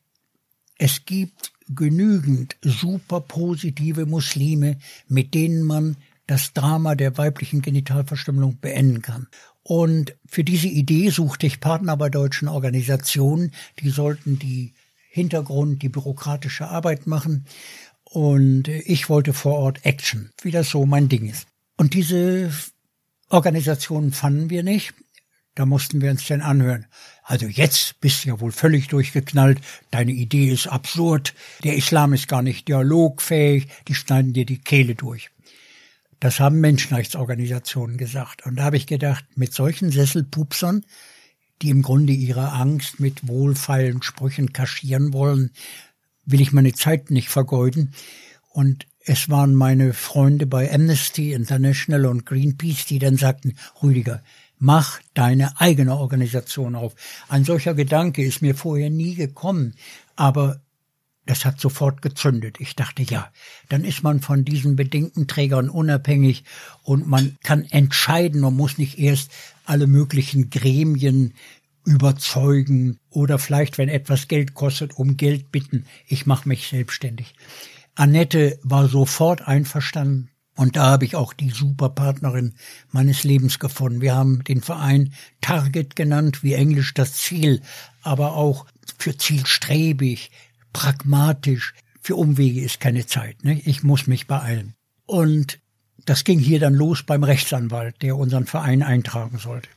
es gibt genügend super positive Muslime, mit denen man das Drama der weiblichen Genitalverstümmelung beenden kann. Und für diese Idee suchte ich Partner bei deutschen Organisationen, die sollten die Hintergrund, die bürokratische Arbeit machen. Und ich wollte vor Ort Action, wie das so mein Ding ist. Und diese Organisationen fanden wir nicht. Da mussten wir uns denn anhören. Also jetzt bist du ja wohl völlig durchgeknallt. Deine Idee ist absurd. Der Islam ist gar nicht dialogfähig. Die schneiden dir die Kehle durch. Das haben Menschenrechtsorganisationen gesagt. Und da habe ich gedacht, mit solchen Sesselpupsern, die im Grunde ihre Angst mit wohlfeilen Sprüchen kaschieren wollen, will ich meine Zeit nicht vergeuden. Und es waren meine Freunde bei Amnesty International und Greenpeace, die dann sagten, Rüdiger, mach deine eigene Organisation auf. Ein solcher Gedanke ist mir vorher nie gekommen, aber das hat sofort gezündet. Ich dachte, ja, dann ist man von diesen Bedenkenträgern unabhängig und man kann entscheiden und muss nicht erst alle möglichen Gremien überzeugen oder vielleicht, wenn etwas Geld kostet, um Geld bitten. Ich mache mich selbstständig. Annette war sofort einverstanden. Und da habe ich auch die Superpartnerin meines Lebens gefunden. Wir haben den Verein Target genannt, wie Englisch das Ziel, aber auch für zielstrebig, pragmatisch. Für Umwege ist keine Zeit. Ne? Ich muss mich beeilen. Und das ging hier dann los beim Rechtsanwalt, der unseren Verein eintragen sollte.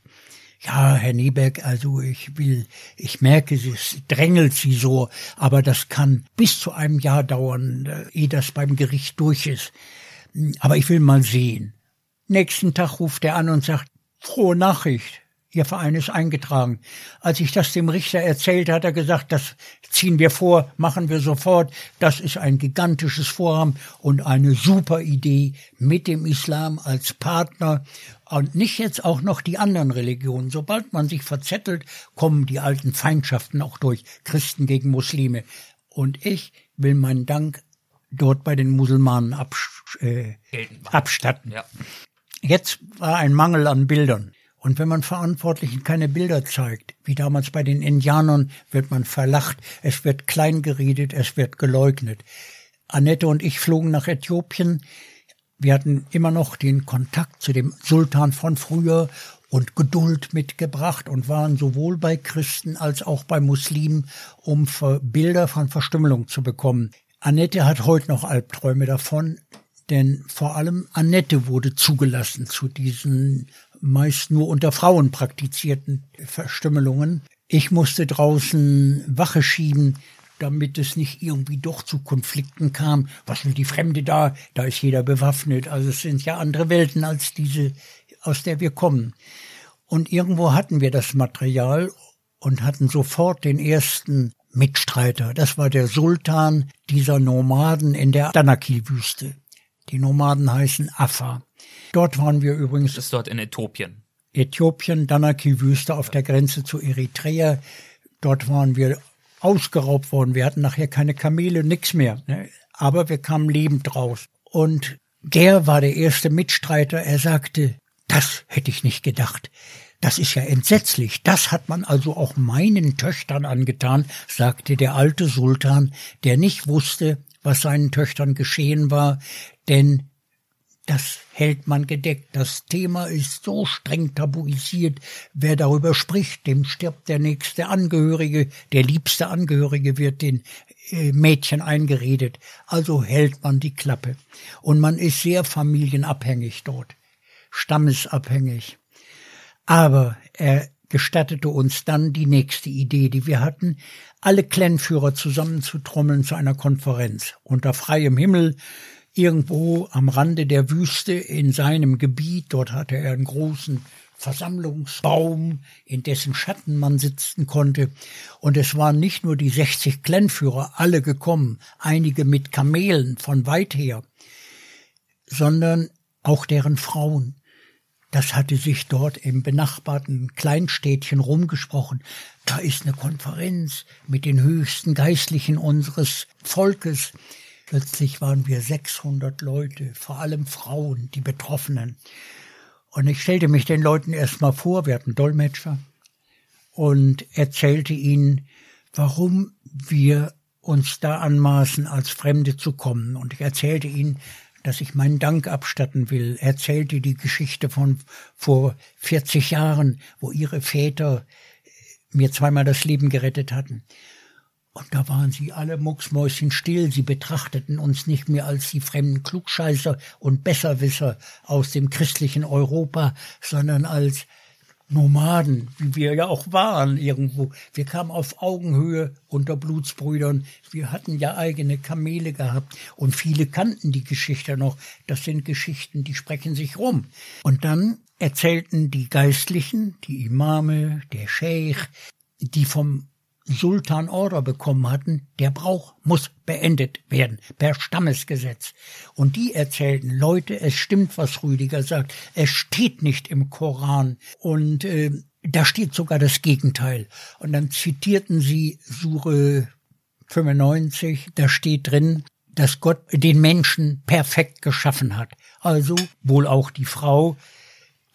Ja, Herr Nieberg, also ich will, ich merke, es drängelt Sie so, aber das kann bis zu einem Jahr dauern, äh, ehe das beim Gericht durch ist. Aber ich will mal sehen. Nächsten Tag ruft er an und sagt, frohe Nachricht. Ihr Verein ist eingetragen. Als ich das dem Richter erzählt, hat er gesagt, das ziehen wir vor, machen wir sofort. Das ist ein gigantisches Vorhaben und eine super Idee mit dem Islam als Partner und nicht jetzt auch noch die anderen Religionen. Sobald man sich verzettelt, kommen die alten Feindschaften auch durch. Christen gegen Muslime. Und ich will meinen Dank dort bei den Musulmanen absch äh, abstatten. Ja. Jetzt war ein Mangel an Bildern. Und wenn man Verantwortlichen keine Bilder zeigt, wie damals bei den Indianern, wird man verlacht, es wird kleingeredet, es wird geleugnet. Annette und ich flogen nach Äthiopien. Wir hatten immer noch den Kontakt zu dem Sultan von früher und Geduld mitgebracht und waren sowohl bei Christen als auch bei Muslimen, um Bilder von Verstümmelung zu bekommen. Annette hat heute noch Albträume davon, denn vor allem Annette wurde zugelassen zu diesen meist nur unter Frauen praktizierten Verstümmelungen. Ich musste draußen Wache schieben, damit es nicht irgendwie doch zu Konflikten kam. Was will die Fremde da? Da ist jeder bewaffnet. Also es sind ja andere Welten als diese, aus der wir kommen. Und irgendwo hatten wir das Material und hatten sofort den ersten Mitstreiter. Das war der Sultan dieser Nomaden in der Danakil-Wüste. Die Nomaden heißen Affa. Dort waren wir übrigens. Das ist dort in Äthiopien. Äthiopien, Danaki-Wüste auf der Grenze zu Eritrea. Dort waren wir ausgeraubt worden. Wir hatten nachher keine Kamele, nix mehr. Ne? Aber wir kamen lebend raus. Und der war der erste Mitstreiter. Er sagte, das hätte ich nicht gedacht. Das ist ja entsetzlich. Das hat man also auch meinen Töchtern angetan, sagte der alte Sultan, der nicht wusste, was seinen Töchtern geschehen war, denn das hält man gedeckt. Das Thema ist so streng tabuisiert. Wer darüber spricht, dem stirbt der nächste Angehörige, der liebste Angehörige wird den äh, Mädchen eingeredet. Also hält man die Klappe. Und man ist sehr familienabhängig dort, stammesabhängig. Aber er gestattete uns dann die nächste Idee, die wir hatten, alle Clanführer zusammenzutrommeln zu einer Konferenz unter freiem Himmel irgendwo am Rande der Wüste in seinem Gebiet. Dort hatte er einen großen Versammlungsbaum, in dessen Schatten man sitzen konnte. Und es waren nicht nur die 60 Kleinführer alle gekommen, einige mit Kamelen von weit her, sondern auch deren Frauen. Das hatte sich dort im benachbarten Kleinstädtchen rumgesprochen. Da ist eine Konferenz mit den höchsten Geistlichen unseres Volkes. Plötzlich waren wir 600 Leute, vor allem Frauen, die Betroffenen. Und ich stellte mich den Leuten erstmal vor, wir hatten Dolmetscher, und erzählte ihnen, warum wir uns da anmaßen, als Fremde zu kommen. Und ich erzählte ihnen, dass ich meinen Dank abstatten will, erzählte die Geschichte von vor 40 Jahren, wo ihre Väter mir zweimal das Leben gerettet hatten. Und da waren sie alle mucksmäuschenstill, sie betrachteten uns nicht mehr als die fremden Klugscheißer und Besserwisser aus dem christlichen Europa, sondern als Nomaden, wie wir ja auch waren irgendwo. Wir kamen auf Augenhöhe unter Blutsbrüdern. Wir hatten ja eigene Kamele gehabt und viele kannten die Geschichte noch. Das sind Geschichten, die sprechen sich rum. Und dann erzählten die Geistlichen, die Imame, der Scheich, die vom Sultan Order bekommen hatten, der Brauch muss beendet werden per Stammesgesetz. Und die erzählten, Leute, es stimmt, was Rüdiger sagt, es steht nicht im Koran und äh, da steht sogar das Gegenteil. Und dann zitierten sie Sure 95, da steht drin, dass Gott den Menschen perfekt geschaffen hat. Also wohl auch die Frau,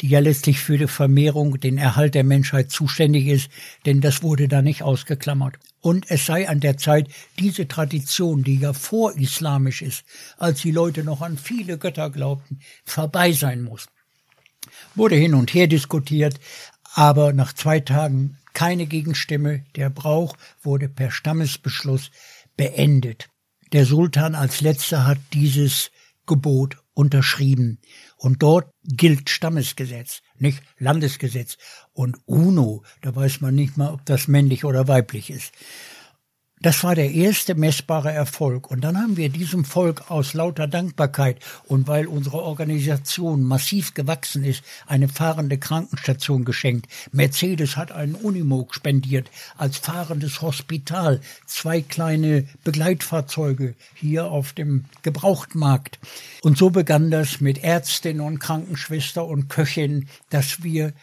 die ja letztlich für die Vermehrung, den Erhalt der Menschheit zuständig ist, denn das wurde da nicht ausgeklammert. Und es sei an der Zeit, diese Tradition, die ja vorislamisch ist, als die Leute noch an viele Götter glaubten, vorbei sein muss. Wurde hin und her diskutiert, aber nach zwei Tagen keine Gegenstimme. Der Brauch wurde per Stammesbeschluss beendet. Der Sultan als letzter hat dieses Gebot unterschrieben. Und dort gilt Stammesgesetz, nicht Landesgesetz. Und UNO, da weiß man nicht mal, ob das männlich oder weiblich ist. Das war der erste messbare Erfolg. Und dann haben wir diesem Volk aus lauter Dankbarkeit und weil unsere Organisation massiv gewachsen ist, eine fahrende Krankenstation geschenkt. Mercedes hat einen Unimog spendiert als fahrendes Hospital, zwei kleine Begleitfahrzeuge hier auf dem Gebrauchtmarkt. Und so begann das mit Ärztin und Krankenschwester und Köchin, dass wir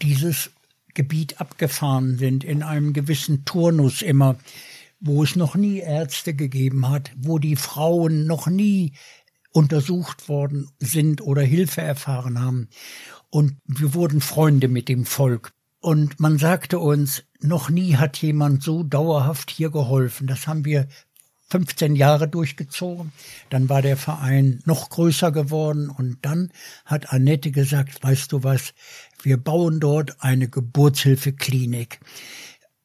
dieses Gebiet abgefahren sind, in einem gewissen Turnus immer, wo es noch nie Ärzte gegeben hat, wo die Frauen noch nie untersucht worden sind oder Hilfe erfahren haben. Und wir wurden Freunde mit dem Volk. Und man sagte uns, noch nie hat jemand so dauerhaft hier geholfen. Das haben wir 15 Jahre durchgezogen. Dann war der Verein noch größer geworden und dann hat Annette gesagt, weißt du was, wir bauen dort eine Geburtshilfeklinik.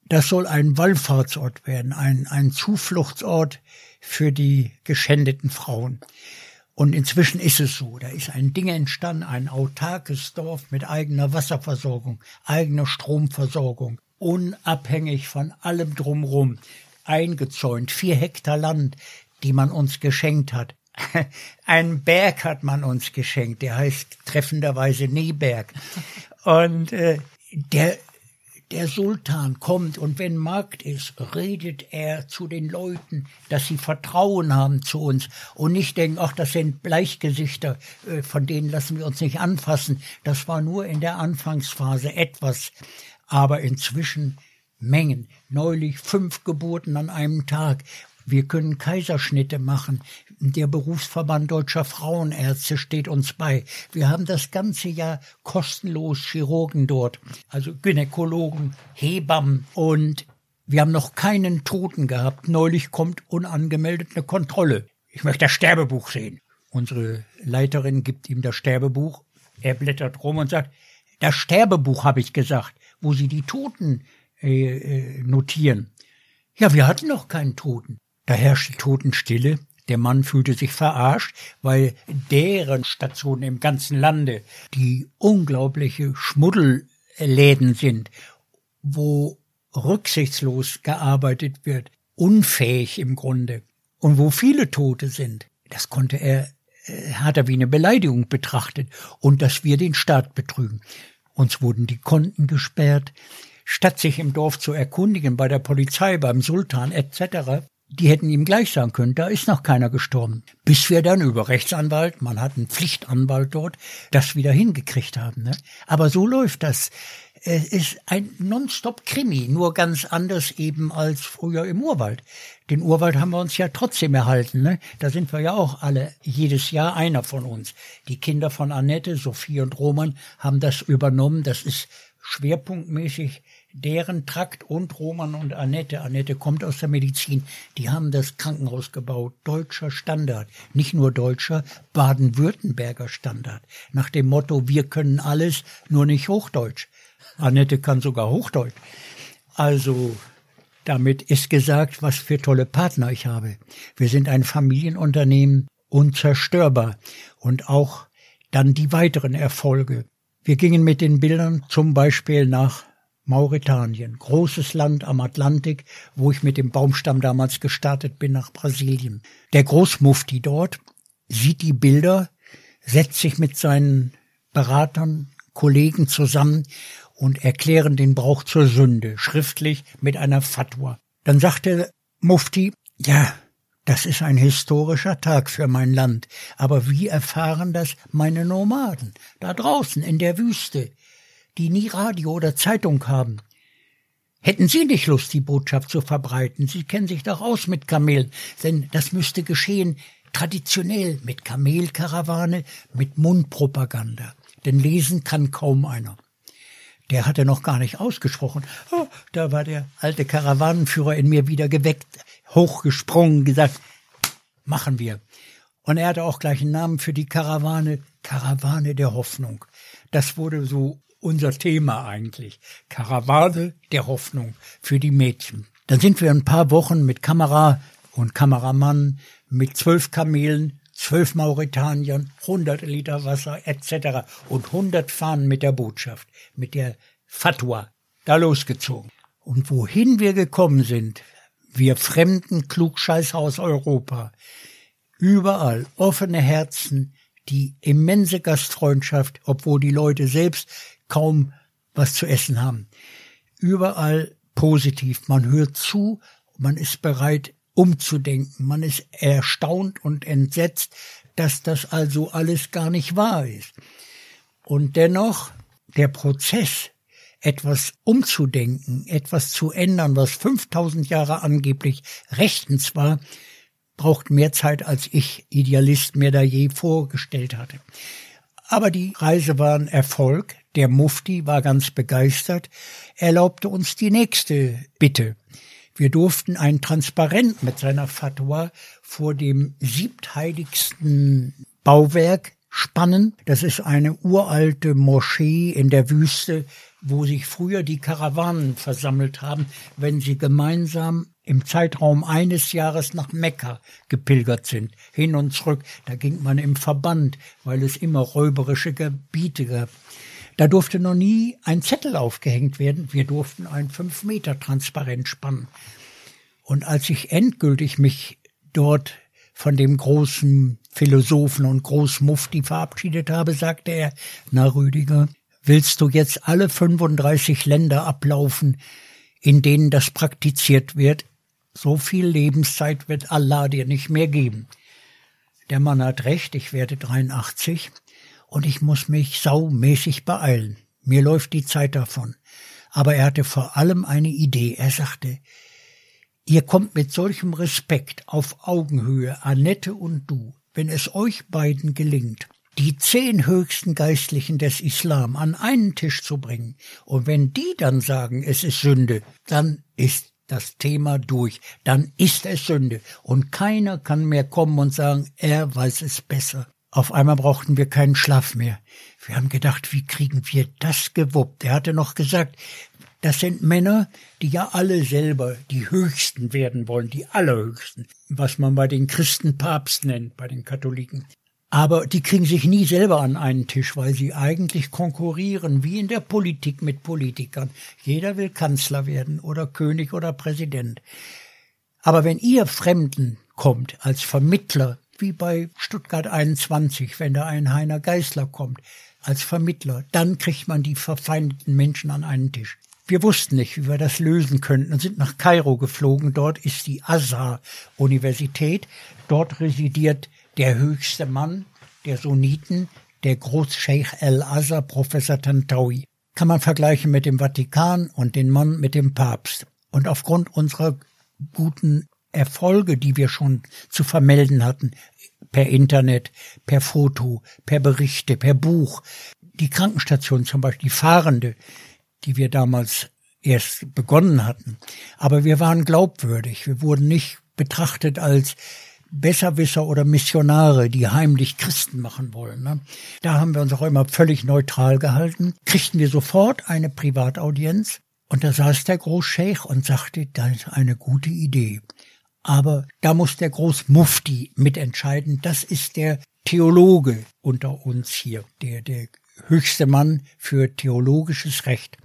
Das soll ein Wallfahrtsort werden, ein, ein Zufluchtsort für die geschändeten Frauen. Und inzwischen ist es so. Da ist ein Ding entstanden, ein autarkes Dorf mit eigener Wasserversorgung, eigener Stromversorgung, unabhängig von allem drumrum eingezäunt, vier Hektar Land, die man uns geschenkt hat. Ein Berg hat man uns geschenkt, der heißt treffenderweise Neberg. Und äh, der der Sultan kommt und wenn Markt ist, redet er zu den Leuten, dass sie Vertrauen haben zu uns und nicht denken, ach, das sind Bleichgesichter, äh, von denen lassen wir uns nicht anfassen. Das war nur in der Anfangsphase etwas. Aber inzwischen Mengen. Neulich fünf Geburten an einem Tag. Wir können Kaiserschnitte machen. Der Berufsverband deutscher Frauenärzte steht uns bei. Wir haben das ganze Jahr kostenlos Chirurgen dort, also Gynäkologen, Hebammen und wir haben noch keinen Toten gehabt. Neulich kommt unangemeldet eine Kontrolle. Ich möchte das Sterbebuch sehen. Unsere Leiterin gibt ihm das Sterbebuch. Er blättert rum und sagt, das Sterbebuch habe ich gesagt, wo Sie die Toten äh, äh, notieren. Ja, wir hatten noch keinen Toten. Da herrschte Totenstille. Der Mann fühlte sich verarscht, weil deren Stationen im ganzen Lande die unglaubliche Schmuddelläden sind, wo rücksichtslos gearbeitet wird, unfähig im Grunde, und wo viele Tote sind. Das konnte er, äh, hat er wie eine Beleidigung betrachtet und dass wir den Staat betrügen. Uns wurden die Konten gesperrt, statt sich im Dorf zu erkundigen bei der Polizei, beim Sultan etc., die hätten ihm gleich sagen können, da ist noch keiner gestorben. Bis wir dann über Rechtsanwalt, man hat einen Pflichtanwalt dort, das wieder hingekriegt haben. Ne? Aber so läuft das. Es ist ein Nonstop-Krimi, nur ganz anders eben als früher im Urwald. Den Urwald haben wir uns ja trotzdem erhalten. Ne? Da sind wir ja auch alle jedes Jahr einer von uns. Die Kinder von Annette, Sophie und Roman haben das übernommen. Das ist schwerpunktmäßig deren Trakt und Roman und Annette, Annette kommt aus der Medizin, die haben das Krankenhaus gebaut, deutscher Standard, nicht nur deutscher, Baden-Württemberger Standard, nach dem Motto, wir können alles, nur nicht Hochdeutsch. Annette kann sogar Hochdeutsch. Also, damit ist gesagt, was für tolle Partner ich habe. Wir sind ein Familienunternehmen, unzerstörbar. Und auch dann die weiteren Erfolge. Wir gingen mit den Bildern zum Beispiel nach Mauretanien, großes Land am Atlantik, wo ich mit dem Baumstamm damals gestartet bin nach Brasilien. Der Großmufti dort sieht die Bilder, setzt sich mit seinen Beratern, Kollegen zusammen und erklären den Brauch zur Sünde, schriftlich mit einer Fatwa. Dann sagt der Mufti, ja, das ist ein historischer Tag für mein Land, aber wie erfahren das meine Nomaden da draußen in der Wüste? Die nie Radio oder Zeitung haben. Hätten Sie nicht Lust, die Botschaft zu verbreiten? Sie kennen sich doch aus mit Kamelen, denn das müsste geschehen traditionell mit Kamelkarawane, mit Mundpropaganda. Denn lesen kann kaum einer. Der hatte noch gar nicht ausgesprochen. Oh, da war der alte Karawanenführer in mir wieder geweckt, hochgesprungen, gesagt, machen wir. Und er hatte auch gleich einen Namen für die Karawane, Karawane der Hoffnung. Das wurde so unser Thema eigentlich. Karawane der Hoffnung für die Mädchen. Dann sind wir ein paar Wochen mit Kamera und Kameramann, mit zwölf Kamelen, zwölf Mauretaniern, hundert Liter Wasser etc. und hundert Fahnen mit der Botschaft, mit der Fatwa, da losgezogen. Und wohin wir gekommen sind, wir fremden Klugscheißer aus Europa, überall offene Herzen, die immense Gastfreundschaft, obwohl die Leute selbst kaum was zu essen haben. Überall positiv. Man hört zu, man ist bereit umzudenken. Man ist erstaunt und entsetzt, dass das also alles gar nicht wahr ist. Und dennoch der Prozess, etwas umzudenken, etwas zu ändern, was 5000 Jahre angeblich rechtens war, braucht mehr Zeit, als ich Idealist mir da je vorgestellt hatte. Aber die Reise war ein Erfolg. Der Mufti war ganz begeistert, erlaubte uns die nächste Bitte. Wir durften ein Transparent mit seiner Fatwa vor dem siebtheiligsten Bauwerk spannen. Das ist eine uralte Moschee in der Wüste, wo sich früher die Karawanen versammelt haben, wenn sie gemeinsam im Zeitraum eines Jahres nach Mekka gepilgert sind, hin und zurück. Da ging man im Verband, weil es immer räuberische Gebiete gab. Da durfte noch nie ein Zettel aufgehängt werden. Wir durften ein fünf Meter Transparent spannen. Und als ich endgültig mich dort von dem großen Philosophen und Großmufti verabschiedet habe, sagte er, na Rüdiger, willst du jetzt alle 35 Länder ablaufen, in denen das praktiziert wird? So viel Lebenszeit wird Allah dir nicht mehr geben. Der Mann hat recht, ich werde 83 und ich muss mich saumäßig beeilen. Mir läuft die Zeit davon. Aber er hatte vor allem eine Idee. Er sagte, ihr kommt mit solchem Respekt auf Augenhöhe, Annette und du, wenn es euch beiden gelingt, die zehn höchsten Geistlichen des Islam an einen Tisch zu bringen, und wenn die dann sagen, es ist Sünde, dann ist das Thema durch, dann ist es Sünde. Und keiner kann mehr kommen und sagen, er weiß es besser. Auf einmal brauchten wir keinen Schlaf mehr. Wir haben gedacht, wie kriegen wir das gewuppt? Er hatte noch gesagt, das sind Männer, die ja alle selber die Höchsten werden wollen, die Allerhöchsten, was man bei den Christen Papst nennt, bei den Katholiken. Aber die kriegen sich nie selber an einen Tisch, weil sie eigentlich konkurrieren, wie in der Politik mit Politikern. Jeder will Kanzler werden oder König oder Präsident. Aber wenn ihr Fremden kommt als Vermittler, wie bei Stuttgart 21, wenn da ein Heiner Geißler kommt, als Vermittler, dann kriegt man die verfeindeten Menschen an einen Tisch. Wir wussten nicht, wie wir das lösen könnten und sind nach Kairo geflogen. Dort ist die Azhar-Universität. Dort residiert der höchste Mann der Sunniten, der Großscheich El-Azhar, Professor Tantawi. Kann man vergleichen mit dem Vatikan und den Mann mit dem Papst. Und aufgrund unserer guten Erfolge, die wir schon zu vermelden hatten, per Internet, per Foto, per Berichte, per Buch, die Krankenstation zum Beispiel, die Fahrende, die wir damals erst begonnen hatten. Aber wir waren glaubwürdig. Wir wurden nicht betrachtet als Besserwisser oder Missionare, die heimlich Christen machen wollen. Ne? Da haben wir uns auch immer völlig neutral gehalten. Kriegten wir sofort eine Privataudienz und da saß der Großscheich und sagte, das ist eine gute Idee. Aber da muss der Großmufti mitentscheiden. Das ist der Theologe unter uns hier, der, der höchste Mann für theologisches Recht.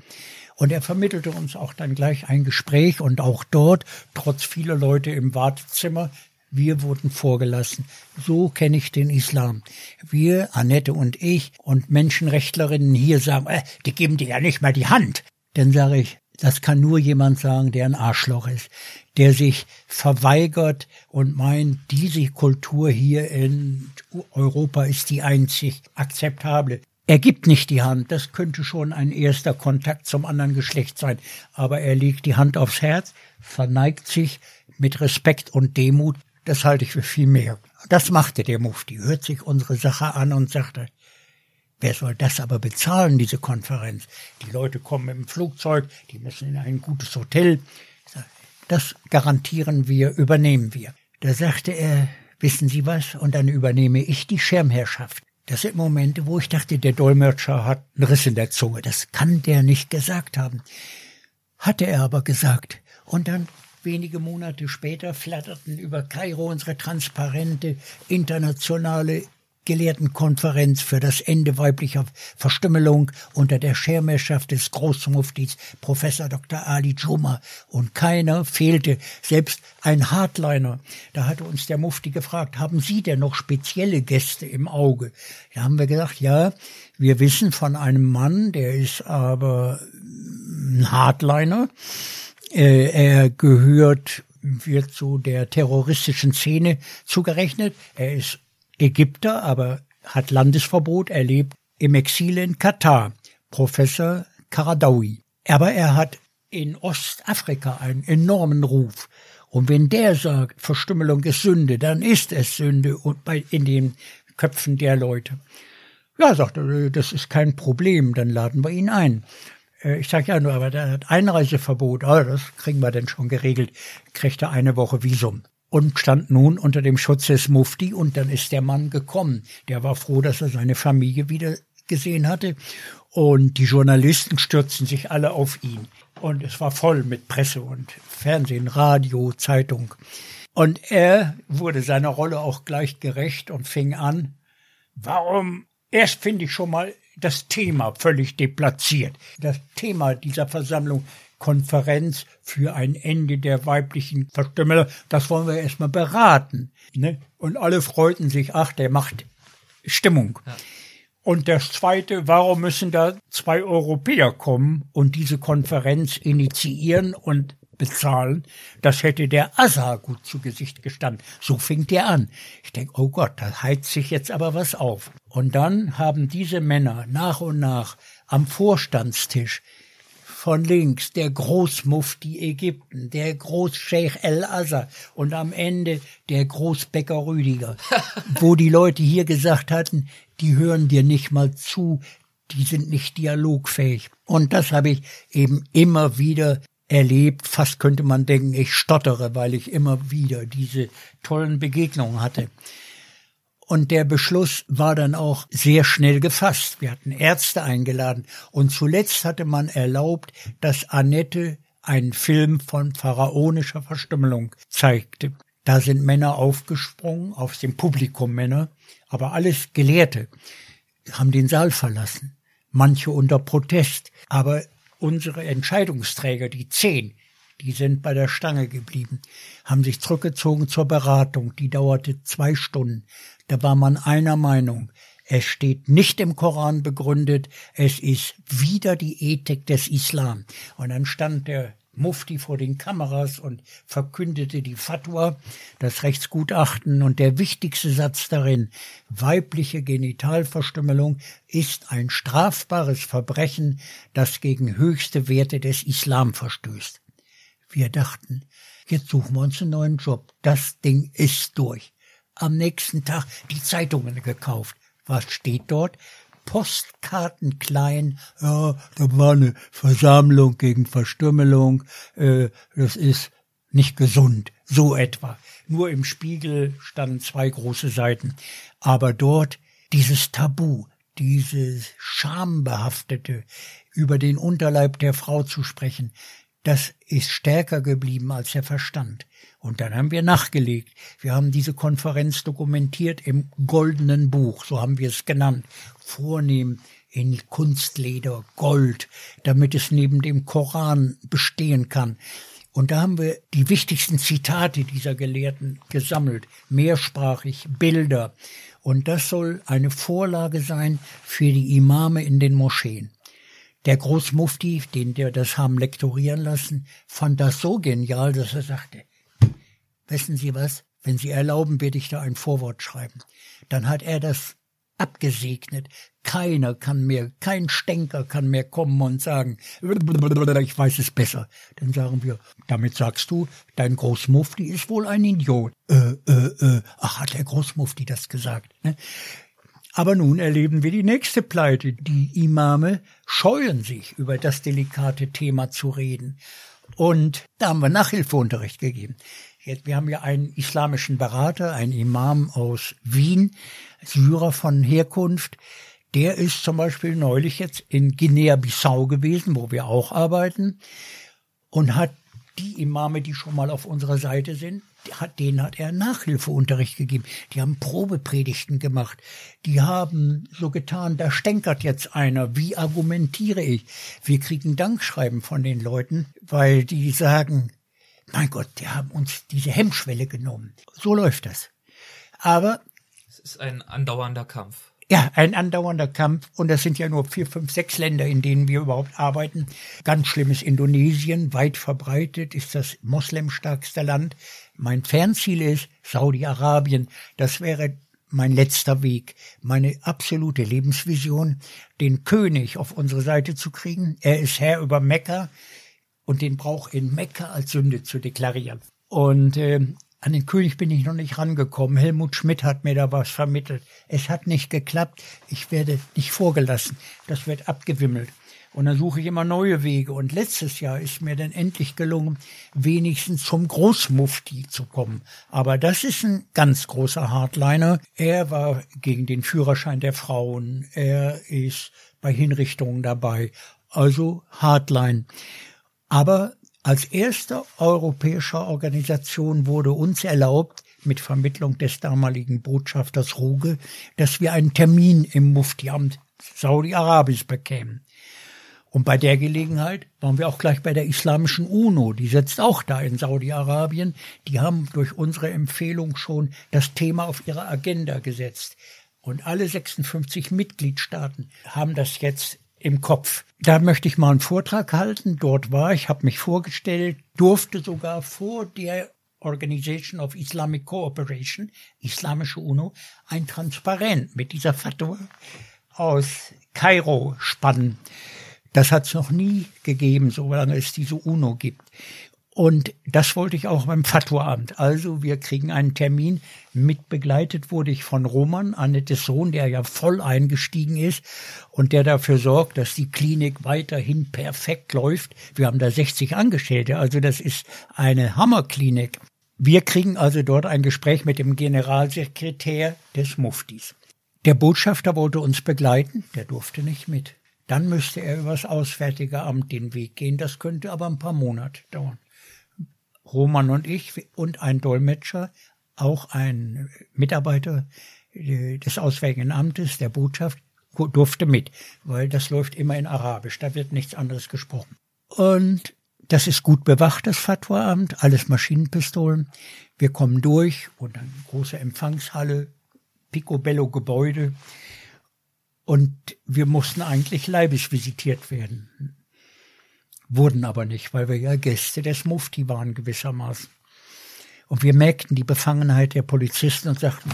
Und er vermittelte uns auch dann gleich ein Gespräch und auch dort, trotz vieler Leute im Wartezimmer, wir wurden vorgelassen. So kenne ich den Islam. Wir, Annette und ich und Menschenrechtlerinnen hier sagen, äh, die geben dir ja nicht mal die Hand. Dann sage ich, das kann nur jemand sagen, der ein Arschloch ist, der sich verweigert und meint, diese Kultur hier in Europa ist die einzig akzeptable. Er gibt nicht die Hand, das könnte schon ein erster Kontakt zum anderen Geschlecht sein, aber er legt die Hand aufs Herz, verneigt sich mit Respekt und Demut, das halte ich für viel mehr. Das machte der Mufti, hört sich unsere Sache an und sagte, Wer soll das aber bezahlen, diese Konferenz? Die Leute kommen im Flugzeug, die müssen in ein gutes Hotel. Das garantieren wir, übernehmen wir. Da sagte er, wissen Sie was? Und dann übernehme ich die Schirmherrschaft. Das sind Momente, wo ich dachte, der Dolmetscher hat einen Riss in der Zunge. Das kann der nicht gesagt haben. Hatte er aber gesagt. Und dann wenige Monate später flatterten über Kairo unsere transparente internationale Gelehrtenkonferenz für das Ende weiblicher Verstümmelung unter der Schirmherrschaft des Großmuftis Professor Dr. Ali Juma. Und keiner fehlte, selbst ein Hardliner. Da hatte uns der Mufti gefragt, haben Sie denn noch spezielle Gäste im Auge? Da haben wir gesagt, ja, wir wissen von einem Mann, der ist aber ein Hardliner. Äh, er gehört wird zu der terroristischen Szene zugerechnet. Er ist Ägypter, aber hat Landesverbot, er lebt im Exil in Katar, Professor Karadawi. Aber er hat in Ostafrika einen enormen Ruf. Und wenn der sagt, Verstümmelung ist Sünde, dann ist es Sünde und bei, in den Köpfen der Leute. Ja, sagt er, das ist kein Problem, dann laden wir ihn ein. Äh, ich sage ja nur, aber der hat Einreiseverbot, oh, das kriegen wir denn schon geregelt, kriegt er eine Woche Visum und stand nun unter dem Schutz des Mufti und dann ist der Mann gekommen. Der war froh, dass er seine Familie wieder gesehen hatte und die Journalisten stürzten sich alle auf ihn und es war voll mit Presse und Fernsehen, Radio, Zeitung. Und er wurde seiner Rolle auch gleich gerecht und fing an, warum, erst finde ich schon mal das Thema völlig deplatziert. Das Thema dieser Versammlung Konferenz für ein Ende der weiblichen Verstümmelung. Das wollen wir erstmal beraten. Ne? Und alle freuten sich, ach, der macht Stimmung. Ja. Und das Zweite, warum müssen da zwei Europäer kommen und diese Konferenz initiieren und bezahlen? Das hätte der Azar gut zu Gesicht gestanden. So fing der an. Ich denke, oh Gott, da heizt sich jetzt aber was auf. Und dann haben diese Männer nach und nach am Vorstandstisch von links der Großmufti Ägypten, der Großscheich El-Azhar und am Ende der Großbäcker Rüdiger, wo die Leute hier gesagt hatten, die hören dir nicht mal zu, die sind nicht dialogfähig. Und das habe ich eben immer wieder erlebt. Fast könnte man denken, ich stottere, weil ich immer wieder diese tollen Begegnungen hatte. Und der Beschluss war dann auch sehr schnell gefasst. Wir hatten Ärzte eingeladen. Und zuletzt hatte man erlaubt, dass Annette einen Film von pharaonischer Verstümmelung zeigte. Da sind Männer aufgesprungen, aus dem Publikum Männer, aber alles Gelehrte, haben den Saal verlassen. Manche unter Protest. Aber unsere Entscheidungsträger, die zehn, die sind bei der Stange geblieben, haben sich zurückgezogen zur Beratung, die dauerte zwei Stunden. Da war man einer Meinung. Es steht nicht im Koran begründet, es ist wieder die Ethik des Islam. Und dann stand der Mufti vor den Kameras und verkündete die Fatwa, das Rechtsgutachten und der wichtigste Satz darin, weibliche Genitalverstümmelung ist ein strafbares Verbrechen, das gegen höchste Werte des Islam verstößt. Wir dachten, jetzt suchen wir uns einen neuen Job. Das Ding ist durch. Am nächsten Tag die Zeitungen gekauft. Was steht dort? Postkarten klein, ja, da war eine Versammlung gegen Verstümmelung, äh, das ist nicht gesund, so etwa. Nur im Spiegel standen zwei große Seiten. Aber dort dieses Tabu, dieses Schambehaftete, über den Unterleib der Frau zu sprechen, das ist stärker geblieben als der Verstand. Und dann haben wir nachgelegt. Wir haben diese Konferenz dokumentiert im goldenen Buch, so haben wir es genannt, vornehm in Kunstleder, Gold, damit es neben dem Koran bestehen kann. Und da haben wir die wichtigsten Zitate dieser Gelehrten gesammelt, mehrsprachig, Bilder. Und das soll eine Vorlage sein für die Imame in den Moscheen. Der Großmufti, den wir das haben lektorieren lassen, fand das so genial, dass er sagte, wissen Sie was, wenn Sie erlauben, werde ich da ein Vorwort schreiben. Dann hat er das abgesegnet. Keiner kann mehr, kein Stänker kann mehr kommen und sagen, ich weiß es besser. Dann sagen wir, damit sagst du, dein Großmufti ist wohl ein Idiot. Äh, äh, äh, ach, hat der Großmufti das gesagt? Ne? Aber nun erleben wir die nächste Pleite. Die Imame scheuen sich, über das delikate Thema zu reden. Und da haben wir Nachhilfeunterricht gegeben. Jetzt, wir haben ja einen islamischen Berater, einen Imam aus Wien, Syrer von Herkunft. Der ist zum Beispiel neulich jetzt in Guinea-Bissau gewesen, wo wir auch arbeiten, und hat die Imame, die schon mal auf unserer Seite sind, hat, denen hat er Nachhilfeunterricht gegeben. Die haben Probepredigten gemacht. Die haben so getan, da stänkert jetzt einer. Wie argumentiere ich? Wir kriegen Dankschreiben von den Leuten, weil die sagen, mein Gott, die haben uns diese Hemmschwelle genommen. So läuft das. Aber es ist ein andauernder Kampf. Ja, ein andauernder Kampf. Und das sind ja nur vier, fünf, sechs Länder, in denen wir überhaupt arbeiten. Ganz schlimm ist Indonesien. Weit verbreitet ist das moslemstärkste Land. Mein Fernziel ist Saudi-Arabien. Das wäre mein letzter Weg, meine absolute Lebensvision, den König auf unsere Seite zu kriegen. Er ist Herr über Mekka und den Brauch in Mekka als Sünde zu deklarieren. Und äh, an den König bin ich noch nicht rangekommen. Helmut Schmidt hat mir da was vermittelt. Es hat nicht geklappt. Ich werde nicht vorgelassen. Das wird abgewimmelt. Und dann suche ich immer neue Wege. Und letztes Jahr ist mir dann endlich gelungen, wenigstens zum Großmufti zu kommen. Aber das ist ein ganz großer Hardliner. Er war gegen den Führerschein der Frauen. Er ist bei Hinrichtungen dabei. Also Hardline. Aber als erste europäische Organisation wurde uns erlaubt, mit Vermittlung des damaligen Botschafters Ruge, dass wir einen Termin im Muftiamt Saudi-Arabiens bekämen. Und bei der Gelegenheit waren wir auch gleich bei der Islamischen UNO. Die sitzt auch da in Saudi-Arabien. Die haben durch unsere Empfehlung schon das Thema auf ihre Agenda gesetzt. Und alle 56 Mitgliedstaaten haben das jetzt im Kopf. Da möchte ich mal einen Vortrag halten. Dort war ich, habe mich vorgestellt, durfte sogar vor der Organization of Islamic Cooperation, Islamische UNO, ein Transparent mit dieser Fatwa aus Kairo spannen. Das hat es noch nie gegeben, solange es diese UNO gibt. Und das wollte ich auch beim Fatwa-Amt. Also wir kriegen einen Termin. Mit begleitet wurde ich von Roman, Annettes Sohn, der ja voll eingestiegen ist und der dafür sorgt, dass die Klinik weiterhin perfekt läuft. Wir haben da 60 Angestellte, also das ist eine Hammerklinik. Wir kriegen also dort ein Gespräch mit dem Generalsekretär des Muftis. Der Botschafter wollte uns begleiten, der durfte nicht mit. Dann müsste er übers Auswärtige Amt den Weg gehen. Das könnte aber ein paar Monate dauern. Roman und ich und ein Dolmetscher, auch ein Mitarbeiter äh, des Auswärtigen Amtes, der Botschaft, durfte mit, weil das läuft immer in Arabisch, da wird nichts anderes gesprochen. Und das ist gut bewacht, das Fatwa-Amt, alles Maschinenpistolen. Wir kommen durch und eine große Empfangshalle, picobello Gebäude. Und wir mussten eigentlich leibisch visitiert werden wurden aber nicht, weil wir ja Gäste des Mufti waren gewissermaßen. Und wir merkten die Befangenheit der Polizisten und sagten,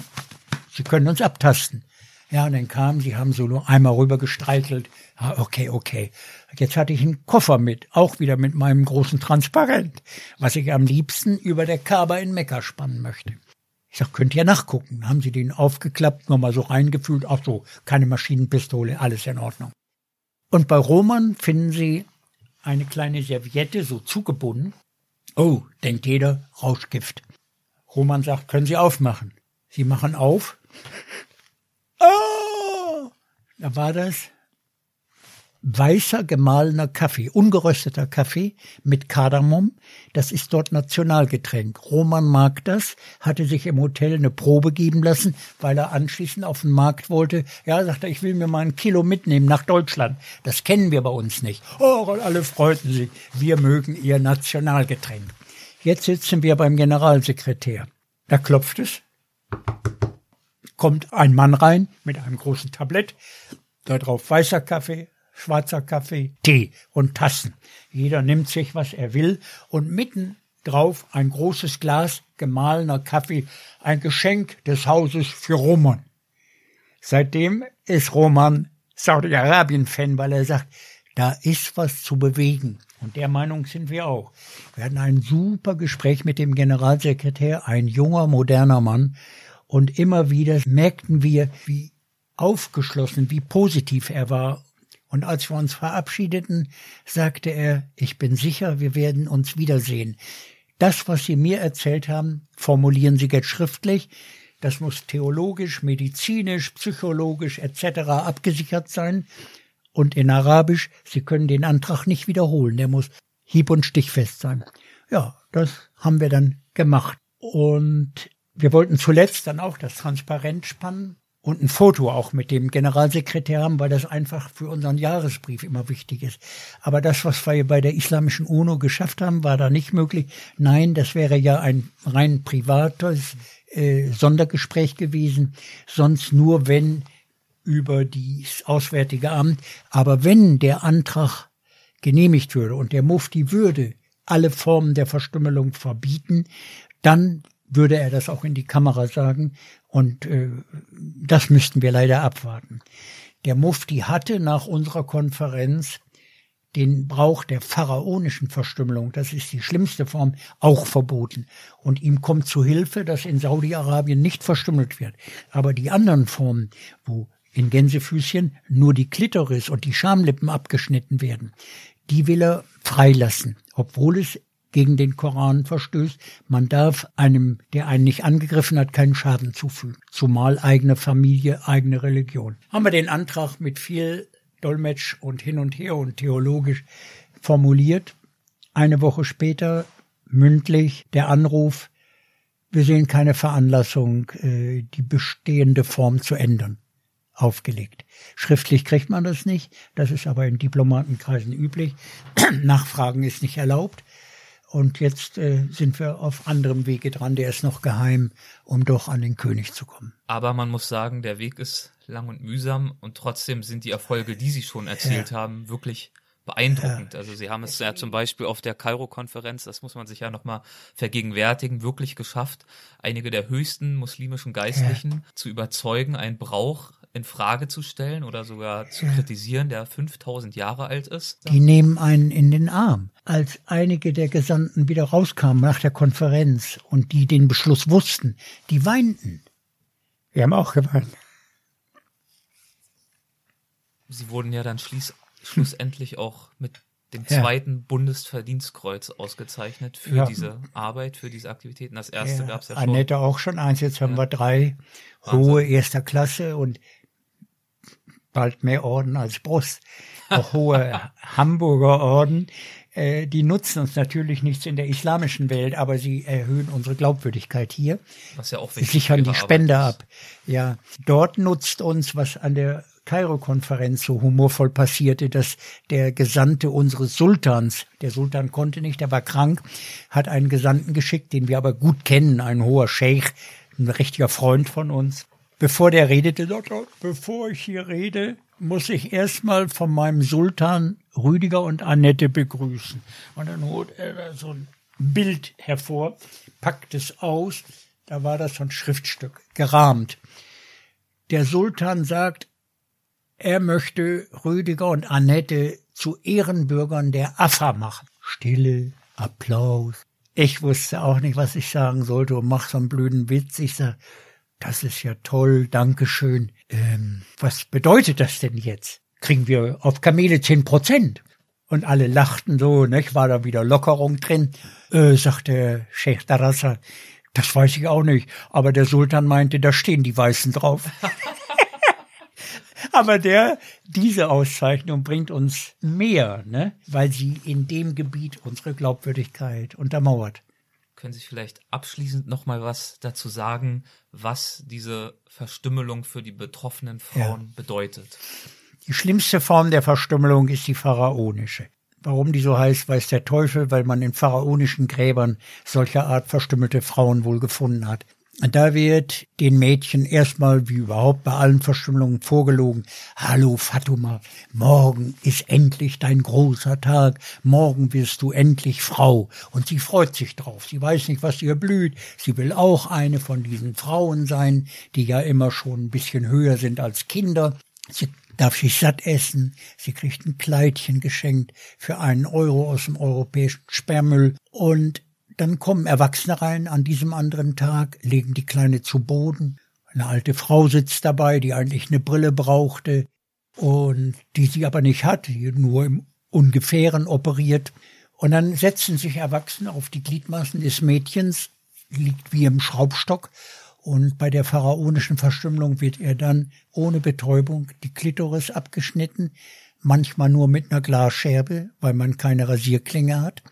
sie können uns abtasten. Ja, und dann kamen sie, haben so nur einmal rüber gestreichelt. Ja, okay, okay. Jetzt hatte ich einen Koffer mit, auch wieder mit meinem großen Transparent, was ich am liebsten über der Kaaba in Mekka spannen möchte. Ich sag, könnt ihr nachgucken. Haben sie den aufgeklappt, nochmal so reingefühlt. Ach so, keine Maschinenpistole, alles in Ordnung. Und bei Roman finden sie eine kleine Serviette so zugebunden. Oh, denkt jeder, Rauschgift. Roman sagt, können Sie aufmachen. Sie machen auf. Oh, da war das weißer gemahlener Kaffee, ungerösteter Kaffee mit Kardamom. Das ist dort Nationalgetränk. Roman mag das, hatte sich im Hotel eine Probe geben lassen, weil er anschließend auf den Markt wollte. Ja, sagt er, ich will mir mal ein Kilo mitnehmen nach Deutschland. Das kennen wir bei uns nicht. Oh, alle freuten sich. Wir mögen ihr Nationalgetränk. Jetzt sitzen wir beim Generalsekretär. Da klopft es. Kommt ein Mann rein mit einem großen Tablett. Da drauf weißer Kaffee, schwarzer Kaffee, Tee und Tassen. Jeder nimmt sich, was er will, und mitten drauf ein großes Glas gemahlener Kaffee, ein Geschenk des Hauses für Roman. Seitdem ist Roman Saudi-Arabien-Fan, weil er sagt, da ist was zu bewegen. Und der Meinung sind wir auch. Wir hatten ein super Gespräch mit dem Generalsekretär, ein junger, moderner Mann. Und immer wieder merkten wir, wie aufgeschlossen, wie positiv er war und als wir uns verabschiedeten, sagte er, ich bin sicher, wir werden uns wiedersehen. Das, was Sie mir erzählt haben, formulieren Sie jetzt schriftlich. Das muss theologisch, medizinisch, psychologisch etc. abgesichert sein. Und in Arabisch, Sie können den Antrag nicht wiederholen. Der muss hieb- und stichfest sein. Ja, das haben wir dann gemacht. Und wir wollten zuletzt dann auch das Transparent spannen und ein Foto auch mit dem Generalsekretär haben, weil das einfach für unseren Jahresbrief immer wichtig ist. Aber das, was wir bei der Islamischen UNO geschafft haben, war da nicht möglich. Nein, das wäre ja ein rein privates äh, Sondergespräch gewesen, sonst nur wenn über das Auswärtige Amt. Aber wenn der Antrag genehmigt würde und der Mufti würde alle Formen der Verstümmelung verbieten, dann würde er das auch in die Kamera sagen. Und äh, das müssten wir leider abwarten. Der Mufti hatte nach unserer Konferenz den Brauch der pharaonischen Verstümmelung, das ist die schlimmste Form, auch verboten. Und ihm kommt zu Hilfe, dass in Saudi-Arabien nicht verstümmelt wird. Aber die anderen Formen, wo in Gänsefüßchen nur die Klitoris und die Schamlippen abgeschnitten werden, die will er freilassen, obwohl es gegen den Koran verstößt. Man darf einem, der einen nicht angegriffen hat, keinen Schaden zufügen. Zumal eigene Familie, eigene Religion. Haben wir den Antrag mit viel Dolmetsch und hin und her und theologisch formuliert. Eine Woche später mündlich der Anruf, wir sehen keine Veranlassung, äh, die bestehende Form zu ändern, aufgelegt. Schriftlich kriegt man das nicht, das ist aber in Diplomatenkreisen üblich. Nachfragen ist nicht erlaubt. Und jetzt äh, sind wir auf anderem Wege dran, der ist noch geheim, um doch an den König zu kommen. Aber man muss sagen, der Weg ist lang und mühsam und trotzdem sind die Erfolge, die Sie schon erzielt ja. haben, wirklich beeindruckend. Ja. Also Sie haben es ja zum Beispiel auf der Kairo-Konferenz, das muss man sich ja nochmal vergegenwärtigen, wirklich geschafft, einige der höchsten muslimischen Geistlichen ja. zu überzeugen, ein Brauch in Frage zu stellen oder sogar zu ja. kritisieren, der 5000 Jahre alt ist. Die nehmen einen in den Arm. Als einige der Gesandten wieder rauskamen nach der Konferenz und die den Beschluss wussten, die weinten. Wir haben auch geweint. Sie wurden ja dann schließ, schlussendlich auch mit dem zweiten ja. Bundesverdienstkreuz ausgezeichnet für ja. diese Arbeit, für diese Aktivitäten. Das erste ja. gab es ja schon. Annette auch schon eins, jetzt haben wir drei Wahnsinn. hohe erster Klasse und bald mehr Orden als Brust, auch hohe Hamburger Orden. Äh, die nutzen uns natürlich nichts in der islamischen Welt, aber sie erhöhen unsere Glaubwürdigkeit hier. Was ja auch wichtig Sie sichern die Spende ab. Ja, dort nutzt uns, was an der Kairo-Konferenz so humorvoll passierte, dass der Gesandte unseres Sultans, der Sultan konnte nicht, er war krank, hat einen Gesandten geschickt, den wir aber gut kennen, ein hoher Scheich, ein richtiger Freund von uns, bevor der redete, Doktor, bevor ich hier rede, muss ich erstmal von meinem Sultan Rüdiger und Annette begrüßen. Und dann holt er so ein Bild hervor, packt es aus, da war das so ein Schriftstück, gerahmt. Der Sultan sagt, er möchte Rüdiger und Annette zu Ehrenbürgern der AFA machen. Stille, Applaus. Ich wusste auch nicht, was ich sagen sollte und mach so einen blöden Witz. Ich sag, das ist ja toll, Dankeschön. Ähm, was bedeutet das denn jetzt? Kriegen wir auf Kamele zehn Prozent? Und alle lachten so, nicht? War da wieder Lockerung drin? Äh, sagte Sheikh Darassa, das weiß ich auch nicht. Aber der Sultan meinte, da stehen die Weißen drauf. Aber der, diese Auszeichnung bringt uns mehr, ne? weil sie in dem Gebiet unsere Glaubwürdigkeit untermauert. Können Sie vielleicht abschließend noch mal was dazu sagen, was diese Verstümmelung für die betroffenen Frauen ja. bedeutet? Die schlimmste Form der Verstümmelung ist die pharaonische. Warum die so heißt, weiß der Teufel, weil man in pharaonischen Gräbern solcher Art verstümmelte Frauen wohl gefunden hat. Da wird den Mädchen erstmal wie überhaupt bei allen Verstümmelungen vorgelogen. Hallo Fatuma, morgen ist endlich dein großer Tag. Morgen wirst du endlich Frau. Und sie freut sich drauf. Sie weiß nicht, was ihr blüht. Sie will auch eine von diesen Frauen sein, die ja immer schon ein bisschen höher sind als Kinder. Sie darf sich satt essen. Sie kriegt ein Kleidchen geschenkt für einen Euro aus dem europäischen Sperrmüll. Und dann kommen Erwachsene rein an diesem anderen Tag, legen die Kleine zu Boden. Eine alte Frau sitzt dabei, die eigentlich eine Brille brauchte und die sie aber nicht hat, die nur im Ungefähren operiert. Und dann setzen sich Erwachsene auf die Gliedmaßen des Mädchens, liegt wie im Schraubstock, und bei der pharaonischen Verstümmelung wird er dann ohne Betäubung die Klitoris abgeschnitten, manchmal nur mit einer Glasscherbe, weil man keine Rasierklinge hat.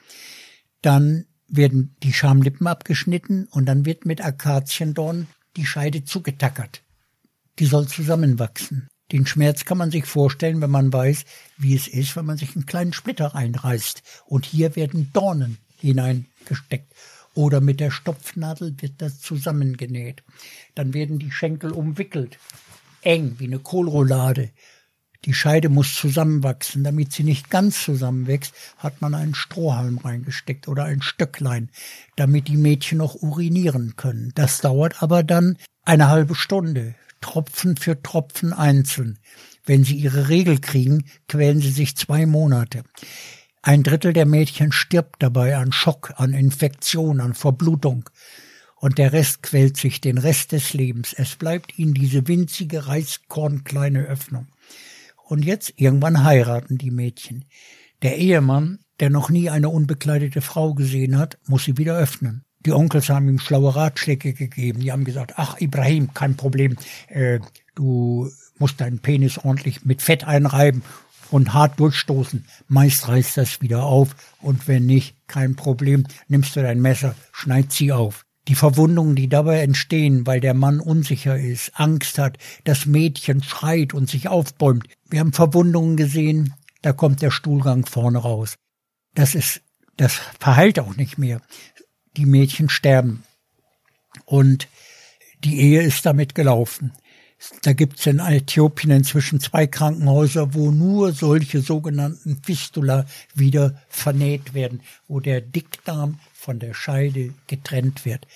Dann werden die Schamlippen abgeschnitten und dann wird mit Akaziendorn die Scheide zugetackert. Die soll zusammenwachsen. Den Schmerz kann man sich vorstellen, wenn man weiß, wie es ist, wenn man sich einen kleinen Splitter reinreißt. Und hier werden Dornen hineingesteckt. Oder mit der Stopfnadel wird das zusammengenäht. Dann werden die Schenkel umwickelt. Eng, wie eine Kohlroulade. Die Scheide muss zusammenwachsen. Damit sie nicht ganz zusammenwächst, hat man einen Strohhalm reingesteckt oder ein Stöcklein, damit die Mädchen noch urinieren können. Das dauert aber dann eine halbe Stunde, Tropfen für Tropfen einzeln. Wenn sie ihre Regel kriegen, quälen sie sich zwei Monate. Ein Drittel der Mädchen stirbt dabei an Schock, an Infektion, an Verblutung. Und der Rest quält sich den Rest des Lebens. Es bleibt ihnen diese winzige Reiskornkleine Öffnung. Und jetzt irgendwann heiraten die Mädchen. Der Ehemann, der noch nie eine unbekleidete Frau gesehen hat, muss sie wieder öffnen. Die Onkels haben ihm schlaue Ratschläge gegeben. Die haben gesagt, ach Ibrahim, kein Problem, äh, du musst deinen Penis ordentlich mit Fett einreiben und hart durchstoßen. Meist reißt das wieder auf und wenn nicht, kein Problem, nimmst du dein Messer, schneid sie auf. Die Verwundungen, die dabei entstehen, weil der Mann unsicher ist, Angst hat, das Mädchen schreit und sich aufbäumt. Wir haben Verwundungen gesehen, da kommt der Stuhlgang vorne raus. Das ist, das verheilt auch nicht mehr. Die Mädchen sterben. Und die Ehe ist damit gelaufen. Da gibt's in Äthiopien inzwischen zwei Krankenhäuser, wo nur solche sogenannten Fistula wieder vernäht werden, wo der Dickdarm von der Scheide getrennt wird.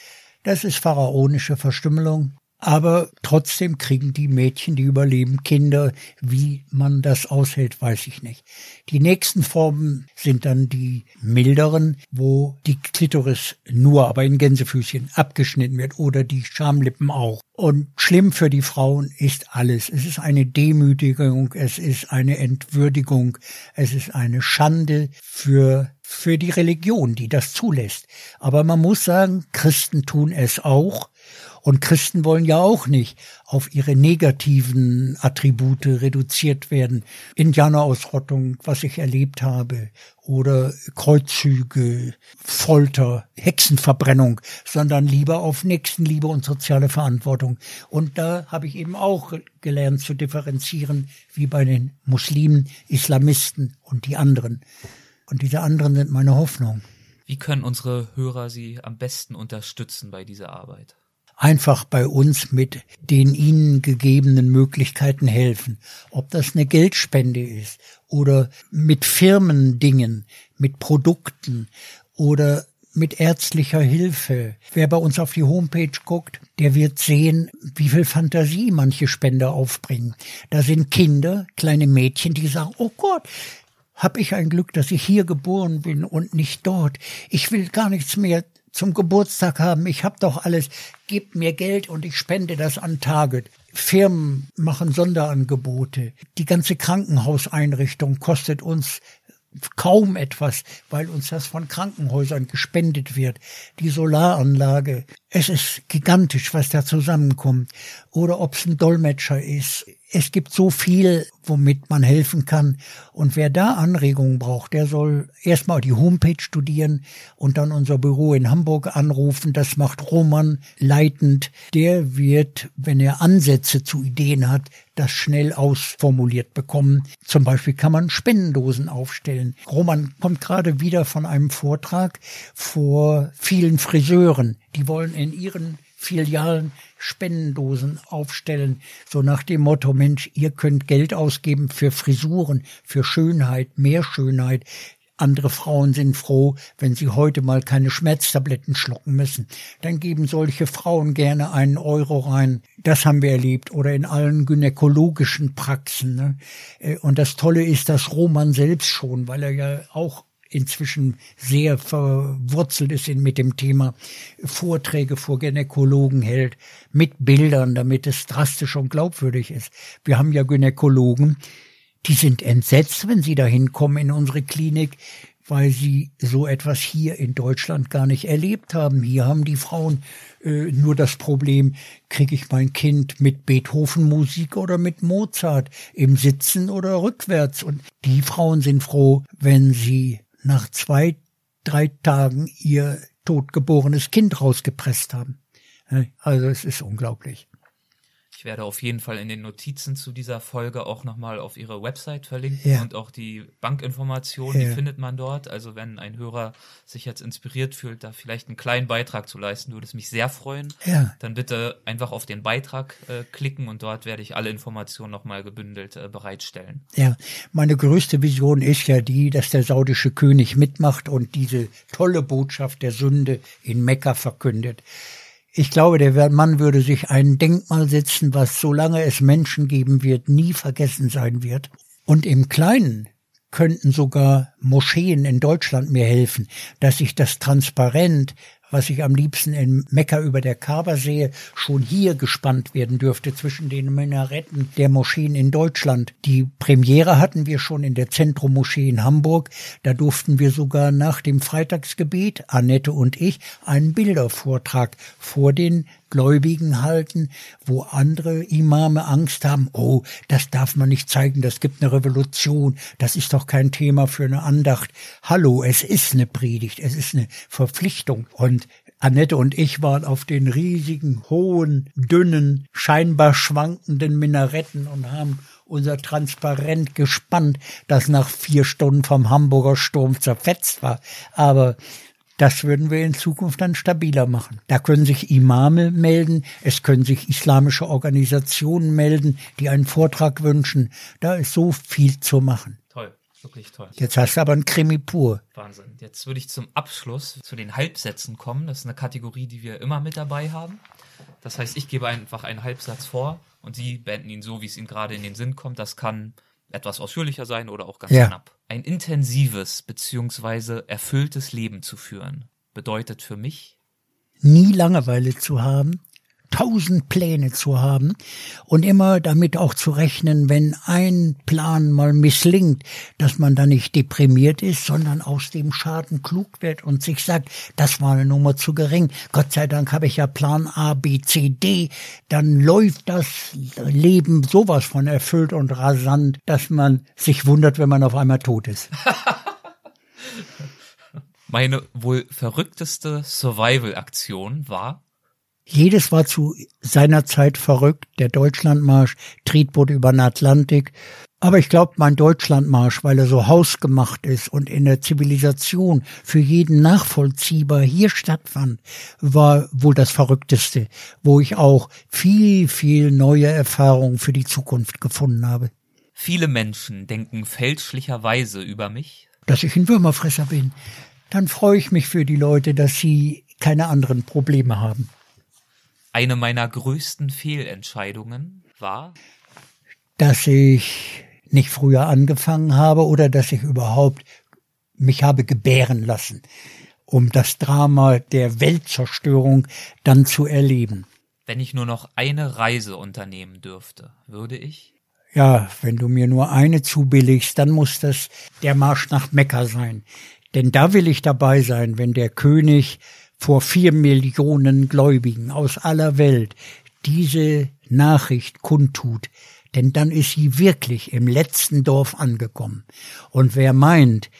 Das ist pharaonische Verstümmelung. Aber trotzdem kriegen die Mädchen, die überleben, Kinder. Wie man das aushält, weiß ich nicht. Die nächsten Formen sind dann die milderen, wo die Klitoris nur, aber in Gänsefüßchen abgeschnitten wird oder die Schamlippen auch. Und schlimm für die Frauen ist alles. Es ist eine Demütigung, es ist eine Entwürdigung, es ist eine Schande für für die Religion, die das zulässt. Aber man muss sagen, Christen tun es auch und Christen wollen ja auch nicht auf ihre negativen Attribute reduziert werden. Indianerausrottung, was ich erlebt habe, oder Kreuzzüge, Folter, Hexenverbrennung, sondern lieber auf Nächstenliebe und soziale Verantwortung. Und da habe ich eben auch gelernt zu differenzieren, wie bei den Muslimen, Islamisten und die anderen. Und diese anderen sind meine Hoffnung. Wie können unsere Hörer Sie am besten unterstützen bei dieser Arbeit? einfach bei uns mit den ihnen gegebenen Möglichkeiten helfen. Ob das eine Geldspende ist oder mit Firmendingen, mit Produkten oder mit ärztlicher Hilfe. Wer bei uns auf die Homepage guckt, der wird sehen, wie viel Fantasie manche Spender aufbringen. Da sind Kinder, kleine Mädchen, die sagen, oh Gott, hab ich ein Glück, dass ich hier geboren bin und nicht dort. Ich will gar nichts mehr zum Geburtstag haben, ich habe doch alles, gebt mir Geld und ich spende das an Target. Firmen machen Sonderangebote. Die ganze Krankenhauseinrichtung kostet uns kaum etwas, weil uns das von Krankenhäusern gespendet wird. Die Solaranlage, es ist gigantisch, was da zusammenkommt. Oder ob es ein Dolmetscher ist. Es gibt so viel, womit man helfen kann. Und wer da Anregungen braucht, der soll erstmal die Homepage studieren und dann unser Büro in Hamburg anrufen. Das macht Roman leitend. Der wird, wenn er Ansätze zu Ideen hat, das schnell ausformuliert bekommen. Zum Beispiel kann man Spendendosen aufstellen. Roman kommt gerade wieder von einem Vortrag vor vielen Friseuren. Die wollen in ihren Filialen Spendendosen aufstellen, so nach dem Motto, Mensch, ihr könnt Geld ausgeben für Frisuren, für Schönheit, mehr Schönheit. Andere Frauen sind froh, wenn sie heute mal keine Schmerztabletten schlucken müssen. Dann geben solche Frauen gerne einen Euro rein. Das haben wir erlebt. Oder in allen gynäkologischen Praxen. Ne? Äh, und das Tolle ist, dass Roman selbst schon, weil er ja auch inzwischen sehr verwurzelt ist mit dem Thema, Vorträge vor Gynäkologen hält, mit Bildern, damit es drastisch und glaubwürdig ist. Wir haben ja Gynäkologen, die sind entsetzt, wenn sie da hinkommen in unsere Klinik, weil sie so etwas hier in Deutschland gar nicht erlebt haben. Hier haben die Frauen äh, nur das Problem, kriege ich mein Kind mit Beethoven-Musik oder mit Mozart im Sitzen oder rückwärts. Und die Frauen sind froh, wenn sie nach zwei, drei Tagen ihr totgeborenes Kind rausgepresst haben. Also es ist unglaublich. Ich werde auf jeden Fall in den Notizen zu dieser Folge auch nochmal auf Ihre Website verlinken ja. und auch die Bankinformationen, ja. die findet man dort. Also wenn ein Hörer sich jetzt inspiriert fühlt, da vielleicht einen kleinen Beitrag zu leisten, würde es mich sehr freuen. Ja. Dann bitte einfach auf den Beitrag äh, klicken und dort werde ich alle Informationen nochmal gebündelt äh, bereitstellen. Ja, meine größte Vision ist ja die, dass der saudische König mitmacht und diese tolle Botschaft der Sünde in Mekka verkündet. Ich glaube, der Mann würde sich ein Denkmal setzen, was solange es Menschen geben wird, nie vergessen sein wird. Und im Kleinen könnten sogar Moscheen in Deutschland mir helfen, dass ich das transparent was ich am liebsten in Mekka über der Kaaba sehe, schon hier gespannt werden dürfte zwischen den Minaretten der Moscheen in Deutschland. Die Premiere hatten wir schon in der Zentrummoschee in Hamburg. Da durften wir sogar nach dem Freitagsgebet, Annette und ich, einen Bildervortrag vor den Gläubigen halten, wo andere Imame Angst haben, oh, das darf man nicht zeigen, das gibt eine Revolution, das ist doch kein Thema für eine Andacht. Hallo, es ist eine Predigt, es ist eine Verpflichtung. Und Annette und ich waren auf den riesigen, hohen, dünnen, scheinbar schwankenden Minaretten und haben unser Transparent gespannt, das nach vier Stunden vom Hamburger Sturm zerfetzt war. Aber das würden wir in Zukunft dann stabiler machen. Da können sich Imame melden, es können sich islamische Organisationen melden, die einen Vortrag wünschen. Da ist so viel zu machen. Toll, wirklich toll. Jetzt hast du aber ein Krimi pur. Wahnsinn. Jetzt würde ich zum Abschluss zu den Halbsätzen kommen. Das ist eine Kategorie, die wir immer mit dabei haben. Das heißt, ich gebe einfach einen Halbsatz vor und Sie beenden ihn so, wie es Ihnen gerade in den Sinn kommt. Das kann etwas ausführlicher sein oder auch ganz ja. knapp. Ein intensives bzw. erfülltes Leben zu führen bedeutet für mich, nie Langeweile zu haben, tausend Pläne zu haben und immer damit auch zu rechnen, wenn ein Plan mal misslingt, dass man da nicht deprimiert ist, sondern aus dem Schaden klug wird und sich sagt, das war eine Nummer zu gering. Gott sei Dank habe ich ja Plan A, B, C, D. Dann läuft das Leben sowas von erfüllt und rasant, dass man sich wundert, wenn man auf einmal tot ist. Meine wohl verrückteste Survival-Aktion war, jedes war zu seiner Zeit verrückt, der Deutschlandmarsch, Triebboot über den Atlantik. Aber ich glaube, mein Deutschlandmarsch, weil er so hausgemacht ist und in der Zivilisation für jeden nachvollziehbar hier stattfand, war wohl das Verrückteste, wo ich auch viel, viel neue Erfahrungen für die Zukunft gefunden habe. Viele Menschen denken fälschlicherweise über mich, dass ich ein Würmerfresser bin. Dann freue ich mich für die Leute, dass sie keine anderen Probleme haben. Eine meiner größten Fehlentscheidungen war, dass ich nicht früher angefangen habe oder dass ich überhaupt mich habe gebären lassen, um das Drama der Weltzerstörung dann zu erleben. Wenn ich nur noch eine Reise unternehmen dürfte, würde ich? Ja, wenn du mir nur eine zubilligst, dann muss das der Marsch nach Mekka sein. Denn da will ich dabei sein, wenn der König vor vier Millionen Gläubigen aus aller Welt diese Nachricht kundtut, denn dann ist sie wirklich im letzten Dorf angekommen. Und wer meint,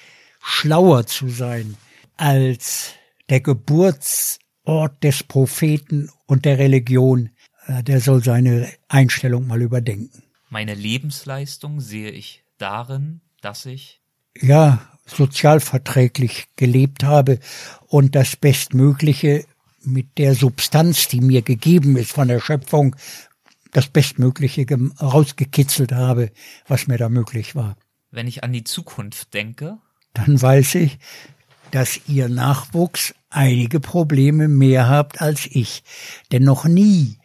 schlauer zu sein als der Geburtsort des Propheten und der Religion, äh, der soll seine Einstellung mal überdenken. Meine Lebensleistung sehe ich darin, dass ich ja sozialverträglich gelebt habe und das Bestmögliche mit der Substanz, die mir gegeben ist von der Schöpfung, das Bestmögliche rausgekitzelt habe, was mir da möglich war. Wenn ich an die Zukunft denke, dann weiß ich, dass ihr Nachwuchs einige Probleme mehr habt als ich. Denn noch nie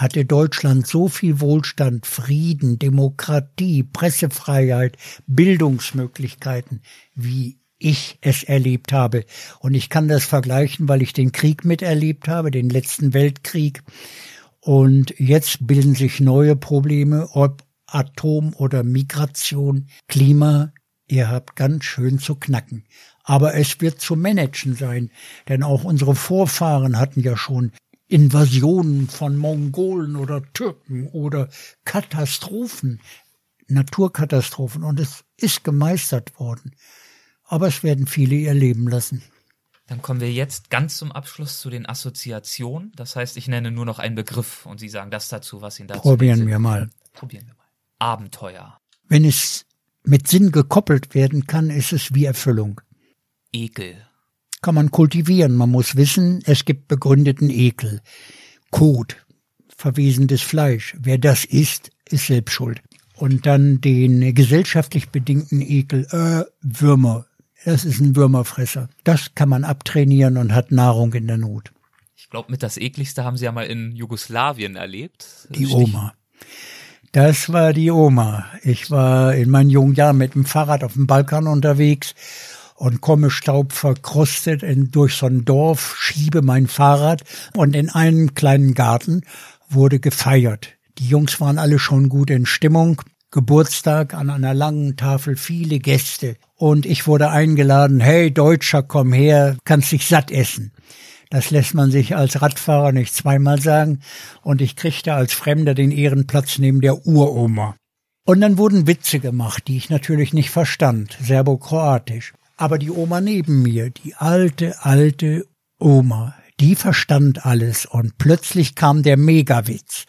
hatte Deutschland so viel Wohlstand, Frieden, Demokratie, Pressefreiheit, Bildungsmöglichkeiten, wie ich es erlebt habe. Und ich kann das vergleichen, weil ich den Krieg miterlebt habe, den letzten Weltkrieg. Und jetzt bilden sich neue Probleme, ob Atom oder Migration, Klima. Ihr habt ganz schön zu knacken. Aber es wird zu managen sein, denn auch unsere Vorfahren hatten ja schon Invasionen von Mongolen oder Türken oder Katastrophen, Naturkatastrophen und es ist gemeistert worden. Aber es werden viele ihr Leben lassen. Dann kommen wir jetzt ganz zum Abschluss zu den Assoziationen. Das heißt, ich nenne nur noch einen Begriff und Sie sagen das dazu, was Ihnen dazu Probieren wir mal. Probieren wir mal. Abenteuer. Wenn es mit Sinn gekoppelt werden kann, ist es wie Erfüllung. Ekel kann man kultivieren. Man muss wissen, es gibt begründeten Ekel. Kot, verwesendes Fleisch. Wer das isst, ist selbst schuld. Und dann den gesellschaftlich bedingten Ekel, äh, Würmer. Das ist ein Würmerfresser. Das kann man abtrainieren und hat Nahrung in der Not. Ich glaube, mit das ekligste haben Sie ja mal in Jugoslawien erlebt. Die Oma. Das war die Oma. Ich war in meinen jungen Jahren mit dem Fahrrad auf dem Balkan unterwegs und komme staubverkrustet in, durch so ein Dorf, schiebe mein Fahrrad und in einen kleinen Garten wurde gefeiert. Die Jungs waren alle schon gut in Stimmung. Geburtstag an einer langen Tafel, viele Gäste. Und ich wurde eingeladen, hey Deutscher, komm her, kannst dich satt essen. Das lässt man sich als Radfahrer nicht zweimal sagen. Und ich kriegte als Fremder den Ehrenplatz neben der Uroma. Und dann wurden Witze gemacht, die ich natürlich nicht verstand, serbokroatisch. Aber die Oma neben mir, die alte, alte Oma, die verstand alles und plötzlich kam der Megawitz.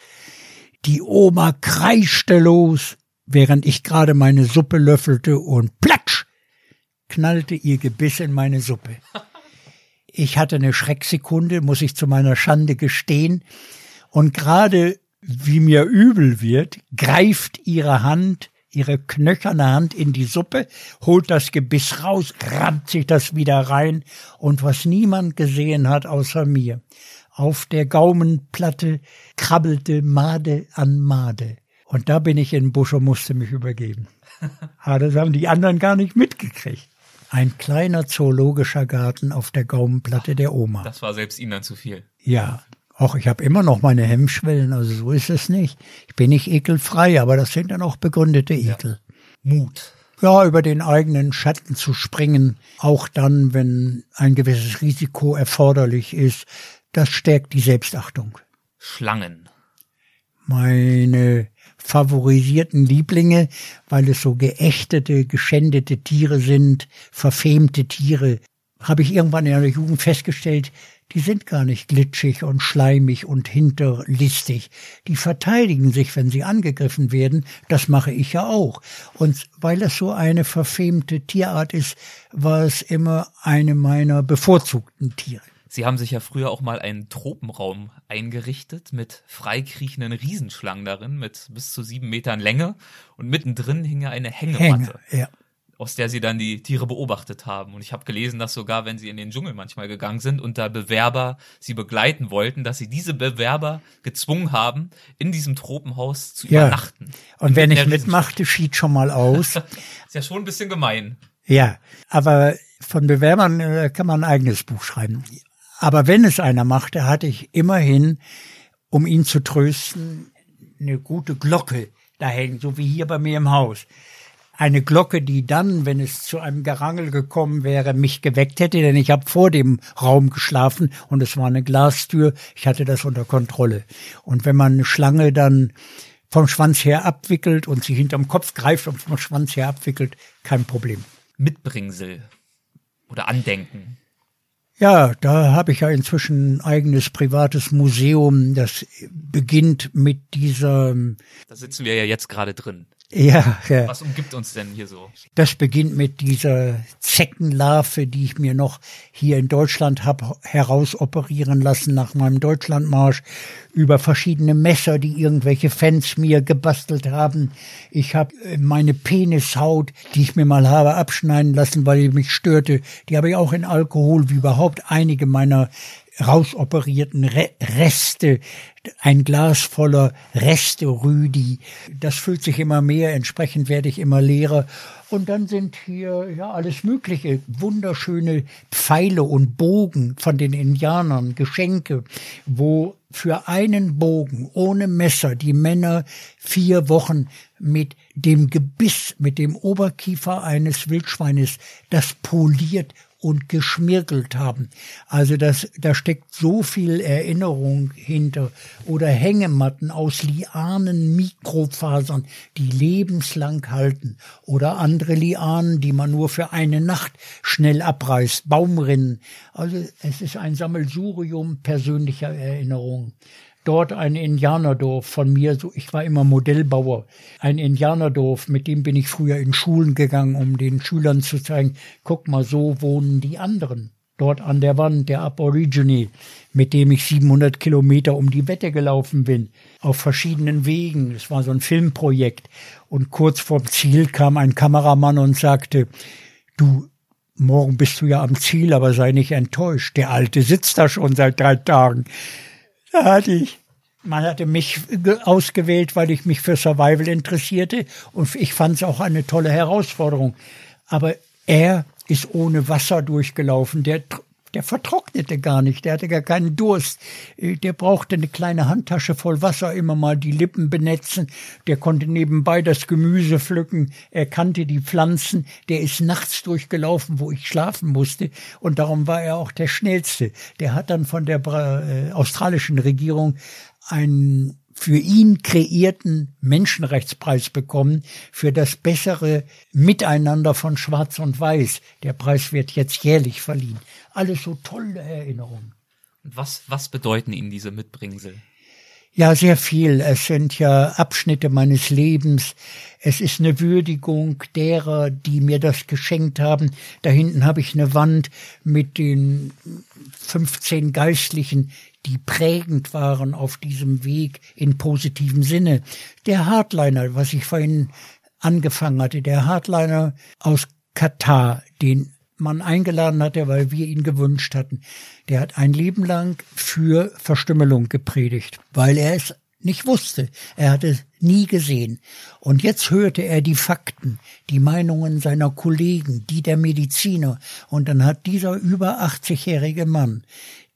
Die Oma kreischte los, während ich gerade meine Suppe löffelte und platsch knallte ihr Gebiss in meine Suppe. Ich hatte eine Schrecksekunde, muss ich zu meiner Schande gestehen, und gerade wie mir übel wird, greift ihre Hand ihre knöcherne Hand in die Suppe, holt das Gebiss raus, rammt sich das wieder rein und was niemand gesehen hat außer mir. Auf der Gaumenplatte krabbelte Made an Made. Und da bin ich in Busch und musste mich übergeben. ah, das haben die anderen gar nicht mitgekriegt. Ein kleiner zoologischer Garten auf der Gaumenplatte der Oma. Das war selbst Ihnen dann zu viel. Ja, auch ich habe immer noch meine Hemmschwellen, also so ist es nicht. Ich bin nicht ekelfrei, aber das sind dann auch begründete Ekel. Ja. Mut. Ja, über den eigenen Schatten zu springen, auch dann, wenn ein gewisses Risiko erforderlich ist, das stärkt die Selbstachtung. Schlangen. Meine favorisierten Lieblinge, weil es so geächtete, geschändete Tiere sind, verfemte Tiere, habe ich irgendwann in der Jugend festgestellt, die sind gar nicht glitschig und schleimig und hinterlistig. Die verteidigen sich, wenn sie angegriffen werden. Das mache ich ja auch. Und weil es so eine verfemte Tierart ist, war es immer eine meiner bevorzugten Tiere. Sie haben sich ja früher auch mal einen Tropenraum eingerichtet mit freikriechenden Riesenschlangen darin mit bis zu sieben Metern Länge und mittendrin hing ja eine Hängematte. Hänge, ja aus der sie dann die Tiere beobachtet haben. Und ich habe gelesen, dass sogar, wenn sie in den Dschungel manchmal gegangen sind und da Bewerber sie begleiten wollten, dass sie diese Bewerber gezwungen haben, in diesem Tropenhaus zu ja. übernachten. Und wenn ich mitmachte, schied schon mal aus. ist ja schon ein bisschen gemein. Ja, aber von Bewerbern äh, kann man ein eigenes Buch schreiben. Aber wenn es einer machte, hatte ich immerhin, um ihn zu trösten, eine gute Glocke da hängen, so wie hier bei mir im Haus eine Glocke, die dann, wenn es zu einem Gerangel gekommen wäre, mich geweckt hätte, denn ich habe vor dem Raum geschlafen und es war eine Glastür, ich hatte das unter Kontrolle. Und wenn man eine Schlange dann vom Schwanz her abwickelt und sie hinterm Kopf greift und vom Schwanz her abwickelt, kein Problem. Mitbringsel oder Andenken. Ja, da habe ich ja inzwischen ein eigenes privates Museum. Das beginnt mit dieser. Da sitzen wir ja jetzt gerade drin. Ja, ja. Was umgibt uns denn hier so? Das beginnt mit dieser Zeckenlarve, die ich mir noch hier in Deutschland habe herausoperieren lassen nach meinem Deutschlandmarsch, über verschiedene Messer, die irgendwelche Fans mir gebastelt haben. Ich habe äh, meine Penishaut, die ich mir mal habe abschneiden lassen, weil die mich störte, die habe ich auch in Alkohol, wie überhaupt einige meiner rausoperierten Re Reste, ein Glas voller Reste Rüdi. Das füllt sich immer mehr, entsprechend werde ich immer leerer. Und dann sind hier ja alles Mögliche, wunderschöne Pfeile und Bogen von den Indianern, Geschenke, wo für einen Bogen ohne Messer die Männer vier Wochen mit dem Gebiss, mit dem Oberkiefer eines Wildschweines, das poliert und geschmirgelt haben. Also das, da steckt so viel Erinnerung hinter. Oder Hängematten aus Lianen, Mikrofasern, die lebenslang halten. Oder andere Lianen, die man nur für eine Nacht schnell abreißt. Baumrinnen. Also es ist ein Sammelsurium persönlicher Erinnerungen dort ein Indianerdorf von mir, so ich war immer Modellbauer, ein Indianerdorf, mit dem bin ich früher in Schulen gegangen, um den Schülern zu zeigen, guck mal, so wohnen die anderen. Dort an der Wand der Aborigine, mit dem ich 700 Kilometer um die Wette gelaufen bin, auf verschiedenen Wegen. Es war so ein Filmprojekt. Und kurz vorm Ziel kam ein Kameramann und sagte, du, morgen bist du ja am Ziel, aber sei nicht enttäuscht. Der Alte sitzt da schon seit drei Tagen. Da hatte ich, man hatte mich ausgewählt, weil ich mich für Survival interessierte und ich fand es auch eine tolle Herausforderung. Aber er ist ohne Wasser durchgelaufen. Der der vertrocknete gar nicht, der hatte gar keinen Durst. Äh, der brauchte eine kleine Handtasche voll Wasser, immer mal die Lippen benetzen. Der konnte nebenbei das Gemüse pflücken. Er kannte die Pflanzen. Der ist nachts durchgelaufen, wo ich schlafen musste. Und darum war er auch der Schnellste. Der hat dann von der äh, australischen Regierung einen für ihn kreierten Menschenrechtspreis bekommen für das bessere Miteinander von Schwarz und Weiß. Der Preis wird jetzt jährlich verliehen. Alles so tolle Erinnerungen. Was, was bedeuten Ihnen diese Mitbringsel? Ja, sehr viel. Es sind ja Abschnitte meines Lebens. Es ist eine Würdigung derer, die mir das geschenkt haben. Da hinten habe ich eine Wand mit den 15 Geistlichen, die prägend waren auf diesem Weg in positivem Sinne. Der Hardliner, was ich vorhin angefangen hatte, der Hardliner aus Katar, den man eingeladen hatte, weil wir ihn gewünscht hatten, der hat ein Leben lang für Verstümmelung gepredigt, weil er es nicht wusste. Er hatte es nie gesehen. Und jetzt hörte er die Fakten, die Meinungen seiner Kollegen, die der Mediziner. Und dann hat dieser über 80-jährige Mann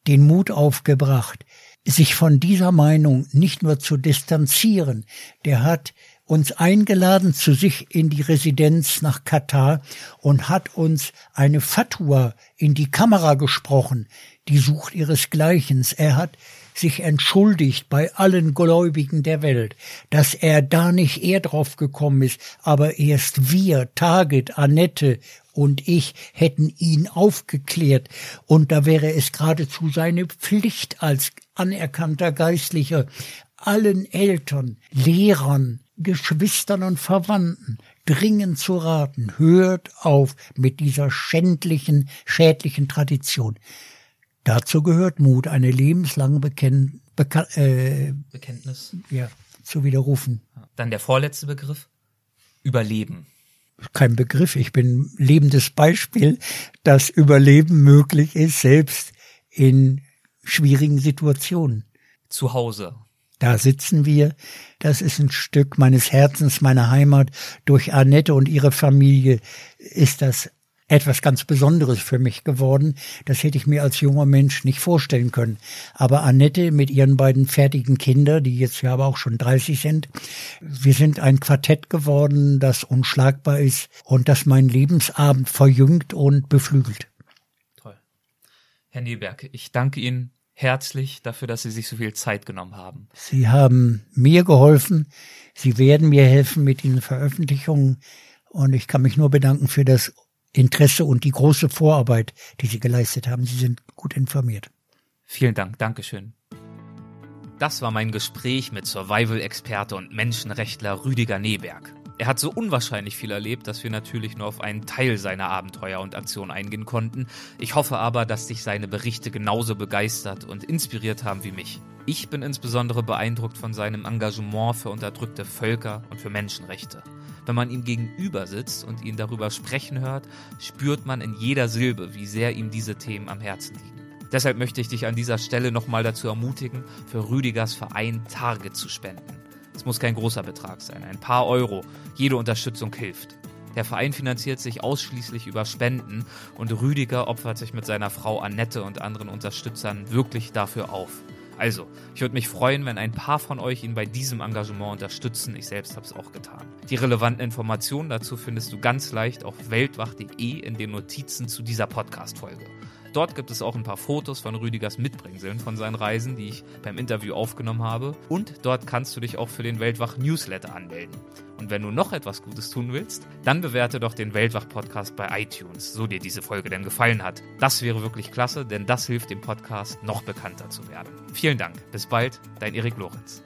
den Mut aufgebracht, sich von dieser Meinung nicht nur zu distanzieren, der hat uns eingeladen zu sich in die Residenz nach Katar und hat uns eine Fatwa in die Kamera gesprochen, die sucht ihresgleichens. Er hat sich entschuldigt bei allen Gläubigen der Welt, dass er da nicht eher drauf gekommen ist, aber erst wir, Target, Annette und ich hätten ihn aufgeklärt, und da wäre es geradezu seine Pflicht als anerkannter Geistlicher, allen Eltern, Lehrern, Geschwistern und Verwandten dringend zu raten, hört auf mit dieser schändlichen, schädlichen Tradition. Dazu gehört Mut, eine lebenslange Bekenn Beka äh, Bekenntnis ja, zu widerrufen. Dann der vorletzte Begriff, Überleben kein Begriff, ich bin lebendes Beispiel, dass Überleben möglich ist, selbst in schwierigen Situationen. Zu Hause. Da sitzen wir. Das ist ein Stück meines Herzens, meiner Heimat. Durch Annette und ihre Familie ist das etwas ganz Besonderes für mich geworden. Das hätte ich mir als junger Mensch nicht vorstellen können. Aber Annette mit ihren beiden fertigen Kindern, die jetzt ja aber auch schon 30 sind, wir sind ein Quartett geworden, das unschlagbar ist und das meinen Lebensabend verjüngt und beflügelt. Toll. Herr Neberg, ich danke Ihnen herzlich dafür, dass Sie sich so viel Zeit genommen haben. Sie haben mir geholfen. Sie werden mir helfen mit den Veröffentlichungen. Und ich kann mich nur bedanken für das Interesse und die große Vorarbeit, die Sie geleistet haben. Sie sind gut informiert. Vielen Dank. Dankeschön. Das war mein Gespräch mit Survival-Experte und Menschenrechtler Rüdiger Neberg. Er hat so unwahrscheinlich viel erlebt, dass wir natürlich nur auf einen Teil seiner Abenteuer und Aktion eingehen konnten. Ich hoffe aber, dass dich seine Berichte genauso begeistert und inspiriert haben wie mich. Ich bin insbesondere beeindruckt von seinem Engagement für unterdrückte Völker und für Menschenrechte. Wenn man ihm gegenüber sitzt und ihn darüber sprechen hört, spürt man in jeder Silbe, wie sehr ihm diese Themen am Herzen liegen. Deshalb möchte ich dich an dieser Stelle nochmal dazu ermutigen, für Rüdigers Verein Target zu spenden. Es muss kein großer Betrag sein, ein paar Euro. Jede Unterstützung hilft. Der Verein finanziert sich ausschließlich über Spenden und Rüdiger opfert sich mit seiner Frau Annette und anderen Unterstützern wirklich dafür auf. Also, ich würde mich freuen, wenn ein paar von euch ihn bei diesem Engagement unterstützen. Ich selbst habe es auch getan. Die relevanten Informationen dazu findest du ganz leicht auf weltwach.de in den Notizen zu dieser Podcast-Folge. Dort gibt es auch ein paar Fotos von Rüdigers Mitbringseln von seinen Reisen, die ich beim Interview aufgenommen habe. Und dort kannst du dich auch für den Weltwach Newsletter anmelden. Und wenn du noch etwas Gutes tun willst, dann bewerte doch den Weltwach Podcast bei iTunes, so dir diese Folge denn gefallen hat. Das wäre wirklich klasse, denn das hilft dem Podcast noch bekannter zu werden. Vielen Dank. Bis bald, dein Erik Lorenz.